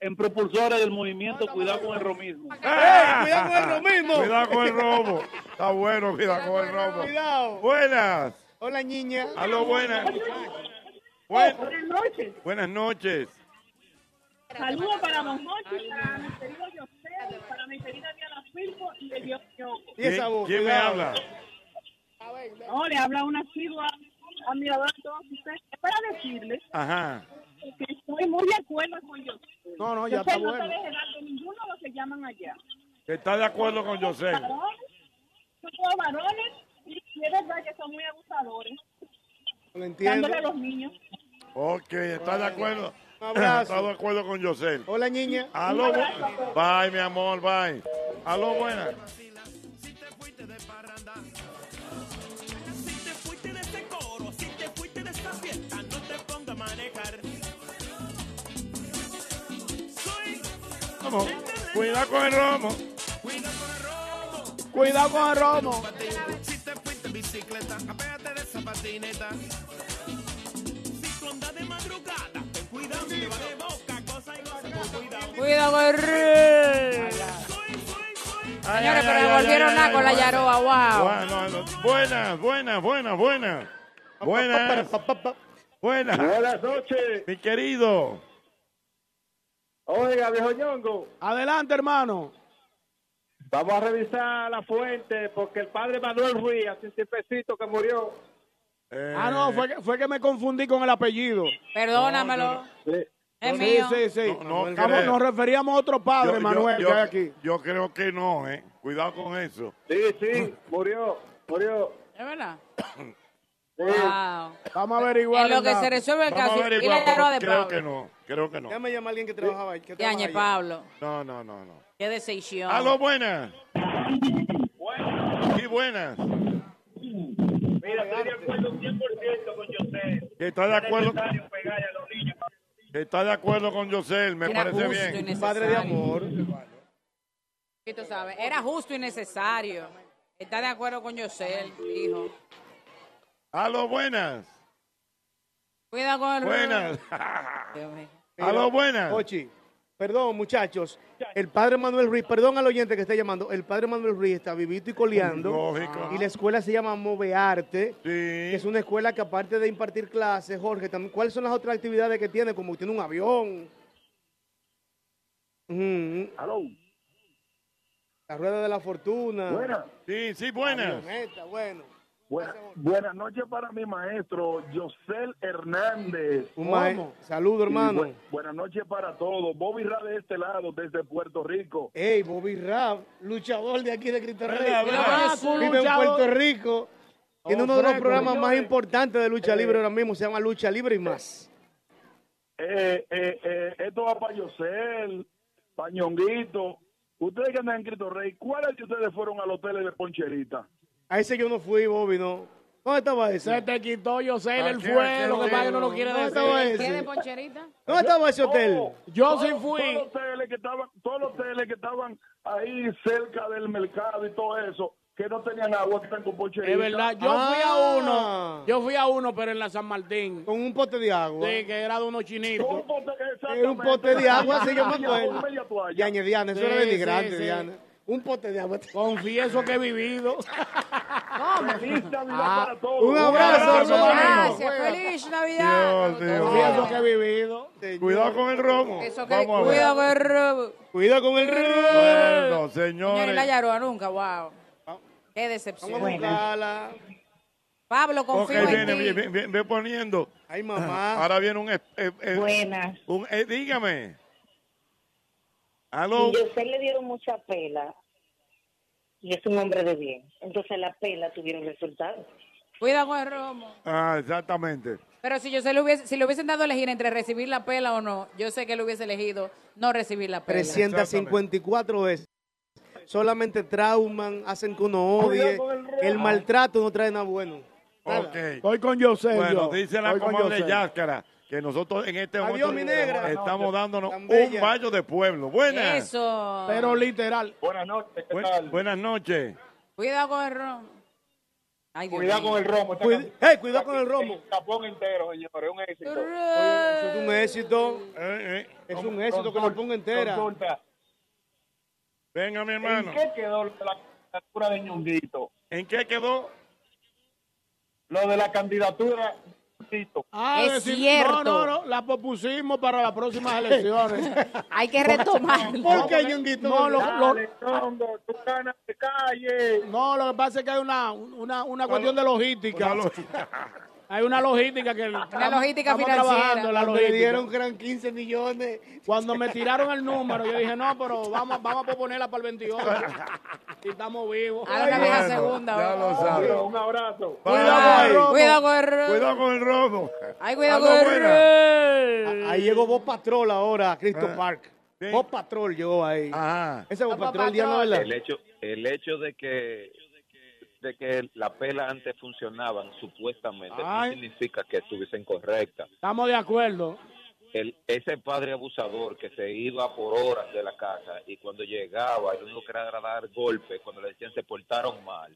en propulsores del movimiento Cuidado con el romismo. ¡Ah! cuidado con el romismo! Cuidado con el robo. Está bueno, cuidado con el robo. Cuidado. Buenas. Hola, niña. Aló, buenas. Buen- Buenas noches. buenas noches. Saludos para Jorge, para mi querido José, para mi querida Diana Filpo y de Dios Ñoco. Y esa ¿Quién, voz, quién me habla? No, le habla una asidua admiradora de todos ustedes. Es para decirles Ajá. que estoy muy de acuerdo con José. No, no, ya José está no bueno. se deje dar de ninguno de los que llaman allá. ¿Está de acuerdo con José? Varones, son todos varones y es verdad que son muy abusadores, Lo entiendo. dándole a los niños. Ok, está de acuerdo. Un abrazo. Está de acuerdo con José. Hola, niña. Aló, bye, mi amor, bye. Aló, buenas. Si te fuiste de parranda, romo, cuidado con el romo. Cuidado con el romo. Cuidado con el romo. Señores, pero me volvieron nada con la Yaroa, wow. Buena, buena, buena, buena. Buena. Buenas. Buenas noches. Mi querido. Oiga, viejo ñongo, Adelante, hermano. vamos a revisar la fuente porque el padre Manuel Ruiz, hace un tiempecito que murió. Eh, Ah, no, fue que, fue que me confundí con el apellido. Perdónamelo. Es Sí, mío. sí, sí. No, no Estamos- nos referíamos a otro padre, yo- Manuel, yo, que hay aquí. yo creo que no, ¿eh? Cuidado con eso. Sí, sí, murió, murió. ¿Es verdad? Sí. Wow. Vamos a averiguar. En lo que se resuelve el Vamos a caso. Y la de creo que no, creo que no. Déjame llamar a alguien que trabajaba ahí. que trabaja Yañe allá. Pablo. No, no, no, no. Qué decisión. Aló, buenas. Sí, buenas. Mira, estoy de acuerdo 100% con José. Que está de acuerdo, que está de acuerdo con José, me Era parece justo y bien. necesario. Padre de amor. Sí, tú sabes, Era justo y necesario. Está de acuerdo con José, hijo. Aló, buenas. Cuidado con el Buenas. Dios mío. Aló, buenas. Ochi, perdón, muchachos. El padre Manuel Ruiz, perdón al oyente que está llamando. El padre Manuel Ruiz está vivito y coleando. Lógico. Y la escuela se llama Movearte. Sí. que es una escuela que aparte de impartir clases, Jorge, también, ¿cuáles son las otras actividades que tiene? Como tiene un avión. Aló. La rueda de la fortuna. Buenas. Sí, sí, buenas. Avioneta, bueno. Buena- buenas noches para mi maestro, Josel Hernández. Un mae- Saludo, hermano. Bu- buenas noches para todos. Bobby Ra de este lado, desde Puerto Rico. Ey, Bobby Rap, luchador de aquí de Cristo Rey. Vive en. Puerto Rico. Tiene Oh, uno de los programas más señores. importantes de lucha Eh. libre ahora mismo. Se llama Lucha Libre y más. Eh, eh, eh, esto va para Josel, para Ñonguito. Ustedes que andan en Cristo Rey, ¿cuáles de ustedes fueron al hotel de Poncherita? A ese yo no fui, Bobby, no. ¿Dónde estaba ese? Se te quitó, yo sé, ¿A él qué? fue, ¿A qué lo que pasa que no lo quiere ¿Dónde decir. estaba ese? ¿Qué de poncherita? ¿Dónde estaba ese hotel? Oh, Yo sí fui. Todos los hoteles que estaban, todos los hoteles que estaban ahí cerca del mercado y todo eso, que no tenían agua, que están con Poncherita. Es verdad, yo fui a uno, yo fui a uno, pero en la San Martín. Con un pote de agua. Sí, que era de unos chinitos. Era un pote de agua, sí, yo me acuerdo. Yañe Diana, eso Sí, era sí, denigrante, sí. Diana. Un pote de agua. Confieso que he vivido. Feliz Navidad Ah, para todos. Un abrazo, hermano. Gracias, feliz Navidad. Dios, Dios. Confieso que he vivido. Cuidado con el romo. Eso que, Vamos a ver. cuidado con el robo. Cuidado con el Bueno, Señores, la señores. Yaroa nunca, wow. Qué decepción. Vamos a buscarla. Pablo, Ok, confío en viene, ti. viene, viene, viene poniendo. Ay, mamá. Ahora viene un... eh, eh, eh, Buenas. un- eh, dígame. Aló. Y a usted le dieron mucha pela y es un hombre de bien. Entonces la pela tuvieron resultados. Cuidado con el romo. Ah, exactamente. Pero si yo se lo hubiese, si le hubiesen dado a elegir entre recibir la pela o no, yo sé que él hubiese elegido no recibir la pela. 354 veces. Solamente trauman, hacen que uno odie. El maltrato no trae nada bueno. Ok. Estoy con José. Bueno, yo. dice la comadre. Yáscara que nosotros en este Adiós, momento mi negra. estamos dándonos un baño de pueblo. Buenas. Eso. Pero literal. Buenas noches, ¿qué tal? buenas noches. Cuidado con el romo. Ay, Dios Cuidado con el romo. Cuid- hey, cuidado con el romo. El tapón entero, señores, un éxito. Oye, eso es un éxito. Eh, eh. Es un éxito que la ponga entera. Consulta. Venga, mi ¿En hermano. qué quedó lo de la candidatura de Ñonguito? ¿En qué quedó? Lo de la candidatura Ah, Es decir- cierto. No, no, no, la pospusimos para las próximas elecciones. Hay que retomar. ¿Por qué, Ñonguito? No, lo, lo- Dale, Ñongo, tú ganas de calle. no, lo que pasa es que hay una, una, una cuestión de logística. Una Hay una logística que Una estamos- logística estamos financiera. trabajando la logística. dieron que eran 15 millones. Cuando me tiraron el número, yo dije, no, pero vamos, vamos a proponerla para el 28. Y estamos vivos. A la vieja Bueno, segunda. ya lo sabe. Un abrazo. Bye. Cuidado con el romo. Cuidado con el romo. Ay, cuidado con el romo. Ahí llegó Bob Patrol ahora a Cristo Ah, Park. sí. Bob Patrol llegó ahí. Ajá. Ese Bob Bob Patrol ya no. ¿verdad? El hecho, el hecho de que de que la pela antes funcionaban supuestamente Ay. no significa que estuviesen correctas. Estamos de acuerdo. El, ese padre abusador que se iba por horas de la casa y cuando llegaba y lo único que era era dar golpes, cuando le decían se portaron mal,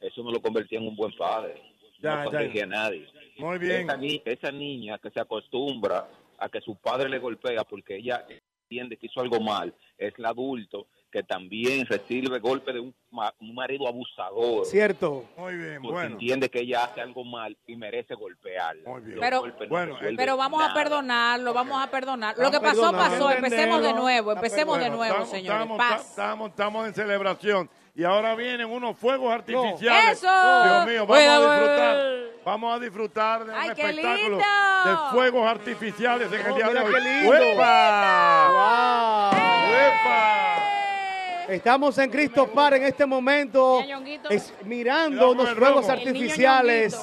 eso no lo convertía en un buen padre. Ya, no ya. corrigía a nadie. Muy bien. Esa, ni- esa niña que se acostumbra a que su padre le golpea porque ella entiende que hizo algo mal, es el adulto que también recibe golpe de un, ma- un marido abusador. Cierto. Muy bien, Porque bueno. entiende que ella hace algo mal y merece golpearla. Muy bien. Pero- no Bueno, Pero vamos a nada. perdonarlo, vamos a perdonar. Lo que a pasó, pasó. Empecemos de nuevo, empecemos de nuevo, estamos- señores. Estamos, Paz. estamos, estamos en celebración. Y ahora vienen unos fuegos artificiales. ¡Eso! Dios mío, vamos a disfrutar. Vamos a disfrutar de un ¡Ay, qué espectáculo lindo! de fuegos artificiales en el día de hoy. qué lindo. ¡Uepa! ¡Wow! ¡Uepa! Estamos en Cristo Par en este momento, es- mirando unos fuegos artificiales.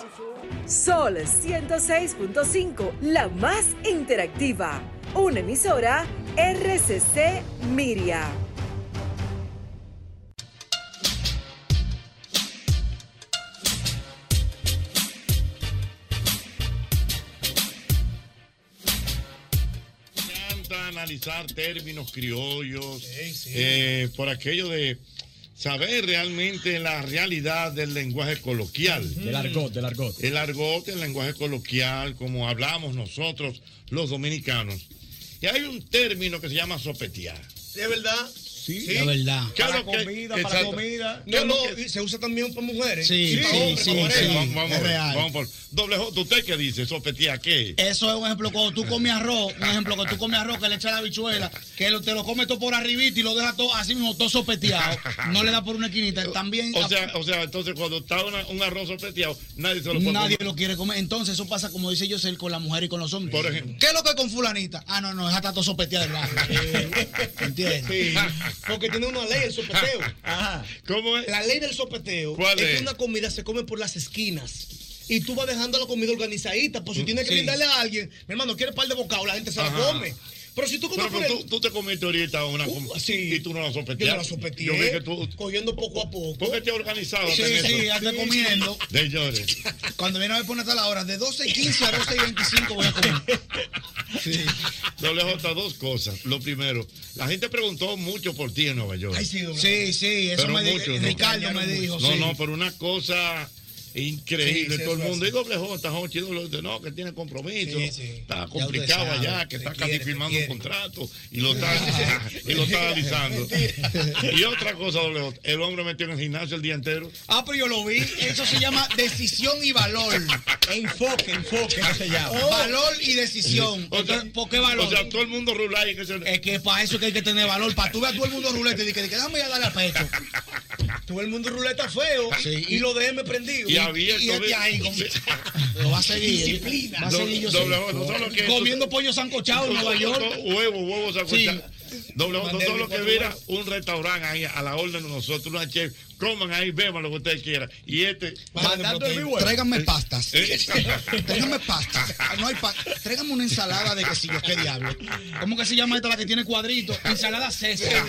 Sol 106.5, la más interactiva. Una emisora RCC Miria. Analizar términos criollos eh, por aquello de saber realmente la realidad del lenguaje coloquial. Del argot, del argot. El argot, el lenguaje coloquial, como hablamos nosotros los dominicanos. Y hay un término que se llama sopetear. ¿De verdad? Sí, la verdad. Para comida, para Exacto. comida. No, no, se usa también para mujeres. Sí, para sí, hombres, sí, para sí. pareja. Vamos, vamos es real. vamos por doble J. ¿Usted qué dice? ¿Sopetea qué? Eso es un ejemplo, cuando tú comes arroz, un ejemplo, que tú comes arroz, que le echas la habichuela, que lo- te lo comes todo por arribita y lo dejas todo así mismo, todo sopeteado. No le da por una esquinita. También O sea, o sea, entonces cuando está una- un arroz sopeteado, nadie se lo puede nadie comer. lo quiere comer. Entonces eso pasa, como dice Yosel, con la mujer y con los hombres. Por ejemplo. ¿Qué es lo que con fulanita? Ah, no, no, esa está todo sopeteada del barrio. ¿Entiendes? Sí, porque tiene una ley el sopeteo. Ajá. ¿Cómo es? La ley del sopeteo ¿Cuál es es? que una comida se come por las esquinas. Y tú vas dejando la comida organizadita. Pues si tienes que Sí. brindarle a alguien, mi hermano, quiere par de bocados, la gente se la come. Pero si tú comes Pero, por pero el- tú, tú te comiste ahorita una com- y tú no la sopeteaste. Yo no la sopeteé. Yo vi que tú... Cogiendo poco a poco. ¿Por qué te organizado? Sí, sí, anda comiendo. Señores. Cuando viene a ver poner hasta la hora, de 12 y 15 a 12 y 25 voy a comer. Doble J, dos cosas. Lo primero, la gente preguntó mucho por ti en Nueva York. Ay, sí, Sí, sí, eso Pero me di- mucho, ¿no? Ricardo me dijo, No, sí. no, pero una cosa increíble. Sí, sí, todo el mundo. Y doble J, J, no, que tiene compromiso. Sí. Está complicado sabe, allá, que está quiere, casi firmando un contrato y lo está, y lo está analizando. y otra cosa, doble J, el hombre metió en el gimnasio el día entero. Ah, pero yo lo vi. Eso se llama decisión y valor. Enfoque, enfoque, eso se llama. Valor y decisión. O sea, ¿Por qué valor? O sea, todo el mundo rula y que se... Es que para eso es que hay que tener valor. Para tú ver a todo el mundo rulete y que, que déjame ya darle al pecho. Todo el mundo ruleta feo y lo DM prendido. Y abierto, Y este ¿ves? ahí, como- lo va a seguir. Disciplina. Va a seguir yo Doble sé. J, no solo que Comiendo pollo sancochado en Nueva York. Huevos, huevos sancochados. Sí. Doble J, no Mandé solo mi que mira un restaurante ahí a la orden de nosotros, una chef, coman ahí, beban lo que ustedes quieran. Y este. Tráiganme pastas. Eh. Tráiganme pastas. No hay pastas. Tráiganme una ensalada de quesillo. ¿Qué diablo? ¿Cómo que se llama esta la que tiene cuadritos? Ensalada César.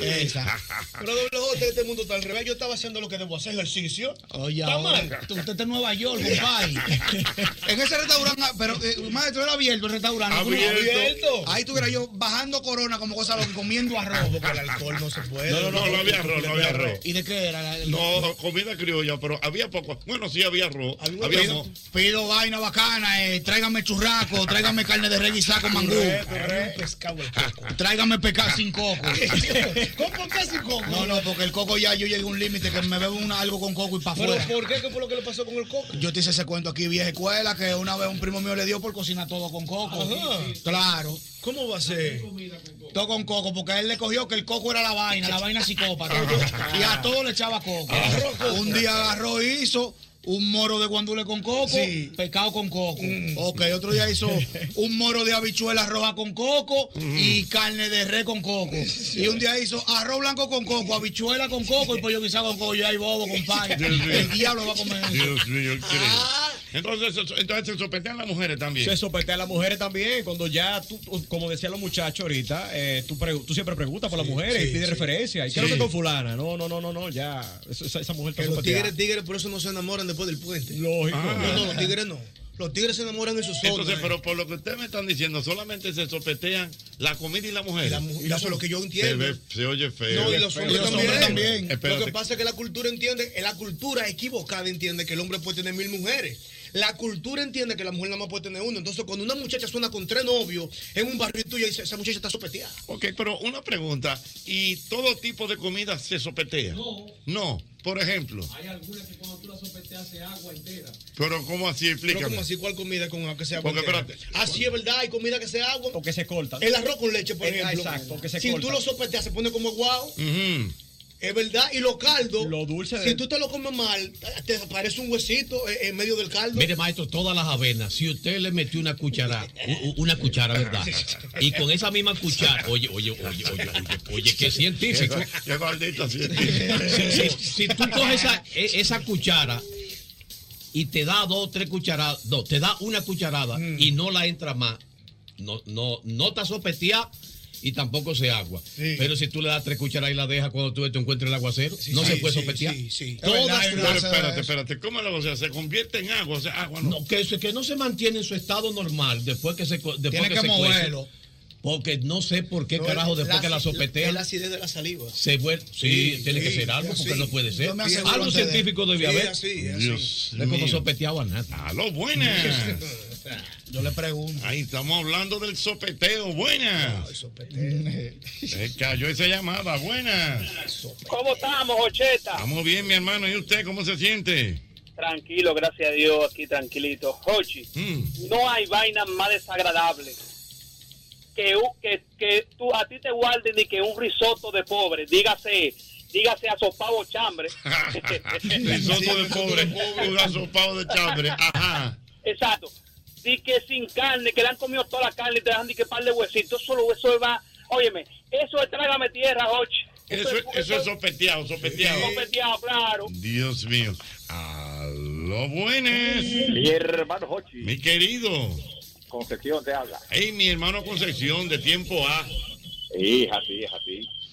Esa. Pero doble J, este mundo está al revés. Yo estaba haciendo lo que debo hacer, ejercicio. Oye, Está ahora, mal. tú- usted está en Nueva York, compadre. en ese restaurante, pero eh, maestro, era abierto el restaurante. Abierto. Abierto. Ahí tuviera yo bajando corona como cosa loca, comiendo arroz. Porque el alcohol no se puede. No, no, no, no había arroz, no había arroz. ¿Y de qué era? El- No, comida criolla, pero había poco. Bueno, sí había arroz. Había pido, pido vaina bacana, eh, tráigame churraco, tráigame carne de reguisá con mangú. pescado. Tráigame pescado sin coco. ¿Cómo que sin coco? No, no, porque el coco ya yo llegué a un límite que me bebo una- algo con coco y para ¿Pero afuera. por qué? ¿Qué fue lo que le pasó con el coco? Yo te hice ese cuento aquí, vieja escuela, que una vez un primo mío le dio por cocinar todo con coco. Ajá. Claro. ¿Cómo va a ser? Todo con coco, porque a él le cogió que el coco era la vaina, la vaina psicópata. Y a todo le echaba coco. Un día agarró y hizo un moro de guandule con coco, Sí. pescado con coco. Ok, otro día hizo un moro de habichuela roja con coco y carne de res con coco. Y un día hizo arroz blanco con coco, habichuela con coco y pollo guisado con coco. Y ahí bobo, compadre. El diablo va a comer eso. Dios mío, increíble. Entonces, entonces se sopetean las mujeres también. Se sopetea a las mujeres también. Cuando ya tú, como decían los muchachos ahorita, eh, tú, tú siempre preguntas por las mujeres sí, y pides sí. referencia. ¿Y qué es lo Sí. que con fulana? No, no, no, no, no, ya. Esa, esa mujer está sopeteada. tigres, tigres, por eso no se enamoran después del puente. Lógico. No, no, los tigres no. Los tigres se enamoran en sus zonas. Entonces, pero por lo que ustedes me están diciendo, solamente se sopetean la comida y la mujer. Y la mu- y eso es lo que yo Se, entiendo. ve, se oye feo. No, y los hombres los también. hombres también. Lo que pasa es que la cultura entiende, la cultura equivocada entiende que el hombre puede tener mil mujeres. La cultura entiende que la mujer nada más puede tener uno. Entonces, cuando una muchacha suena con tres novios en un barrio tuyo, dice, esa muchacha está sopeteada. Ok, pero una pregunta. ¿Y todo tipo de comida se sopetea? No. No. Por ejemplo. Hay algunas que cuando tú la sopeteas se agua entera. Pero ¿cómo así? Pero Explícame. como así, ¿cuál comida con agua que sea Porque, entera? espérate. Así es verdad, hay comida que sea agua. O que se corta. El arroz con leche, por Eh, ejemplo. exacto, que se si corta. tú lo sopeteas, se pone como guau. Ujú. Es verdad. Y los caldos. Lo dulce Si de- tú te lo comes mal, te aparece un huesito en medio del caldo. Mire, maestro, todas las avenas, si usted le metió una cuchara, una cuchara, ¿verdad? Y con esa misma cuchara, oye, oye, oye, oye, oye, oye, qué científico. Qué- maldito científico. Si, si- si tú coges esa, e- esa cuchara y te da dos, tres cucharadas, no, te da una cucharada y no la entra más, no, no, no está sopeteada y tampoco se agua. Pero si tú le das tres cucharadas y la dejas cuando tú te encuentres el aguacero, no se puede sopetear. Todas Pero espérate, espérate. ¿Cómo lo o sea, se convierte en agua? O sea, agua no. No, que, se- que no se mantiene en su estado normal después que se después Tiene que, que se moverlo. cuece. Porque no sé por qué No, carajo después que la Es sopetean la acidez de la saliva. se vuelve. Sí, Sí, tiene que sí, ser algo sí, porque sí. no puede ser. Aseguro Algo antes de- científico debe Sí, haber. así, así. Dios Es como sopeteaba nada. Aló, buenas. Yo le pregunto. Ahí estamos hablando del sopeteo. Buenas. Se cayó esa llamada. Buenas. ¿Cómo estamos, Ocheta? Estamos bien, mi hermano. ¿Y usted cómo se siente? Tranquilo, gracias a Dios, aquí tranquilito. Hochi, Mm. no hay vaina más desagradable que, que, que tú, a ti te guarden ni que un risotto de pobre, dígase, dígase asopado chambre. Risotto de pobre, un asopado de chambre. Ajá. Exacto. Di que sin carne, que le han comido toda la carne y te dejan di que par de huesitos, solo eso va, óyeme, eso es trágame tierra, Hochi. Eso, es- eso es sopeteado, sopeteado. Sopeteado, claro. Dios mío. Aló, buenas. Mi hermano Hochi. Mi querido. Concepción te habla. Hey, mi hermano Concepción, de tiempo A. Hija, sí, hija, sí. Sa-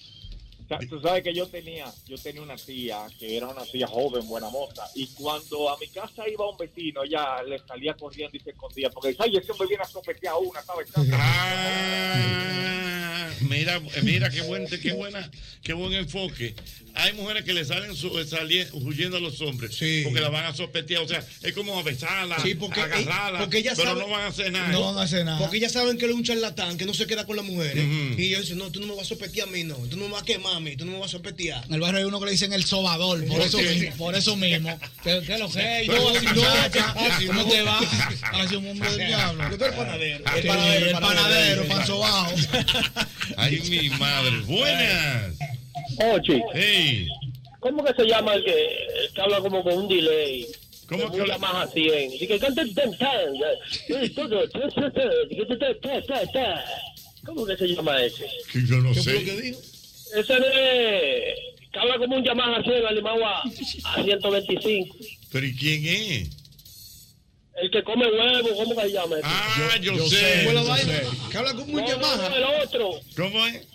Tú sabes que yo tenía, yo tenía una tía que era una tía joven, buena moza, y cuando a mi casa iba un vecino, ya le salía corriendo y se escondía, porque dice, ay, ese hombre viene a sopetear a una, ¿sabes? Ah, mira, mira qué buen, qué buena, qué buen enfoque. Hay mujeres que le salen su- salien- huyendo a los hombres porque la van a sopetear, o sea, es como a besarla, Sí, porque, a agarrarla, porque pero no van a hacer nada. No van a hacer nada. Porque ellas saben que él es un charlatán, que no se queda con las mujeres. Y ellos dicen, no, tú no me vas a sopetear a mí, no. Tú no me vas a quemar a mí, tú no me vas a sopetear. En el barrio hay uno que le dicen el sobador, por ¿Por eso, mismo, por eso mismo. ¿Qué, qué lo que? No, así no, así ¿Cómo te va? Hacia un mundo del diablo. Yo soy el panadero. El panadero, el panadero, pan sobao. Ay, mi madre. Buenas. Ochi. Hey. ¿Cómo que se llama el que, el que habla como con un delay? ¿Cómo que habla más a 100? Dice que canta eh, que. ¿Cómo que se llama ese? Que yo no ¿Qué fue sé. lo que dijo? Ese de que habla como un Yamaha 100 animado a, a 125. Pero ¿y quién es? El que come huevo, ¿cómo que se llama? Ah, yo, sé. ¿Cómo la yo sé. Que habla como No, no, no, el otro. ¿Cómo es?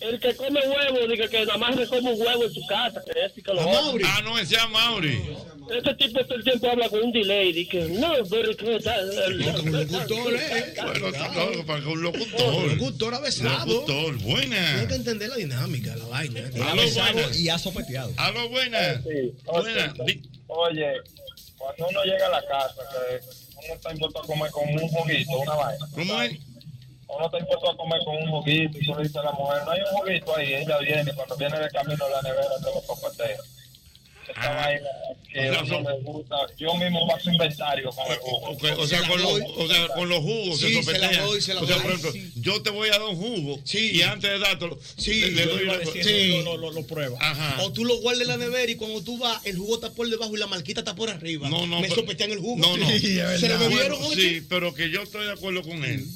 El que come huevo, dice que nada más se come un huevo en tu casa, que que lo otro. Ah, no, ese es Mauri. Este tipo todo el tiempo habla con un delay, dice que no, pero que tal. un locutor, ¿eh? Bueno, no, para que un locutor. Locutor avesado. Locutor, buena. Tienes que entender la dinámica, la vaina. Aló, buenas. Y ha sopeteado. Aló, buenas. Buenas. Di- Oye, cuando uno llega a la casa, que uno está impuesto a comer con un juguito, una vaina. ¿Cómo es? Uno está impuesto a comer con un juguito y tú le dices a la mujer, no hay un juguito ahí, ella viene, y cuando viene de camino a la nevera te lo. Esta vaina que a uno le gusta, yo mismo hago inventario con el jugo. Ok, O sea, con los, o sea, con los jugos Sí, se se la sopetean. doy, se la o sea, doy. por ejemplo, yo te voy a dar un jugo y antes de dártelo, le, le yo doy iba a una decir sí. Lo, lo, lo prueba. Ajá. O tú lo guardas en la nevera y cuando tú vas, el jugo está por debajo y la marquita está por arriba. No, no. Me pero- sopetean el jugo. No, no. Se lo bebieron, Bueno. Sí, pero que yo estoy de acuerdo con él.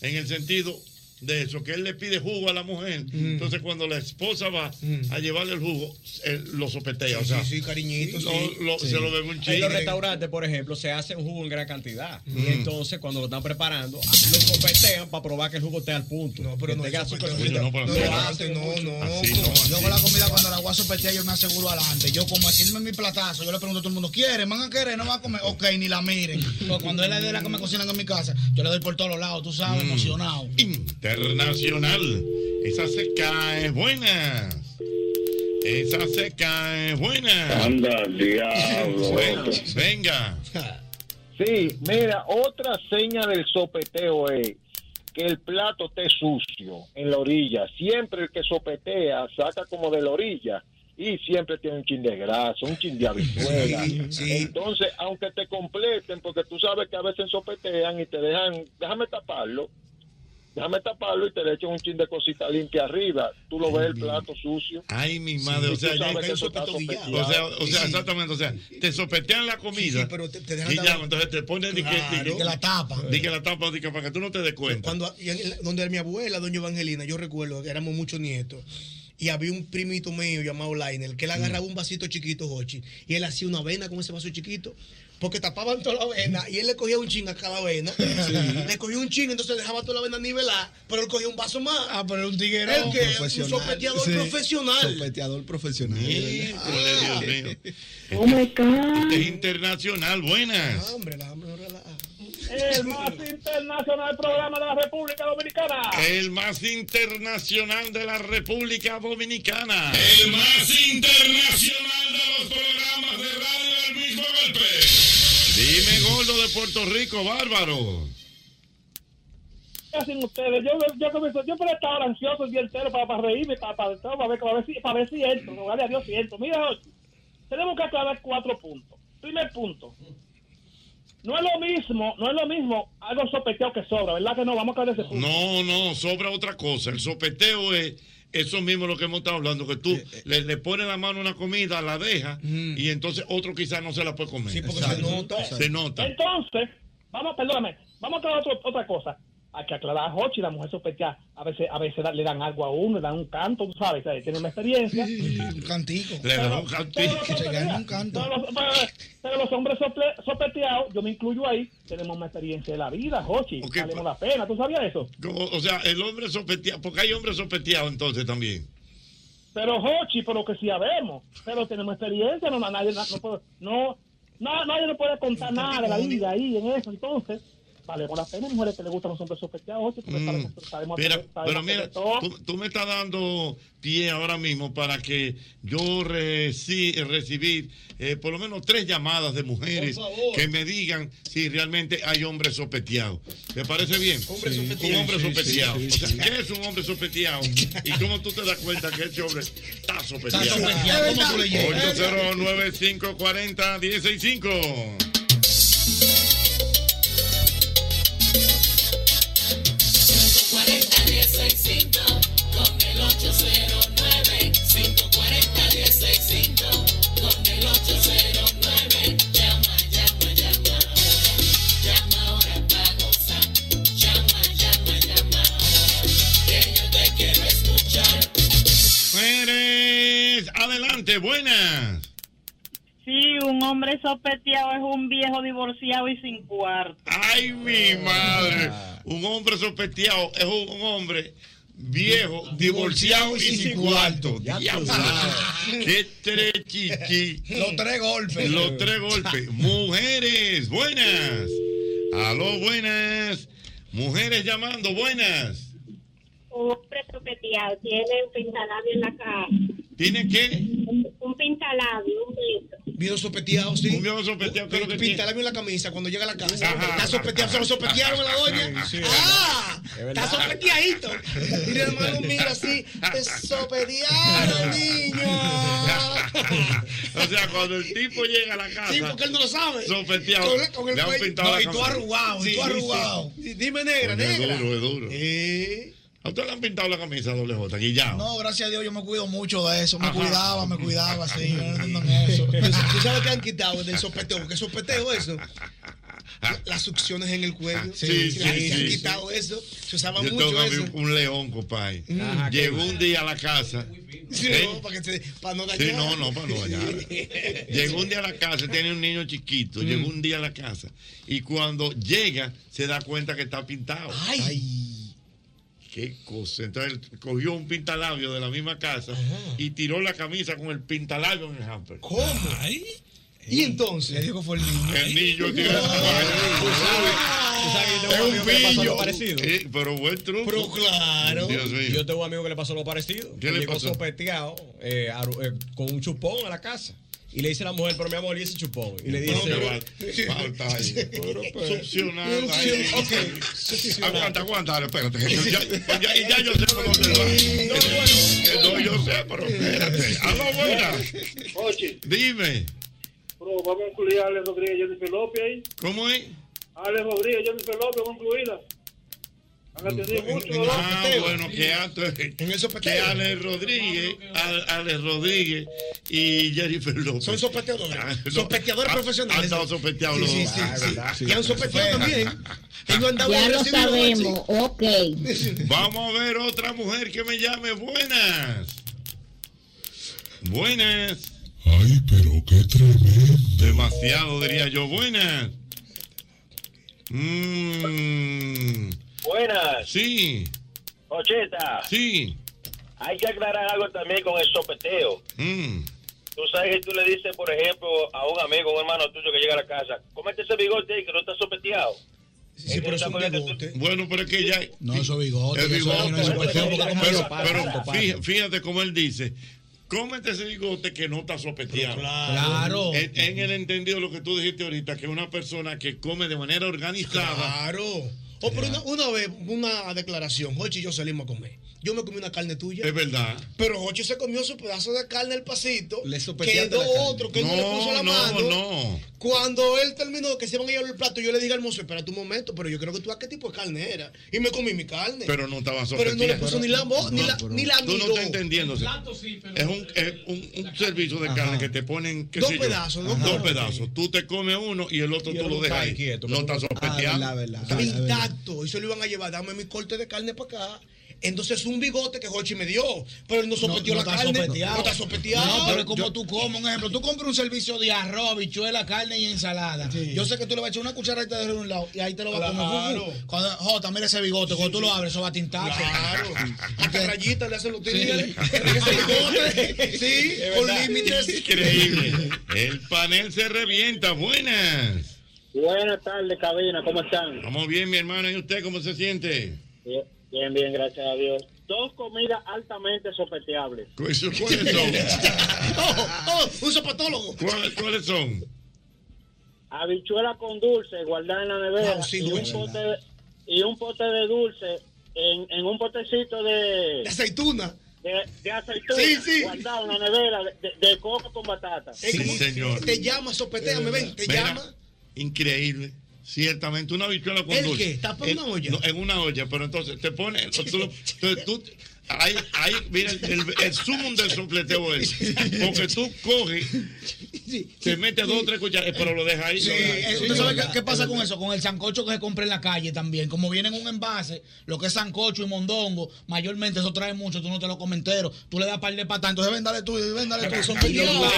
En el sentido de eso, que él le pide jugo a la mujer. Entonces, cuando la esposa va a llevarle el jugo, él lo sopetea. o sea, sí, cariñito. lo- sí. lo- Sí. se lo bebe un En los restaurantes, por ejemplo, se hace un jugo en gran cantidad. Mm. Y entonces, cuando lo están preparando, lo sopetean para probar que el jugo esté al punto. No, pero no es azúcar. No, No, no, no. antes no, no. Así no, Yo con la comida cuando la voy a sopetear yo me aseguro adelante. Yo como decirme mi platazo, yo le pregunto a todo el mundo, ¿quiere? ¿Van a querer? ¿No van a comer? Ok, ni la miren. Porque cuando es la de la que me cocinan en mi casa, yo le doy por todos los lados, tú sabes, Mm. emocionado. Internacional. Esa se cae buena. Esa se cae buena. Anda, diablo. Venga, Venga. Sí, mira, otra seña del sopeteo es que el plato esté sucio en la orilla. Siempre el que sopetea saca como de la orilla y siempre tiene un chin de grasa, un chin de habichuela. Entonces, aunque te completen, porque tú sabes que a veces sopetean y te dejan, déjame taparlo, déjame taparlo y te le echan un chin de cosita limpia arriba. Tú lo ves el plato sucio. Ay, mi madre, Sí, o sea, ya- que eso está sopeteado. o sea, o sea, Sí. exactamente, o sea, te sopetean la comida Sí, pero te- te dejan y ya, entonces te ponen Claro. de que- Que la tapa. de que la tapa, que para que tú no te des cuenta. Cuando, y en la- donde mi abuela, doña Evangelina, yo recuerdo que éramos muchos nietos. Y había un primito mío llamado Lainer, que él agarraba un vasito chiquito, Jochi, y él hacía una avena con ese vaso chiquito, porque tapaban toda la avena, y él le cogía un chin a cada avena. Le cogía un chin, entonces dejaba toda la avena nivelada, pero él cogía un vaso más. Ah, pero un tiguero. Él que un Profesional. sopeteador Sí. profesional. Sopeteador profesional. Híjole, Dios mío. Oh my God. Este es internacional, buenas. Hombre, la hambre no relaja. El más internacional programa de la República Dominicana. El más internacional de la República Dominicana. El más internacional Dime, gordo de Puerto Rico, bárbaro. ¿Qué hacen ustedes? Yo, yo, comienzo, yo puedo estar ansioso el día entero para, para reírme, para, para, para, ver, para, ver si, para ver si entro. No, vale a Dios si entro. Mira, tenemos que aclarar cuatro puntos. Primer punto. No es lo mismo, no es lo mismo algo sospechoso que sobra, ¿verdad que no? Vamos a aclarar ese punto. No, no, sobra otra cosa. El sopeteo es eso mismo lo que hemos estado hablando, que tú Eh, le, le pones la mano a una comida, la dejas y entonces otro quizás no se la puede comer. Sí, porque se nota. Se nota. Entonces, vamos, perdóname, vamos a otro- otra cosa. Hay que aclarar a Hochi, la mujer sospecha, a veces, a veces le dan algo a uno, le dan un canto, tú sabes, ¿sabes? tiene una experiencia. Un cantico. Le dan un cantico. Se gana un canto. Pero los, pero- pero los hombres sople- sospeteados, yo me incluyo ahí, tenemos una experiencia de la vida, Hochi, valemos la pena, ¿tú sabías eso? Como, o sea, el hombre sospeteado, porque hay hombres sospeteados entonces también. Pero Hochi, por lo que sí sabemos, pero tenemos experiencia, no, nadie, no, no, puede- no, no- nadie nos puede contar nada de la vida ahí en eso, entonces, vale la pena. mujeres que les gustan los hombres sospechadores. Pues, mm. Pero mira, tú, me estás dando pie ahora mismo para que yo reci, recibir eh, por lo menos tres llamadas de mujeres que me digan si realmente hay hombres sospechados. ¿Te parece bien? Hombre sí, un hombre ¿Qué es un hombre sospeteado? ¿Y cómo tú te das cuenta que ese hombre está sospeteado? 809 540 165 adelante, buenas. Sí, un hombre sospeteado es un viejo divorciado y sin cuarto. Ay, mi madre. Un hombre sospeteado es un, un hombre viejo, divorciado y sin cuarto. Diablo. Qué tres chichi. Los tres golpes. Los tres golpes. Mujeres, buenas. Aló, buenas. Mujeres llamando, buenas. Un hombre sospeteado tiene un pintalabio en la cara. ¿Tiene qué? Un, pintalabio, un beso. Viejo sospeteado, sí. Un viejo sospeteado, ¿qué es lo que Pinta en la camisa cuando llega a la casa. Ajá. Está sospeteado, se lo sospetearon a la doña. Sí, sí, ah, es está sospeteadito. Y el hermano mira así, te sospetearon, niño. O sea, cuando el tipo llega a la casa. Sí, porque él no lo sabe. Sospeteado. Con, con el le han pintado No, la y tú arrugado, y tú arrugado. sí. Dime negra, negra. Es duro, es duro. ¿A usted le han pintado la camisa doble J, Guillao? No, gracias a Dios yo me cuido mucho de eso. Me Ajá. cuidaba, me cuidaba, sí. Yo no entiendo en eso. ¿Tú sabes qué han quitado del sopeteo? ¿Qué sopeteo eso? Las succiones en el cuello. Ah. Sí, sí, Se han- sí, se han sí. quitado eso. Se usaba Yo tengo mucho un, eso. un león, compadre. Ajá, Llegó ¿qué? un día a la casa. Sí, ¿eh? no, para, que se- para no dañar. Sí, no, no, para no dañar. Llegó un día a la casa, tiene un niño chiquito, Mm. llegó un día a la casa y cuando llega se da cuenta que está pintado. Ay. Qué cosa. Entonces él cogió un pintalabio de la misma casa y tiró la camisa con el pintalabio en el hamper. ¿Cómo? Y entonces. Le fue el niño. El niño tiene Es un pillo. parecido. pero buen truco. Pero claro. Yo tengo un amigo que le pasó lo parecido. ¿Qué Que le llegó pasó? sopeteado eh, eh, con un chupón a la casa. Y le dice a la mujer, pero mi amor, ¿y ese chupón? Y le dice... Pero falta ahí. Ok. Aguanta, aguanta, espérate. Yo ya, ya- y ya yo sé por dónde va. No, yo sé, pero espérate. Aló, buena. Oye, Dime, bro, vamos a incluir a Alex Rodríguez y Jennifer López ahí. ¿cómo es? Alex Rodríguez y Jennifer López, vamos a incluirla. Ah, bueno, que antes. Que Ale Rodríguez, Al- Ale Rodríguez y Jennifer López. Son sospeteadores. Ah, no. Sospeteadores Ah, profesionales. Han estado sospeteados los Sí, dos. sí, Ah, sí, ¿verdad? sí. Y han sospeteado también. Ya lo sabemos, ok. Vamos a ver otra mujer que me llame. Buenas. Buenas. Ay, pero qué tremendo. Demasiado, diría yo. Buenas. Mm, Buenas, sí, Ocheta. sí. Hay que aclarar algo también con el sopeteo. Mm. Tú sabes que tú le dices, por ejemplo, a un amigo, un hermano tuyo que llega a la casa, cómete ese bigote ahí que no está sopeteado. Sí, pero es un bigote. Bueno, pero es que ya. No, eso bigote. Eso bigote, no es pero, pero- pero fíjate, fíjate cómo él dice. cómete ese bigote que no está sopeteado. claro. En, en el entendido lo que tú dijiste ahorita, que una persona que come de manera organizada. Claro. Oh, pero una, una vez, una declaración, Jochi y yo salimos a comer. Yo me comí una carne tuya. Es verdad. Pero Jochi se comió su pedazo de carne al pasito. Le Quedó la otro que él no, le puso la no, mano. no. Cuando él terminó, que se iban a llevar el plato, yo le dije al mozo, espera un momento, pero yo creo que tú a qué tipo de carne era. Y me comí mi carne. Pero no estaba Pero él no le puso ni la voz, ni la, ni la Tú no estás entendiendo. Es un, es un, un servicio de carne que te ponen qué Dos sé yo, pedazos, dos dos pedazos. pedazos. Tú te comes uno y el otro Y tú lo dejas ahí. quieto, no que está tú- sopeteado. Ah, verdad, intacto. Y se lo iban a llevar. Dame mi corte de carne para acá. Entonces un bigote que Jochi me dio. Pero él no sopeteó la está carne. sopeteado. No está sopeteado. No, pero como tú comes, un ejemplo, tú compras un servicio de arroz, habichuela, carne y ensalada. Yo sé que tú le vas a echar una cucharadita de un lado y ahí te lo vas a comer. Claro. Cuando, Jota, mira ese bigote, cuando tú lo abres, eso va a tintar. Claro. Hasta rayitas le hacen los Sí. tigres. Ese bigote. Sí, con límites. Increíble. El panel se revienta. Buenas. Buenas tardes, cabina, ¿cómo están? Estamos bien, mi hermano. ¿Y usted cómo se siente? Bien, bien, bien, gracias a Dios. Dos comidas altamente sopeteables. ¿Cuáles son? Oh, oh, un sopatólogo. ¿Cuáles, cuáles son? Habichuela con dulce guardada en la nevera Wow, sí, y, un dulce. pote de, y un pote de dulce en, en un potecito de, De aceituna. de, de aceituna Sí, sí. guardado en la nevera de, coco con batata. Sí, señor. Te llama, sopeteame, ven, te Mira, llama. Increíble. Ciertamente, una habichuela con ¿El dulce. qué? ¿Tapa en una olla? no, en una olla, pero entonces te pone. entonces tú- ahí, ahí, mira, el, el, el sumum del sopleteo es. Porque tú coges, te metes dos o tres cucharadas, pero lo dejas ahí. Sí, lo ahí. eh, ¿Usted sabe qué, qué pasa con eso? Con el sancocho que se compra en la calle también. Como viene en un envase, lo que es sancocho y mondongo, mayormente eso trae mucho, tú no te lo comes entero. Tú le das par de patas, entonces véndale tú, véndale tú. Son que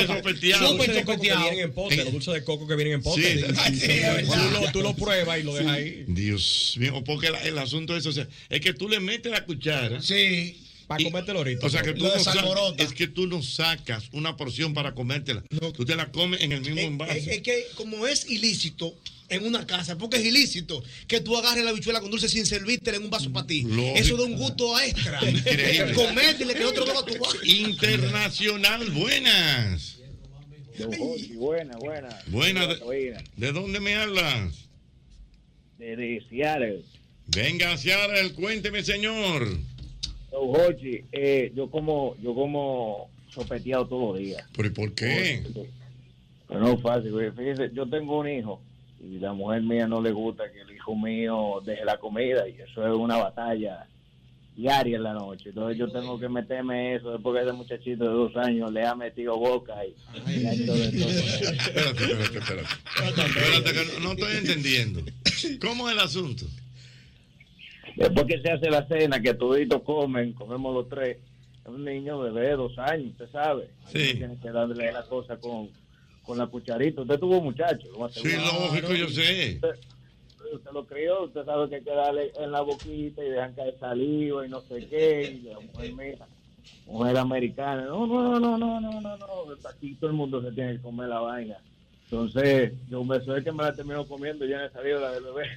sopeteados. vienen en pote, los dulces de coco que vienen en pote. Sí, Sí, sí, sí, tú, lo, pruebas y lo dejas ahí. Dios mío, porque el asunto es, o sea, es que tú le metes la cuchara. Sí. Para comértelo ahorita. O sea que tú no sa- desalborota. es que tú no sacas una porción para comértela. Tú te la comes en el mismo Es, envase. es- es que como es ilícito en una casa, porque es ilícito que tú agarres la bichuela con dulce sin servírtela en un vaso para ti. Lógico. Eso da un gusto extra. Increíble. Comértele que otro deba tu vaso. Internacional, buenas. Buena, buena. Buenas. ¿De, de dónde me hablas? De Seattle. Venga, Seattle, cuénteme, señor. Eh, yo como yo como sopeteado todos los días. ¿Pero y por qué? Pero no es fácil, güey. Fíjese, yo tengo un hijo y la mujer mía no le gusta que el hijo mío deje la comida y eso es una batalla diaria en la noche. Entonces yo tengo que meterme eso después que ese muchachito de dos años le ha metido boca y, y ha hecho de todo. Espérate, espérate, espérate. Espérate, que no, no estoy entendiendo. ¿Cómo es el asunto? Después que se hace la cena, que toditos comen, comemos los tres, es un niño bebé, dos años, usted sabe. Sí. Tiene que darle la cosa con, con la cucharita. Usted tuvo muchacho. Sí, lógico, yo sé. Usted, usted lo crió, usted sabe que hay que darle en la boquita y dejan caer saliva y no sé qué. Y la mujer mía, mujer americana, no, no, no, no, no, no, no. Aquí todo el mundo se tiene que comer la vaina. Entonces, yo me soy que me la termino comiendo y ya me salido la del bebé.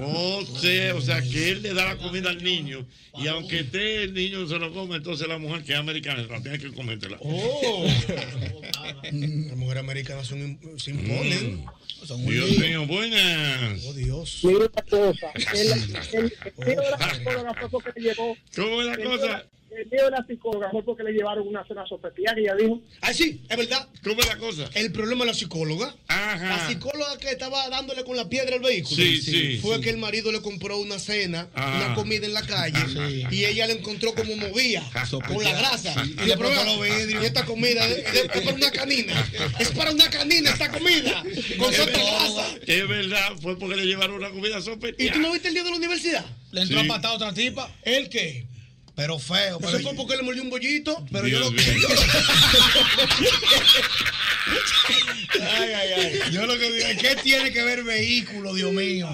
O sea, o sea, que él le da la comida al niño y aunque esté el niño se lo come, entonces la mujer que es americana la tiene que comértela. Oh. Las mujeres americanas son, se imponen. Son un Dios mío, buenas. Oh, Dios. Mira una cosa, el, el, el. ¿Cómo es la el cosa? El mío de la psicóloga fue porque le llevaron una cena sopeteada y ella dijo. Ah, sí, es verdad. ¿Cómo es la cosa? El problema de la psicóloga. Ajá. La psicóloga que estaba dándole con la piedra al vehículo. Sí, sí, Fue sí. que el marido le compró una cena, Ah. una comida en la calle. Y ella le encontró como movía con la grasa. Y le probó los vidrios. Y esta comida es, es- es para una canina. Es para una canina esta comida. Con Es grasa. es verdad, fue porque le llevaron una comida sopa. ¿Y tú no viste el día de la universidad? Le entró Sí. a patada otra tipa. ¿El qué? Pero feo. Eso Pero fue porque le mordió un bollito. Pero yo lo, mío. ay, ay, ay. Yo lo que digo, ¿qué tiene que ver vehículo, Dios mío?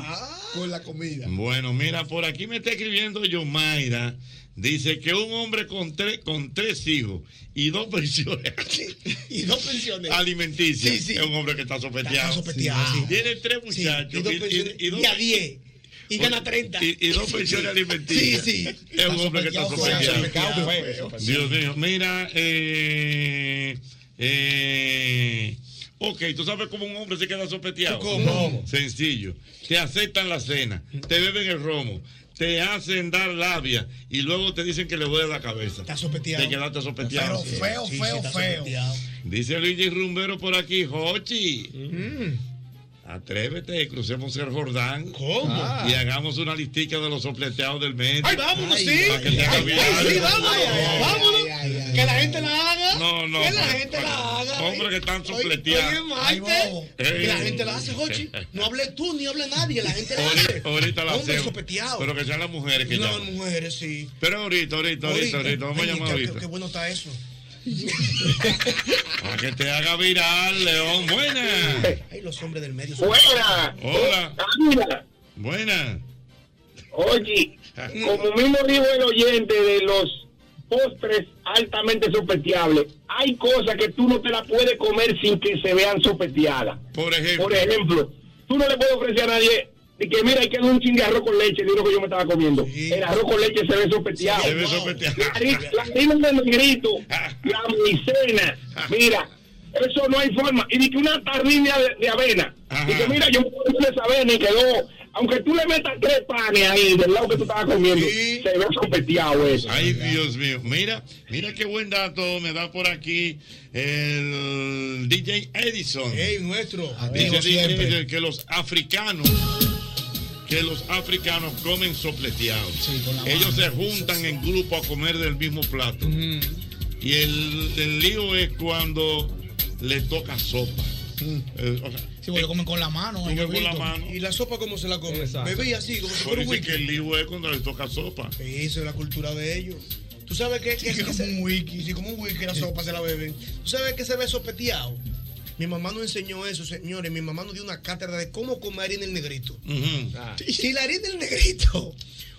Con la comida. Bueno, mira, por aquí me está escribiendo Yomaira. Dice que un hombre con tres, con tres hijos y dos pensiones Y dos pensiones. alimenticias Sí, sí. es un hombre que está sopeteado. Está sopeteado, sí. Tiene tres Sí, muchachos y dos y, pensiones. y- y dos- Y a diez. Y gana 30. Y, y dos pensiones alimenticias. Sí, sí. Es un hombre que está sopeteado, feo. Dios mío. Mira, eh, eh, ok, tú sabes cómo un hombre se queda sopeteado. ¿Cómo? Sencillo. Te aceptan la cena, te beben el romo, te hacen dar labia y luego te dicen que le duele la cabeza. Está sopeteado. Te quedaste sopeteado. Pero feo, Sí, sí, feo, feo. sopeteado. Dice Luigi Rumbero por aquí, Jochi. Mm. Atrévete, crucemos el Jordán. ¿Cómo? Y hagamos una listica de los sopleteados del medio. Ay, vámonos, sí. Para que te Ay, sí, vámonos, vámonos. Que la gente la haga. No, no. Que la gente la haga. Hombres que están sopleteados. Oye, que la gente la hace, Jochi. No hable tú ni hable nadie, la gente la hace. Ahorita, la Hombre sopeteado. Pero que sean las mujeres que No, llaman. mujeres, sí. Pero ahorita, ahorita, ahorita, ahorita. Vamos a llamar ahorita. Qué bueno está eso. Para que te haga viral, León. Buena. Ay, los hombres del medio. Buena. Hola. Buena. oye, como mismo dijo el oyente de los postres altamente sopeteables, hay cosas que tú no te las puedes comer sin que se vean sopeteadas. Por ejemplo. Por ejemplo, tú no le puedes ofrecer a nadie de que mira, hay que dar un chingue de arroz con leche de uno que yo me estaba comiendo. El arroz con leche se ve sopeteado. Se ve sopeteado. La hari- La harina de negrito, la maicena, mira, eso no hay forma. Y di que una tarrina de, de avena. Y que mira, yo me puse esa avena y quedó. Aunque tú le metas tres panes ahí del lado que tú estabas comiendo, se ve sopeteado eso. Ay, Dios mío. Mira, mira qué buen dato me da por aquí el DJ Edison. Ey, nuestro. Dice. Edison que los africanos que los africanos comen sopleteados. Ellos se juntan en grupo a comer del mismo plato. Y el, el lío es cuando le toca sopa. Eh, o sea, Sí, porque lo comen con la mano. Comen yo he con la visto. mano. ¿Y la sopa cómo se la come? Bebé así, como si Por fuera un wiki. que el lío es cuando le toca sopa. Eso es la cultura de ellos. Tú sabes que, que, que como un wiki, sí, como un wiki la sopa se la beben. Tú sabes que se ve sopeteado. Mi mamá nos enseñó eso, señores. Mi mamá nos dio una cátedra de cómo comer harina el negrito. Si la harina del negrito,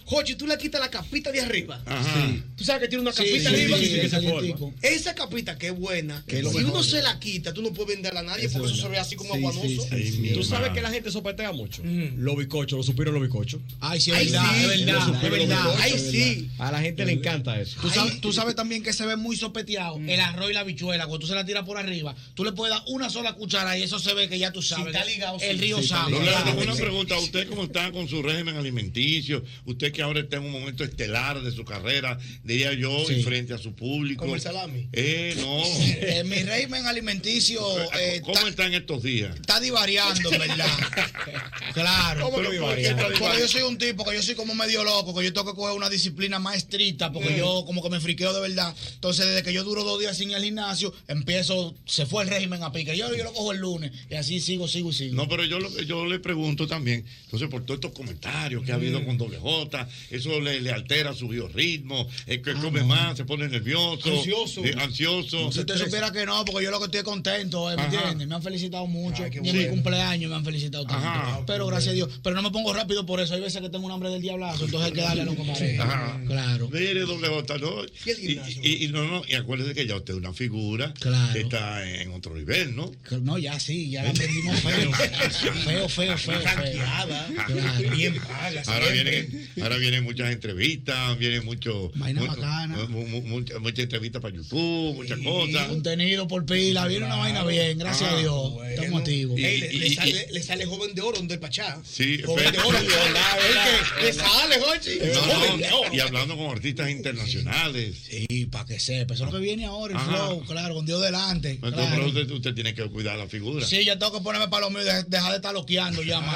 Jochi, tú le quitas la capita de arriba. Ajá. Tú sabes que tiene una Sí, capita sí, arriba. sí, sí, que se forma. Esa capita que es buena. Que es lo si mejor. uno se la quita, tú no puedes venderla a nadie porque eso se ve así como Sí, aguanoso. sí, sí, sí. Tú sabes que la gente sopetea mucho. Los bicochos, los suspiros, los bicochos. Ay, sí, es Ay, verdad, sí, es verdad, es verdad. Ay, sí. A la gente le encanta eso. Tú sabes, tú sabes también que se ve muy sopeteado el arroz y la bichuela. Cuando tú se la tiras por arriba, tú le puedes dar una sola cuchara y eso se ve que ya tú sabes. está ligado, el sí, río sí, sabe. No, le claro. hago una pregunta. ¿Usted cómo está con su régimen alimenticio? Usted que ahora está en un momento estelar de su carrera, diría yo, Sí. frente a su público. Como el salami. Eh, no. Eh, mi régimen alimenticio eh, ¿Cómo está, está en estos días? está divariando, en verdad. Claro. ¿Cómo Pero divariando? porque- porque yo soy un tipo que yo soy como medio loco, que yo tengo que coger una disciplina más estricta, porque Mm. yo como que me friqueo de verdad. Entonces, desde que yo duro dos días sin ir al gimnasio, empiezo, se fue el régimen a pique. Yo, yo lo cojo el lunes y así sigo, sigo y sigo. No, pero yo, lo- yo le pregunto también, entonces por todos estos comentarios que ha habido Mm. con doble J, eso le, le altera su biorritmo, es que Ah, come no. más, se pone nervioso, Ansioso. eh, ansioso. Si usted supiera que no, porque yo lo que estoy contento, eh, ¿me entiendes? Me han felicitado mucho. Ay, qué Ni en mi cumpleaños me han felicitado tanto. Ajá. Pero gracias a Dios. Pero no me pongo rápido por eso. Hay veces que tengo un hambre del diablazo, entonces hay que darle a lo que me Ajá. Claro. Mire, doble J, ¿no? ¿Y? Y, no, no, y acuérdese que ya usted es una figura Claro. que está en otro nivel, ¿no? No, ya sí, ya la aprendimos feo. feo, feo, feo, Ranqueada. Claro. Bien paga. Ahora siempre. vienen, ahora vienen muchas entrevistas, vienen mucho, Vaina mu- bacana. mu- mu- muchas muchas entrevistas para YouTube, muchas cosas. Contenido por pila, viene una vaina bien, gracias a Ah, Dios. Estamos activos. Ey, le, sale, le sale joven de oro del Pachá. Sí, Joven de oro. Que le sale, Jochi. No, no, y hablando con artistas internacionales. Sí, para que sepa. Eso es lo que viene ahora, el Ajá. flow, claro, con Dios delante. Entonces, claro. pero usted, usted tiene que cuidar la figura. Sí, ya tengo que ponerme para lo mío dejar de estar loqueando ya, man.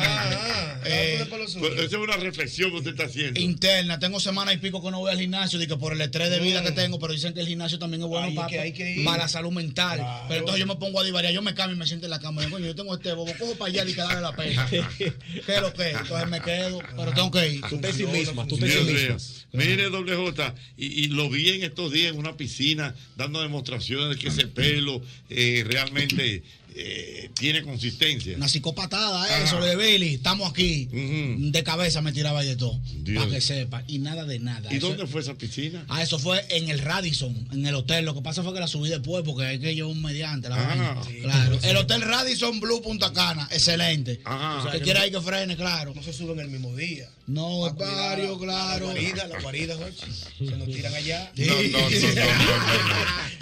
Eh, Pero esa es una reflexión que usted está haciendo. Interna, tengo semana y pico que no voy al gimnasio, digo por el estrés de vida que tengo, pero dicen que el gimnasio también es bueno Ay, es para, que hay que ir. para la salud mental. Claro. Pero entonces yo me pongo a divariar, yo me cambio y me siento en la cama. Coño, yo tengo este bobo, cojo para allá y que darle la pena. ¿Qué es lo que? es? Entonces me quedo, pero tengo que ir. Tú te sí misma, tú te sí. Mire, doble J, y, y lo vi en estos días en una piscina dando demostraciones de que ese pelo eh, realmente eh, tiene consistencia. Una psicopatada, Ajá. eso de Billy. Estamos aquí. De cabeza me tiraba y de todo. Dios. Para que sepa. Y nada de nada. ¿Y Eso- dónde fue esa piscina? Ah, eso fue en el Radisson, en el hotel. Lo que pasa fue que la subí después porque hay que llevar un mediante. La Ah. Sí, claro. sí. El hotel Radisson Blue Punta Cana, excelente. Ajá. Que quiera ir que frene, claro. No se suben el mismo día. No, es cuidar varios, la- claro. La guarida, la guarida, Jorge. Se nos tiran allá. No, no, no, no, no,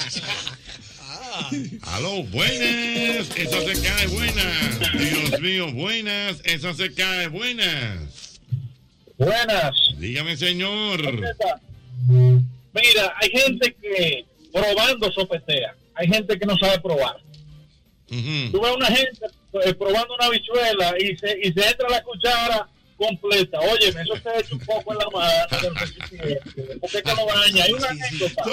Aló, buenas, esa se cae buena. Dios mío, buenas, esa se cae buenas. Buenas. Dígame, señor. Mira, hay gente que probando sopetea. Hay gente que no sabe probar. Tú ves una gente eh, probando una bichuela y se, y se entra la cuchara completa. Oye, eso te echa un poco en la mano. ¿Por qué que lo daña? Hay una anécdota.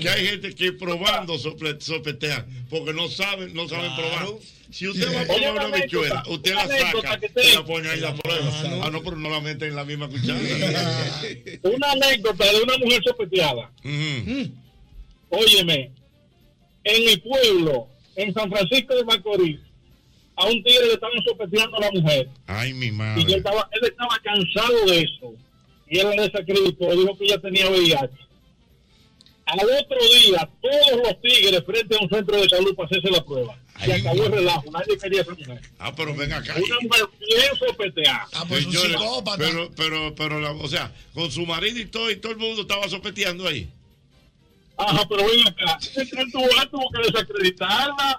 Que hay gente que probando sople- sopetean porque no saben, no saben probar. Si usted va a probar una bichuela, usted la saca y la pone ahí la prueba. Ah, no, pero no la mete en la misma cuchara. Una anécdota de una mujer sopeteada. Óyeme, en mi pueblo, en San Francisco de Macorís, a un tigre le estaban sopeteando a la mujer. Ay, mi Y él madre. estaba, él estaba cansado de eso. Y él desacreditó, dijo que ella tenía VIH. Al otro día, todos los tigres frente a un centro de salud para hacerse la prueba. Se acabó el relajo, nadie quería a esa mujer. Ah, pero ven acá. Una mujer bien sopeteada. Ah, Señores, Pero, pero, pero, la- o sea, con su marido y todo, y todo el mundo estaba sopeteando ahí. Ajá, pero ven acá. Él tuvo que desacreditarla.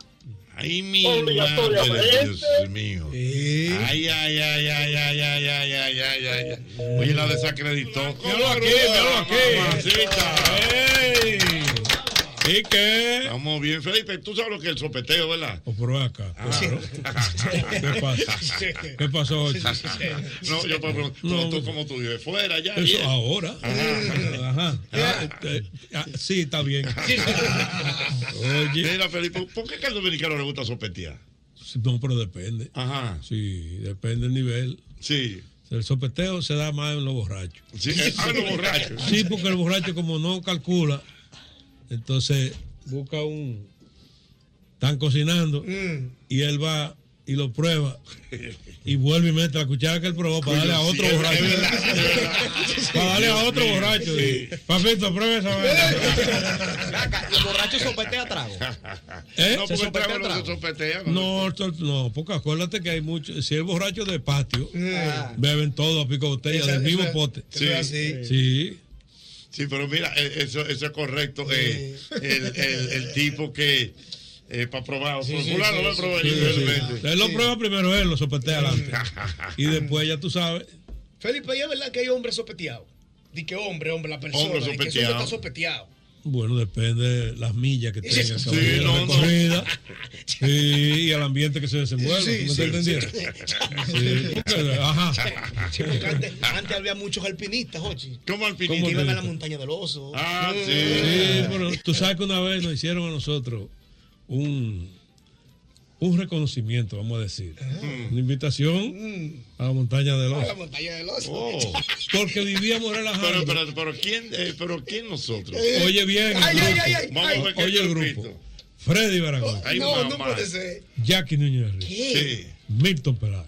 Ay, mi madre, Obligatoriamente. Dios mío. Ay, ay, ay, ay, ay, ay, ay, ay, ay, ay, ay. Oye, la desacreditó. Míralo aquí, míralo aquí. Mamacita. ¿Y qué? Estamos bien, Felipe. Tú sabes lo que es el sopeteo, ¿verdad? O por acá. claro. ¿Qué pasa? ¿Qué pasó hoy? No, yo tú, como tú vives fuera ya. Eso bien. ahora. Ajá. Ajá. Ah, eh, ah, sí, está bien. Oye. Mira, Felipe, ¿por qué que al dominicano le gusta sopetear? No, pero depende. Ajá. Sí, depende del nivel. Sí. El sopeteo se da más en los borrachos. Sí, ah, en los borrachos. Sí, porque el borracho como no calcula, entonces busca un... Están cocinando Mm. y él va y lo prueba y vuelve y mete la cuchara que él probó para darle a Sí, otro es borracho. verdad, es verdad. Para darle a otro borracho. sí. Papito, pruebe esa vaina. ¿Los borrachos sopetea trago? ¿Eh? No, porque ¿Se el sopetea trago no trago? se sopetea. No, esto- no, porque acuérdate que hay muchos. Si es borracho de patio, beben todo a pico botella del mismo pote. así. Sí. Sí, pero mira, eh, eso, eso es correcto. eh, el, el, el tipo que eh, para probar, Sí, sí, fulano lo sí. Él lo prueba primero, él lo sopetea adelante. y después ya tú sabes. Felipe, ¿y es verdad que hay hombres sopeteados? Di que hombre, hombre, la persona. Hombre sopeteado. está sopeteado. Bueno, depende de las millas que tenga, Sí, no, no. corrida, sí, y al ambiente que se desenvuelve. Sí, ¿tú me sí, sí. Sí. Sí, porque antes, antes había muchos alpinistas, Jochi. ¿Cómo alpinistas? Que iban a la montaña del oso. Ah, Sí, pero tú sabes que una vez nos hicieron a nosotros un, un reconocimiento, vamos a decir. Una invitación a la montaña del A la montaña del oso. Oh. Porque vivíamos relajando. Pero, pero, pero, ¿quién, eh, pero ¿quién nosotros? Oye bien, el Ay, ay, grupo. ay, ay, Vamos a ver qué Oye el grupito. grupo. Freddy Baragón. Ay, no, no puede ser. Jackie Núñez. ¿Qué? Milton Peláez.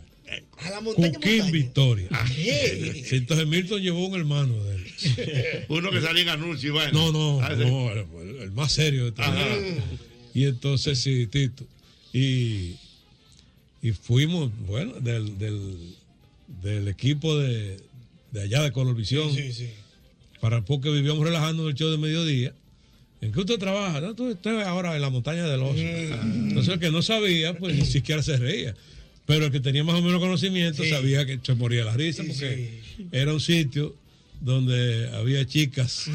A la montaña, Cuquín montaña. Victoria. ¿Qué? Sí, Entonces Milton llevó un hermano de él. Uno que salía en anuncio y vaina. No, no, Ah, sí. no, el, el más serio de todos. Y entonces sí, Tito. Y, y fuimos, bueno, del, del, del equipo de, de allá de Colorvisión. Sí, sí. Para porque vivíamos relajando en el show de mediodía. ¿En qué usted trabaja? No, estás ahora en la montaña del oso. Entonces el que no sabía, pues ni siquiera se reía. Pero el que tenía más o menos conocimiento Sí. sabía que se moría la risa Sí, porque era un sitio donde había chicas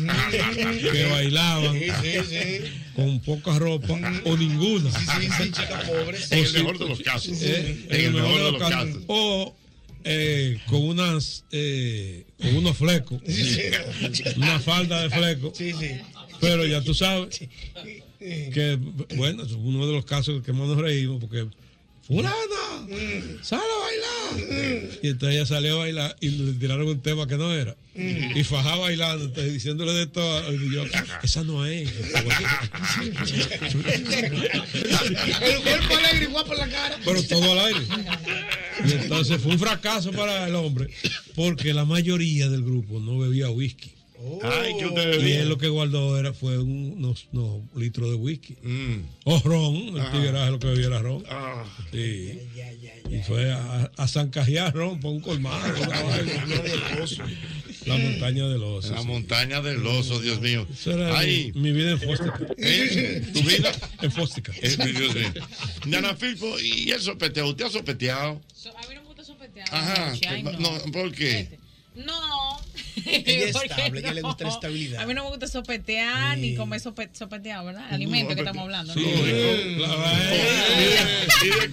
que bailaban Sí, sí, sí. con poca ropa o ninguna. Sí, sí, chicas pobres. En O el si- mejor de los casos. eh, En el mejor de los casos. O eh, con unas eh, con unos flecos. Una falda de flecos. Sí, sí. Pero ya tú sabes que, bueno, es uno de los casos que más nos reímos porque fulana, sale a Y entonces ella salió a bailar y le tiraron un tema que no era. Y fajaba bailando, entonces, diciéndole de todo. Y yo, esa no es. El cuerpo alegre y guapo en la cara. Pero todo al aire. Y entonces fue un fracaso para el hombre, porque la mayoría del grupo no bebía whisky. Ay, ¿qué usted Y bebía? él lo que guardó era, fue un- unos, unos litros de whisky. Mm. O ron, el Ah. tigreaje lo que bebía era ron. Ah. Sí. Y fue a, a zancajear ron por un colmado. vaina. La montaña del oso. La sí. montaña del oso, Dios mío. Eso era Ay. mi, mi vida en Fóstica. ¿Eh? ¿Tu vida? En Fóstica. Eh, Dios mío. Nana Filpo, ¿y el sopeteo? ¿Usted ha sopeteado? A mí no me gusta sopetear. Ajá. Ay, que- no. no, ¿Por qué? No. Ella es ¿Por qué estable, ella le no? gusta la estabilidad. A mí no me gusta sopetear ni comer sope- sopeteado, ¿verdad? Alimento que estamos hablando. Sí, ¿no?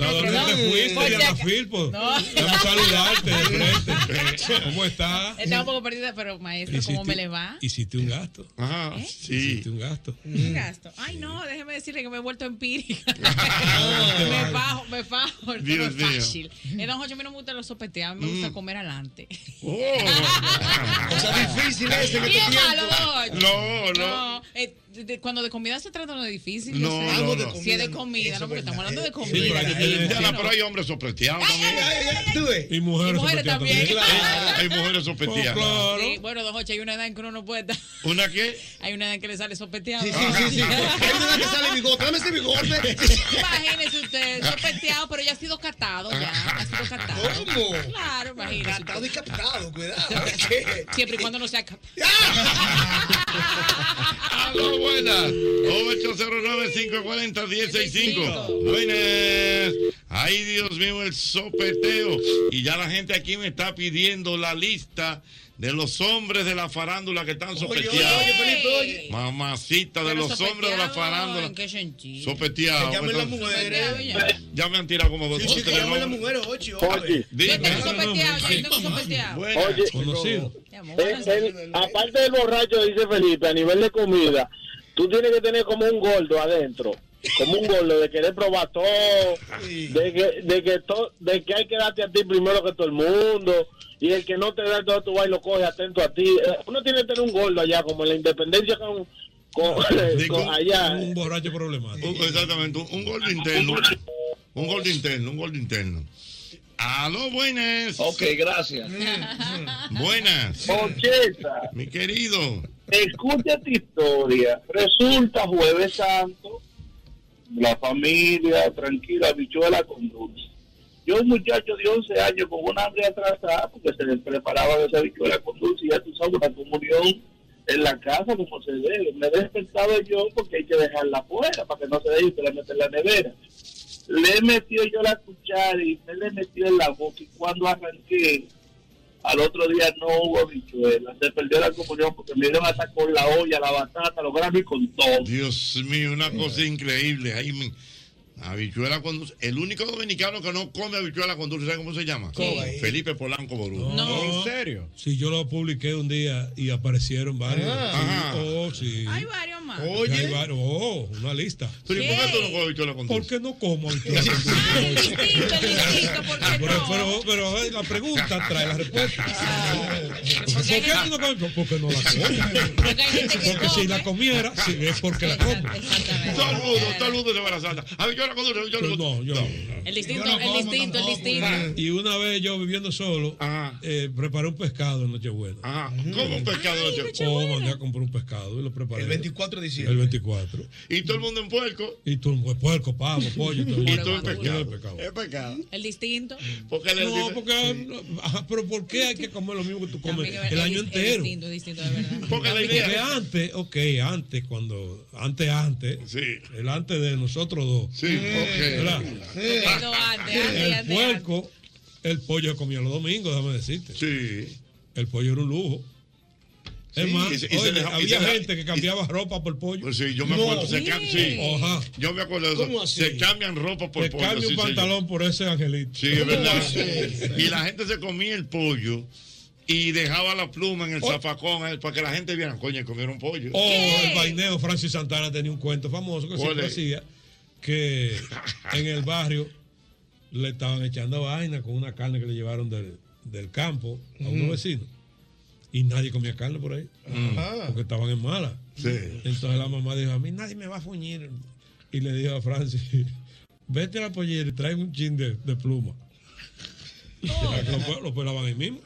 ¿A dónde te fuiste, Por si Diana acaso- Filpo? No. Vamos a saludarte de frente. ¿Cómo estás? Estaba un poco perdida, pero maestro, ¿cómo me le va? Hiciste un gasto. ¿Eh? sí. Hiciste un gasto. Un gasto. Ay, no, déjeme decirle que me he vuelto empírica. me bajo, me no Dios es mío. fácil. Eh, don Jocho, a mí no me gusta los sopeteados, me gusta comer adelante. O sea, difícil este es tiempo. malo. No, no. No, eh, de- cuando de comida se trata no de difícil. No, sé. no, no. Si es de comida, no, porque es estamos hablando de comida. pero hay Diana, pero hay hombres sopeteados también. Y mujeres, Y mujeres también. Claro. Hay mujeres Oh, sopeteadas. claro. Sí, bueno, don Jocho, hay una edad en que uno no puede estar. ¿Una qué? Hay una edad en que le sale sopeteado. Sí, sí, sí, sí. Hay una que sale bigote. Dame ese bigote. Imagínese usted, sopeteado, pero ya ha sido catado, ya. Ha sido catado. ¿Cómo? Claro, imagínese. Catado y captado, cuidado. ¿Qué? Siempre y cuando no sea captado. Buenas. 809-540-1065. Buenas. Ay, Dios mío, el sopeteo. Y ya la gente aquí me está pidiendo la lista de los hombres de la farándula que están Oye, sopeteados. oye, Felipe, oye. Mamacita de Pero los hombres de la farándula. ¿En qué sentido? Sopeteados. Llamen las mujeres. ya. Me han tirado como dos Sí, o sí, llamen las mujeres, ocho. Oye, Dime. Yo tengo sopeteado, ya yo tengo sopeteado. Buenas. Oye, Conocido. Aparte del borracho, dice Felipe, a nivel de comida, tú tienes que tener como un gordo adentro. Como un gordo de querer probar todo, de que, de que, to- de que hay que darte a ti primero que todo el mundo, y el que no te da todo tu baile lo coge atento a ti. Eh, Uno tiene que tener un gordo allá, como en la independencia con, con, Digo, con allá. Un borracho problemático. Un- exactamente, un, gol interno. Un gol interno, un gol interno. Aló, buenas. Ok, gracias. Buenas. Ocheta, Mi querido. Escucha esta historia. Resulta Jueves Santo, la familia tranquila, habichuela con dulce. Yo, un muchacho de 11 años con una hambre atrasada, porque se les preparaba esa habichuela con dulce, y ya tú sabes, una comunión en la casa como se debe. Me he despertado yo porque hay que dejarla afuera para que no se dé y se la mete en la nevera. Le metió yo la cuchara y me le metió en la boca y cuando arranqué, al otro día no hubo habichuela. Se perdió la comunión porque me dieron hasta con la olla, la batata, los granos y con todo. Dios mío, una cosa increíble. Ahí me- Habichuela con dulce. El único dominicano que no come habichuela con dulce, ¿sabe cómo se llama? Felipe Polanco Ború. No. serio? Sí, yo lo publiqué un día y aparecieron varios. Ajá. Sí, Oh, sí. Hay varios más. Ya hay Oye. varios. Oh, una lista. Pero ¿y por qué tú no comes habichuela con ¿Por dulce? qué no como habichuela con dulce? Ah, es distinto, es distinto, ¿por qué Pero, no? pero, pero la pregunta trae la respuesta. Porque ¿Por qué no comes? Porque no la como. Porque hay gente que Porque si come. la comiera, sí, es porque la como. Exactamente. Saludos, saludos de Barasanta. Habichuela con dulce, habichuela Pero con dulce. no, yo no. El distinto, Yo no el distinto, el tampoco, distinto. Y una vez yo viviendo solo, eh, preparé un pescado en Nochebuena. ¿Cómo un pescado? de- Oh, mandé a comprar un pescado y lo preparé. El 24 de El diciembre. 24. Y todo el mundo en puerco. Y tú, pues, puerco, pavo, pollo. Todo, Y todo el Bueno, pescado. el pescado. Es pescado. El distinto. Porque No, porque, pero ¿por qué hay que comer lo mismo que tú comes el es- año es entero? distinto, es distinto, de verdad. Porque la Porque idea antes, ok, antes, cuando, antes, antes, Sí. el antes de nosotros dos, Sí, ok. ¿verdad? Pero antes, antes, El antes, puerco, el pollo se comía los domingos, déjame decirte. Sí. El pollo era un lujo. Es Sí, más, y se- y se oye, deja- había se deja- gente que cambiaba ropa por pollo. Pues sí, yo me No. acuerdo. Se cam- sí. Ajá. Yo me acuerdo de eso. ¿Cómo así? Se cambian ropa por Te pollo. cambia sí, un sí, pantalón por ese angelito. Sí, es verdad. así? Y la gente se comía el pollo y dejaba la pluma en el Oh. zafacón eh, para que la gente viera, coño, comieron pollo. O el vaineo, Francis Santana tenía un cuento famoso que ¿Cuál siempre es? hacía que en el barrio le estaban echando vaina con una carne que le llevaron del, del campo a unos Ujú. vecinos. Y nadie comía carne por ahí. Ajá. Porque estaban en mala. Sí. Entonces la mamá dijo, a mí nadie me va a fuñir. Y le dijo a Francis, vete a la pollera y trae un chin de, de pluma. Lo, lo pelaban ahí mismo.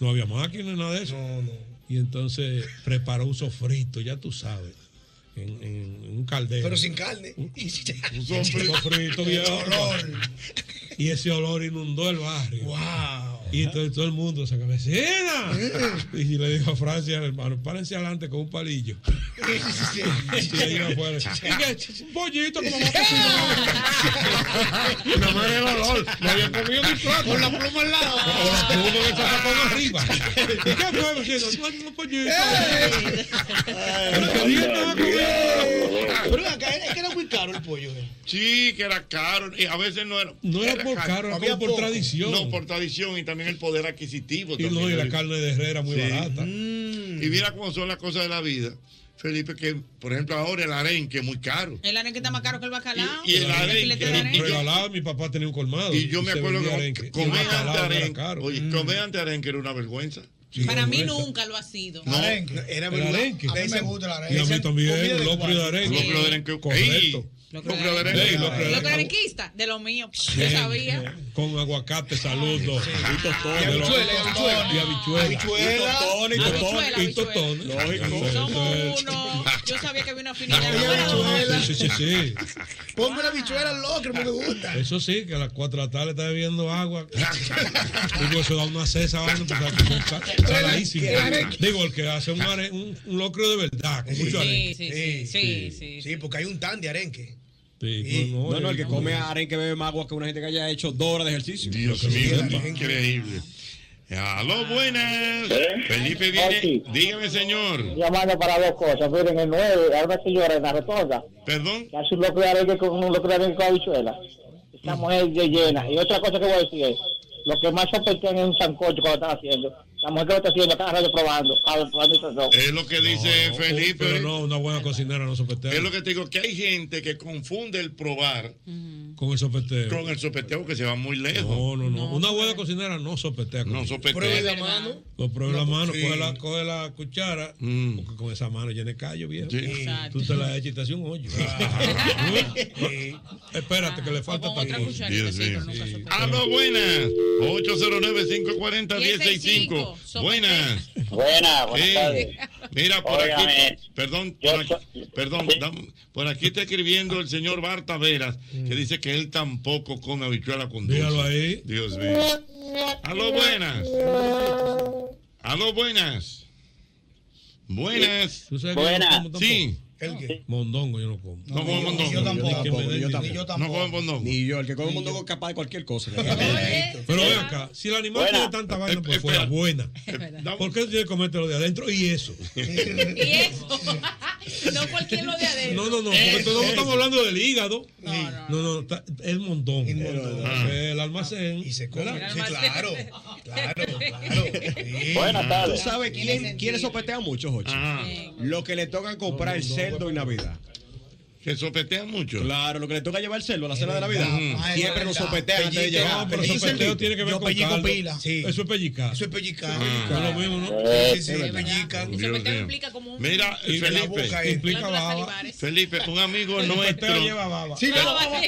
No había máquina ni nada de eso. Y entonces preparó un sofrito, ya tú sabes, en, un caldero. Pero sin carne. Un sofrito, sofrito bien. Y ese olor inundó el barrio. Wow. Y entonces todo el mundo se vecina. Y le dijo a Francia hermano, párense adelante con un palillo. y le dijo afuera, "¿Y qué? un pollito como a cocinar. No me dio olor, no había comido ni plato. Con la pluma al lado. Con la pluma que sacó de arriba. ¿Y qué fue, vecino? No, un pollito. Que. Pero acá es que era muy caro el pollo. ¿eh? Sí, que era caro. Y a veces no era. No era por caro, era como por poco. tradición. No, por tradición y también el poder adquisitivo. Y no, y la carne de Herrera muy Sí. barata. Y mira cómo son las cosas de la vida. Felipe, que por ejemplo ahora el arenque es muy caro. El arenque está más caro que el bacalao. Y el arenque, y- y arenque. yo- Regalado, mi papá tenía un colmado. Y yo me acuerdo que arenque. Y comer el ante era arenque, caro. oye, Mm. comer ante arenque era una vergüenza. Para mí vergüenza. nunca lo ha sido. No, Era El verdad. arenque. A mí me gusta el arenque. Y a mí también, un locro de arenque. Locro de arenque. Correcto. De Locro de Lo que arenque. arenquista, de lo mío. Yo sabía. Con aguacate, saludos. Y habichuela, y habichuela. Y tostones. Y tostones. Tostones. Lógico. Somos uno. Yo sabía que había una afinidad. Sí, sí, sí. Ponme la habichuela al locro, me gusta. Eso sí, que a las 4 de la tarde está bebiendo agua. Digo, eso da una cesa. Digo, el que hace un, locro de verdad, con mucho Sí, arenque. sí, sí, sí, sí. Sí, porque hay un tan de arenque. Sí, no, No, no, el que no, come arenque bebe más agua que una gente que haya hecho dos horas de ejercicio. Dios mío, increíble. Aló, buenas. Felipe viene. Dígame, señor. Llamando para dos cosas. Miren, el 9, a una señora en la rotonda. Perdón. Que hace un locro de arenque con un locro de arenque con habichuela. Esa mujer de llena. Y otra cosa que voy a decir es, lo que más sospechosan es un sancocho cuando están haciendo. La mujer que lo está haciendo está probando, Es lo que dice Felipe. Pero no, una buena cocinera no sopeteo. Es lo que te digo, que hay gente que confunde el probar con el sopeteo. Con el sopeteo que se va muy lejos. No, no, no. una buena cocinera no sopetea. No sopetea. Pruebe la mano. Lo pruebe la mano, coge, la, coge, la, cuchara, mm. porque con esa mano llena de callo, viejo. Sí. Tú te la echas y te un hoyo. Ah, ah, ah. Espérate, que le falta también. A lo buenas. 809 540 165 Aló, buenas. 809-540-1065. 1065. Buenas. Buena, buenas Sí. tardes. Mira, por aquí, perdón, por aquí, so- perdón, dam- por aquí está escribiendo el señor Barta Veras, que dice que él tampoco come habichuela con dulce. Dígalo ahí. Dios mío. Aló, buenas. Aló, buenas. Buenas. ¿Tú sabes que Buena. yo no como tampoco? Sí. ¿El qué? Mondongo yo no como. No come mondongo. Yo tampoco. Ni yo tampoco. Ni yo No tampoco. come mondongo. Ni yo, el que come mondongo es capaz de cualquier cosa. Pero ven acá, si el animal Buena. tiene tanta vaina por Eh, fuera, buena. ¿Por qué tiene que comértelo de adentro? Y eso. Y eso. no cualquier lo de adentro. No, no, no, porque todos estamos hablando del hígado. No, no, No, no, el montón. El. Ah. El almacén. Y se come. claro. Claro, claro. Sí. Buenas ¿Tú tardes. sabes quién, quiénes sopetean mucho, Jochi? Ajá. Lo que le tocan comprar el cerdo en Navidad. Que sopetean mucho. Claro, lo que le toca llevar el cerdo a la cena de Navidad. Ah, Siempre lo sopetean antes de llegar. No, pero sopeteo tiene que ver Yo con pellico caldo. pila. Sí. Eso es pellicar. Eso es pellicar. Ah. No es lo mismo, ¿no? Sí, sí, verdad. pellican. Y Dios sopeteo implica como un. Mira, Y boca Felipe, eh. implica baba. Felipe, un amigo El nuestro. sopeteo lleva baba. Sí, lleva baba.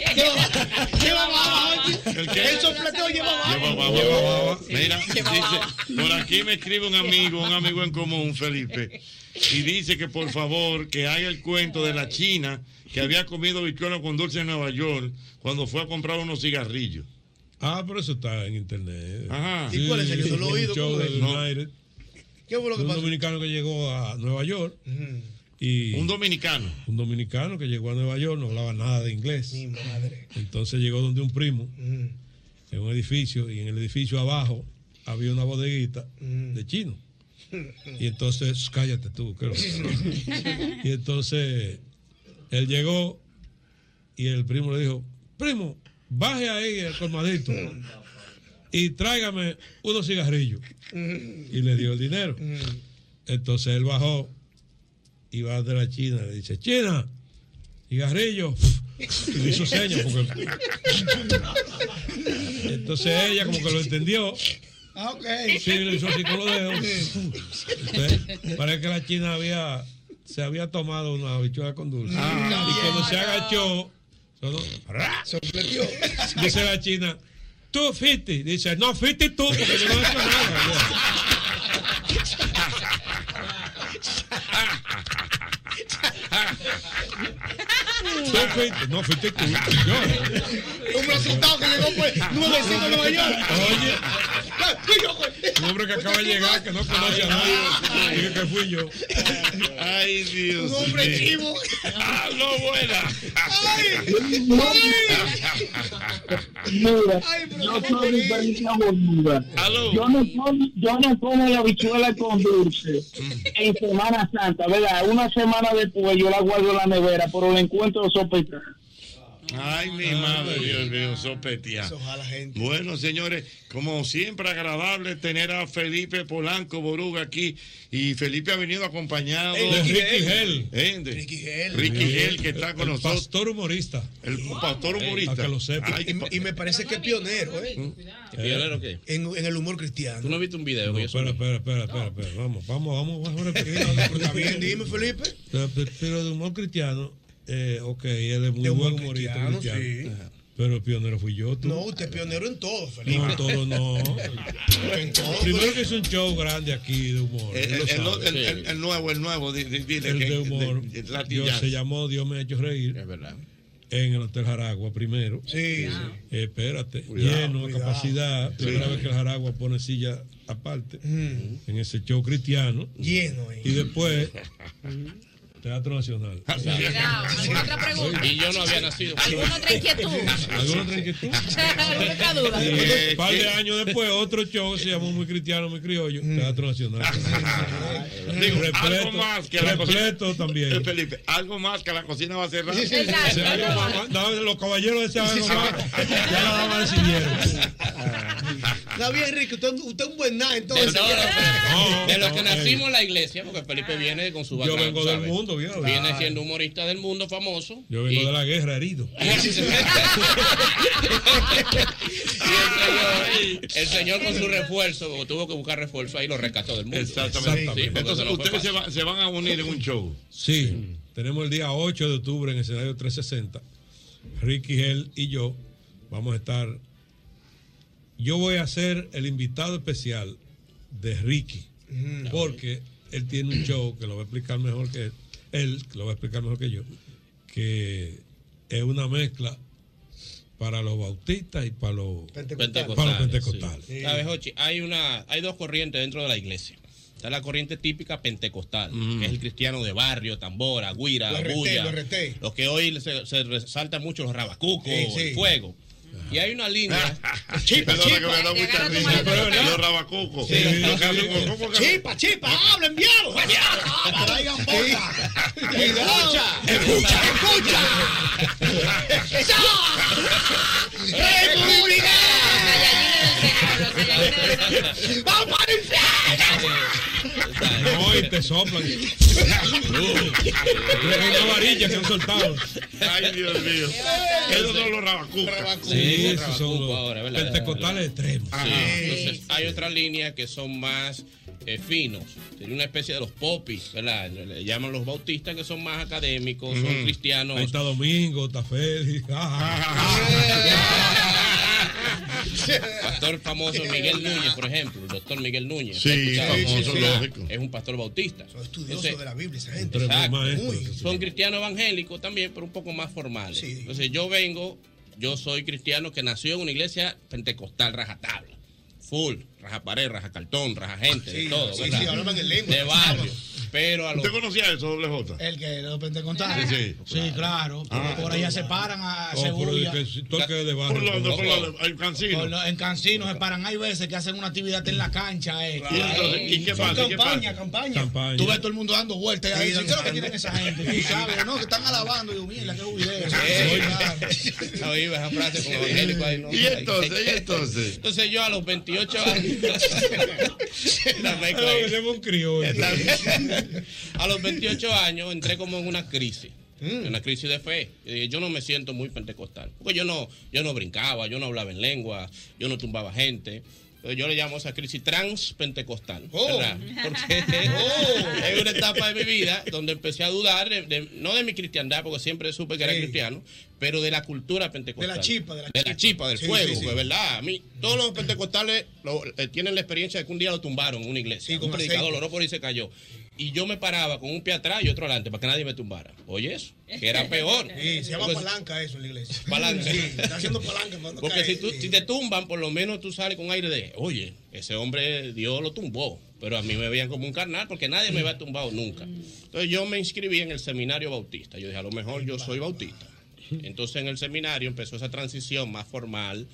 Lleva baba. ¿El qué? El sopleteo lleva baba. Lleva baba. Lleva baba. Mira, dice, por aquí me escribe un amigo, un amigo en común, Felipe, y dice que por favor que haga el cuento de la China que había comido bichuela con dulce en Nueva York cuando fue a comprar unos cigarrillos. Ah, pero eso está en internet. Ajá. ¿Y cuál es el? Yo no lo he oído. ¿Qué fue lo que un pasó? dominicano que llegó a Nueva York y Un dominicano. un dominicano que llegó a Nueva York no hablaba nada de inglés. Mi madre. Entonces llegó donde un primo en un edificio y en el edificio abajo había una bodeguita Mm. de chino. Y entonces, cállate tú, creo. y entonces él llegó y el primo le dijo, primo, baje ahí el colmadito y tráigame unos cigarrillos. Y le dio el dinero. Entonces él bajó y va de la China, le dice, China, cigarrillos. Y le hizo señas porque. Entonces ella como que lo entendió. Ah, ok. Sí, le hizo así con los dedos. Entonces, parece que la china había, se había tomado una habichuela con dulce. Ah. y cuando se agachó, sonó, Sopleteó. dice la china, tú fuiste. Dice, no, fuiste tú, porque yo no he hecho nada. No fuiste tú. Yo. Un resultado que llegó pues nuevecito de Nueva York. Oye, un hombre que acaba de llegar, que no conoce a nadie, dije que fui yo. Ay, Dios. Un hombre chivo. Ah, no, buena. Mira, yo soy de Felipe Boluda. Yo no como, yo no como la habichuela con dulce en Semana Santa, ¿verdad? Una semana después yo la guardo en la nevera, pero la encuentro sospechosa. Ay, mi madre, Dios mío, sopetea. Eso jala gente. Bueno, señores, como siempre, agradable tener a Felipe Polanco Boruga aquí. Y Felipe ha venido acompañado De Ricky Gel. ¿Eh? De- Ricky Gel. Ricky Gel, que está con El nosotros. pastor humorista. El pastor humorista. Para que lo sepa. Ay, Y, y me parece que es pionero, ¿eh? ¿Pionero qué? En, en el humor cristiano. ¿Tú no viste un video No, espera, espera, espera, espera, espera. Vamos, vamos, vamos, vamos a repetir. Está bien, dime, Felipe. Pero, pero de humor cristiano, eh, ok, él es muy De humor buen humorista cristiano, cristiano. sí. Pero el pionero fui yo, tú. No, usted es pionero en todo, Felipe. No, en todo no. En todo. Primero que es un show grande aquí de humor. El, él lo el- el- sabe. el- el- el nuevo, el nuevo, di- di- dile el que- de humor. de- de se llamó Dios me ha hecho reír. Es verdad. En el Hotel Jaragua primero. Sí, sí. Eh, espérate, Cuidado, lleno, cuidado. capacidad. Primera vez que el Jaragua pone silla aparte Mm. en ese show cristiano. Lleno ahí. Y después, Teatro Nacional. Cuidado. ¿Alguna otra pregunta? Y yo no había nacido. ¿Alguna otra inquietud? ¿Alguna otra inquietud? ¿Alguna otra duda? Eh, un par de años después, otro show se llamó Muy Cristiano, Muy Criollo, Teatro Nacional. Digo, algo más que la repleto cocina. también. Eh, Felipe, algo más que la cocina va a cerrar. No, los caballeros de ese año, mamá, ya la decidieron. Está bien, Ricky. Usted, usted es un buen nada, entonces. No, no, No, de los que eh. nacimos en la iglesia, porque Felipe viene con su Yo background, vengo del ¿sabes? mundo, viejo. Viene siendo humorista del mundo famoso. Yo vengo y- de la guerra herido. y el señor, el señor con su refuerzo, tuvo que buscar refuerzo, ahí lo rescató del mundo. Exactamente. Sí, Entonces, ustedes se, fácil. va- se van a unir en un show. Sí, tenemos el día 8 de octubre en el escenario 360. Ricky Gel y yo vamos a estar. Yo voy a ser el invitado especial de Ricky, porque él tiene un show que lo va a explicar mejor que él, él que lo va a explicar mejor que yo, que es una mezcla para los bautistas y para los, Pentecostales, para los pentecostales. sí. ¿Sabes, Jochi? Hay, una, hay dos corrientes dentro de la iglesia. Está la corriente típica pentecostal, que es el cristiano de barrio, tambora, guira, Lo reté, bulla. lo reté. Los que hoy se, se resaltan mucho los rabacucos, Sí, sí. el fuego. Y hay una línea. Chipa, Perdona que chipa. me da mucha Agarra tu risa. maleta. pero Los rabacucos. Sí, Lo que hacen con- ¿cómo que- Chipa, chipa. Traigan boca. Cuidado. Escucha. Escucha. ¡República! ¡Vamos para el infierno! No, y te soplan. una varilla que han soltado. Ay, Dios mío. Esos son los rabacucos. Sí, esos son los ahora, ¿verdad? pentecostales extremos. Sí, Entonces hay otra línea que son más eh, finos. Sería una especie de los popis, ¿verdad? Le llaman los bautistas que son más académicos, son Ahí cristianos. está Domingo, está Félix. Pastor famoso Miguel Núñez, por ejemplo, el doctor Miguel Núñez. Sí, famoso, Sí, lógico. Es un pastor bautista. Son estudiosos Entonces, de la Biblia, esa gente. Uy. Son cristianos evangélicos también, pero un poco más formales. Sí. Entonces yo vengo, yo soy cristiano que nació en una iglesia pentecostal rajatabla. Full, raja pared, raja cartón, raja gente, Sí, de todo. sí, ¿verdad? sí, hablaban en lengua. De barrio. Pero a los ¿Usted conocía eso, doble J? El que los pentecostales. Sí, Sí, claro. Ah, por allá se paran a Oh, pero Segulla. de que si toque de Por barrio. lo, por lo, hay cancino. Por lo- en Cancino se paran. Hay veces que hacen una actividad en la cancha. Eh. Y entonces, ¿y qué pasa? ¿Y qué campaña, pasa? campaña. Campaña. Tú ves todo el mundo dando vueltas ahí. Sí, ¿Qué es lo que tienen esa gente? Tú sabes, ¿no? Que están alabando. Y yo, mierda, qué video. Sí, claro. Oí esa frase con evangélico ahí, ¿no? ¿Y entonces? ¿Y entonces? Entonces yo a los 28 años. la mezcla un criollo. A los 28 años entré como en una crisis. una crisis de fe. Yo no me siento muy pentecostal. Porque yo no, yo no brincaba, yo no hablaba en lengua, yo no tumbaba gente. Yo le llamo esa crisis transpentecostal. ¿verdad? Porque es una etapa de mi vida donde empecé a dudar, de- de- no de mi cristiandad, porque siempre supe que era cristiano, pero de la cultura pentecostal. De la chispa, de la De la chispa, del Sí, fuego, sí, ¿verdad? A mí, todos los pentecostales lo- eh, tienen la experiencia de que un día lo tumbaron en una iglesia. un predicador lo por y se cayó. Y yo me paraba con un pie atrás y otro adelante para que nadie me tumbara. Oye, eso, que era peor. Sí, se llama Porque- palanca eso en la iglesia. Palanca. Sí, está haciendo palanca no Porque si, tú- si te tumban, por lo menos tú sales con aire de, oye, ese hombre Dios lo tumbó. Pero a mí me veían como un carnal porque nadie me había tumbado nunca. Entonces yo me inscribí en el seminario bautista. Yo dije, a lo mejor yo soy bautista. Entonces en el seminario empezó esa transición más formal,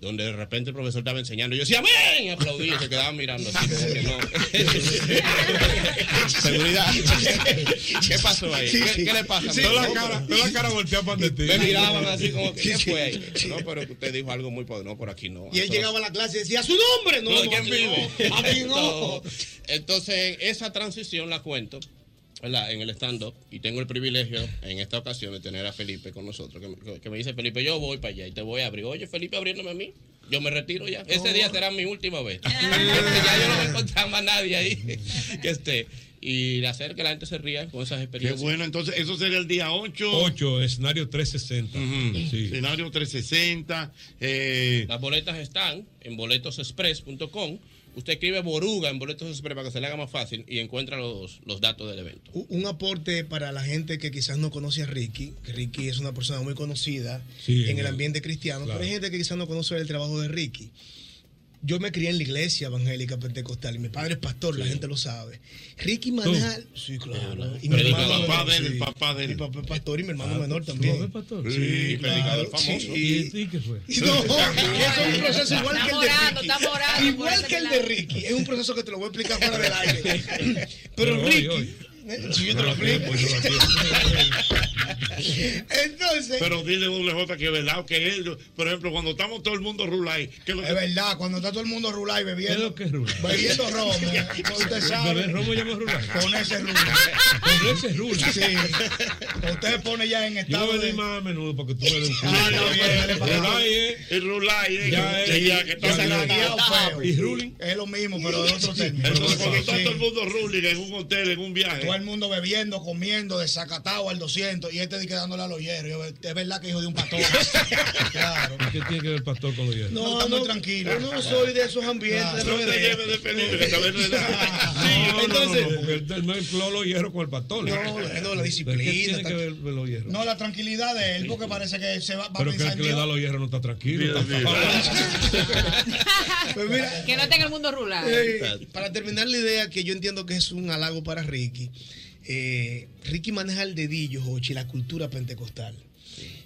donde de repente el profesor estaba enseñando. y Yo decía, amén, y aplaudía y se quedaban mirando así como que no. Seguridad. ¿Qué pasó ahí? Sí, ¿Qué, sí. qué le pasa? Sí, toda la cara- toda la cara volteada para ti. Me miraban así como que, ¿qué fue ahí? No, pero usted dijo algo muy poderoso. No, por aquí no. Y él llegaba a la clase y decía, ¡su nombre! No, No, no, ¿quién aquí vive? no, aquí no. Entonces, esa transición la cuento ¿verdad? en el stand-up y tengo el privilegio en esta ocasión de tener a Felipe con nosotros, que me, que me dice, Felipe, yo voy para allá y te voy a abrir. Oye, Felipe, abriéndome a mí. Yo me retiro ya. Ese día será mi última vez. ya yo no voy a encontrar más nadie ahí que esté. Y hacer que la gente se ría con esas Qué experiencias. bueno, entonces eso sería el día 8. 8, escenario 360. Sí. Escenario 360. Eh, Las boletas están en boletosexpress.com. Usted escribe Boruga en Boletos Express para que se le haga más fácil y encuentra los, los datos del evento. Un aporte para la gente que quizás no conoce a Ricky, que Ricky es una persona muy conocida Sí, en el claro. ambiente cristiano, Claro. pero hay gente que quizás no conoce el trabajo de Ricky. Yo me crié en la iglesia evangélica pentecostal y mi padre es pastor, la gente lo sabe. Ricky maneja. Sí, claro. Y mi hermano El papá de él, sí. el papá de él. Mi papá es pastor y mi hermano Ah, menor ¿tu también. papá es pastor? Sí, Sí, claro. famoso. Sí. ¿Y qué fue? No, eso es un proceso igual Está que el de Ricky. está morando Igual que el de. Ricky. Es un proceso que te lo voy a explicar fuera del aire. Pero Pero hoy, Ricky. hoy. eh, Si yo te lo explico. Entonces. Pero dile doble J que es verdad que él, por ejemplo, cuando estamos todo el mundo rulay, que lo Es verdad, cuando está todo el mundo rulay ¿Qué es bebiendo, lo que es Rula? bebiendo romo, usted sabe, ¿Beber romo llama Rula? con ese rula. Con ese Rula. Sí. Usted se pone ya en Yo estado voy a de... venir más a menudo para que tú me des un Ah, está bien, dale para acá. Rulay es- El rulay, Ya que- es- ya que está feo. ¿Y ruling? Es lo mismo, pero de otro término. Entonces, cuando está todo el mundo ruling en un hotel, en un viaje. Todo el mundo bebiendo, comiendo, desacatado al 200 y este di quedándole a los hierros. Yo, Es verdad que hijo de un pastor. claro. ¿Qué tiene que ver el pastor con los hierros? No, está muy tranquilo. Yo no soy de esos ambientes. No de te lleves de que tal vez no es nada. No, no, entonces- no, no, porque él él mezcló los hierros con el pastor. No, no, la disciplina, ¿Qué tiene está- que ver los hierros? No, la tranquilidad de él, porque parece que se va, va a Pero que el que le da los hierros no está tranquilo. Está Pues mira, Que no en el mundo rural. Eh, para terminar la idea que yo entiendo que es un halago para Ricky, eh, Ricky maneja el dedillo, Jochi, la cultura pentecostal.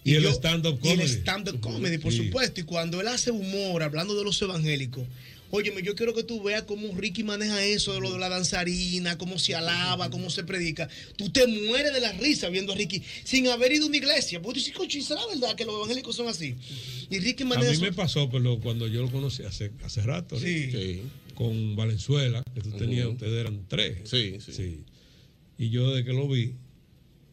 Y el yo- stand-up y el comedy. stand-up comedy, por Sí. supuesto. Y cuando él hace humor, hablando de los evangélicos, óyeme, yo quiero que tú veas cómo Ricky maneja eso, de lo de la danzarina, cómo se alaba, cómo se predica. Tú te mueres de la risa viendo a Ricky sin haber ido a una iglesia. Porque tú dices, coche, ¿será verdad que los evangélicos son así? Y Ricky A maneja mí eso. me pasó, pero cuando yo lo conocí hace, hace rato. Sí. con Valenzuela, que tú tenías, ustedes eran tres. Sí, sí. Y yo desde que lo vi,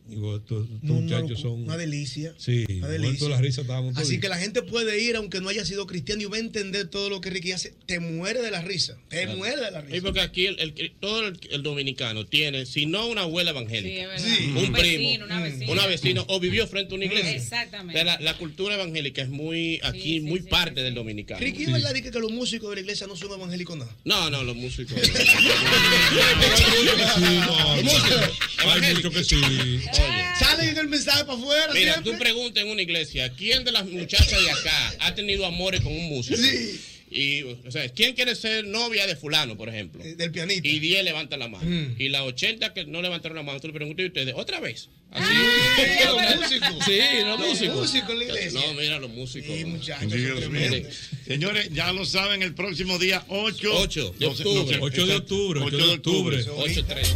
digo, estos, estos No, no, muchachos son... Una delicia. Sí, Una muertos delicia. de la risa. Así que la gente puede ir, aunque no haya sido cristiano, y va a entender todo lo que Ricky hace. Te muere de la risa. Te Claro. muere de la Y risa. porque aquí el, el- todo el, el dominicano tiene, si no una abuela evangélica, Sí. Sí. un, Un primo, vecino, una vecina. una vecina, o vivió frente a una iglesia. Exactamente. O sea, la, la cultura evangélica es muy, aquí, Sí, sí, muy sí, parte sí, del sí. dominicano. Ricky, ¿es verdad que los músicos de la iglesia no son evangélicos nada? No, no, los músicos. Sí, no, Los músicos hay muchos que sí. Salen en el mensaje para afuera Mira, siempre. tú preguntas en una iglesia, ¿quién de las muchachas de acá ha tenido amores con un músico? Sí. Y, o sea, ¿quién quiere ser novia de fulano, por ejemplo? Eh, Del pianista. Y 10 levantan la mano. Mm. Y las 80 que no levantaron la mano, tú le preguntas y ustedes, ¿otra vez? Así. los músicos. Sí, los Los músicos. músicos en la iglesia. No, mira, los músicos. Sí, muchachos. Señores, ya lo saben, el próximo día 8, 8 de octubre. 8 de octubre, 8 de octubre. 8 3.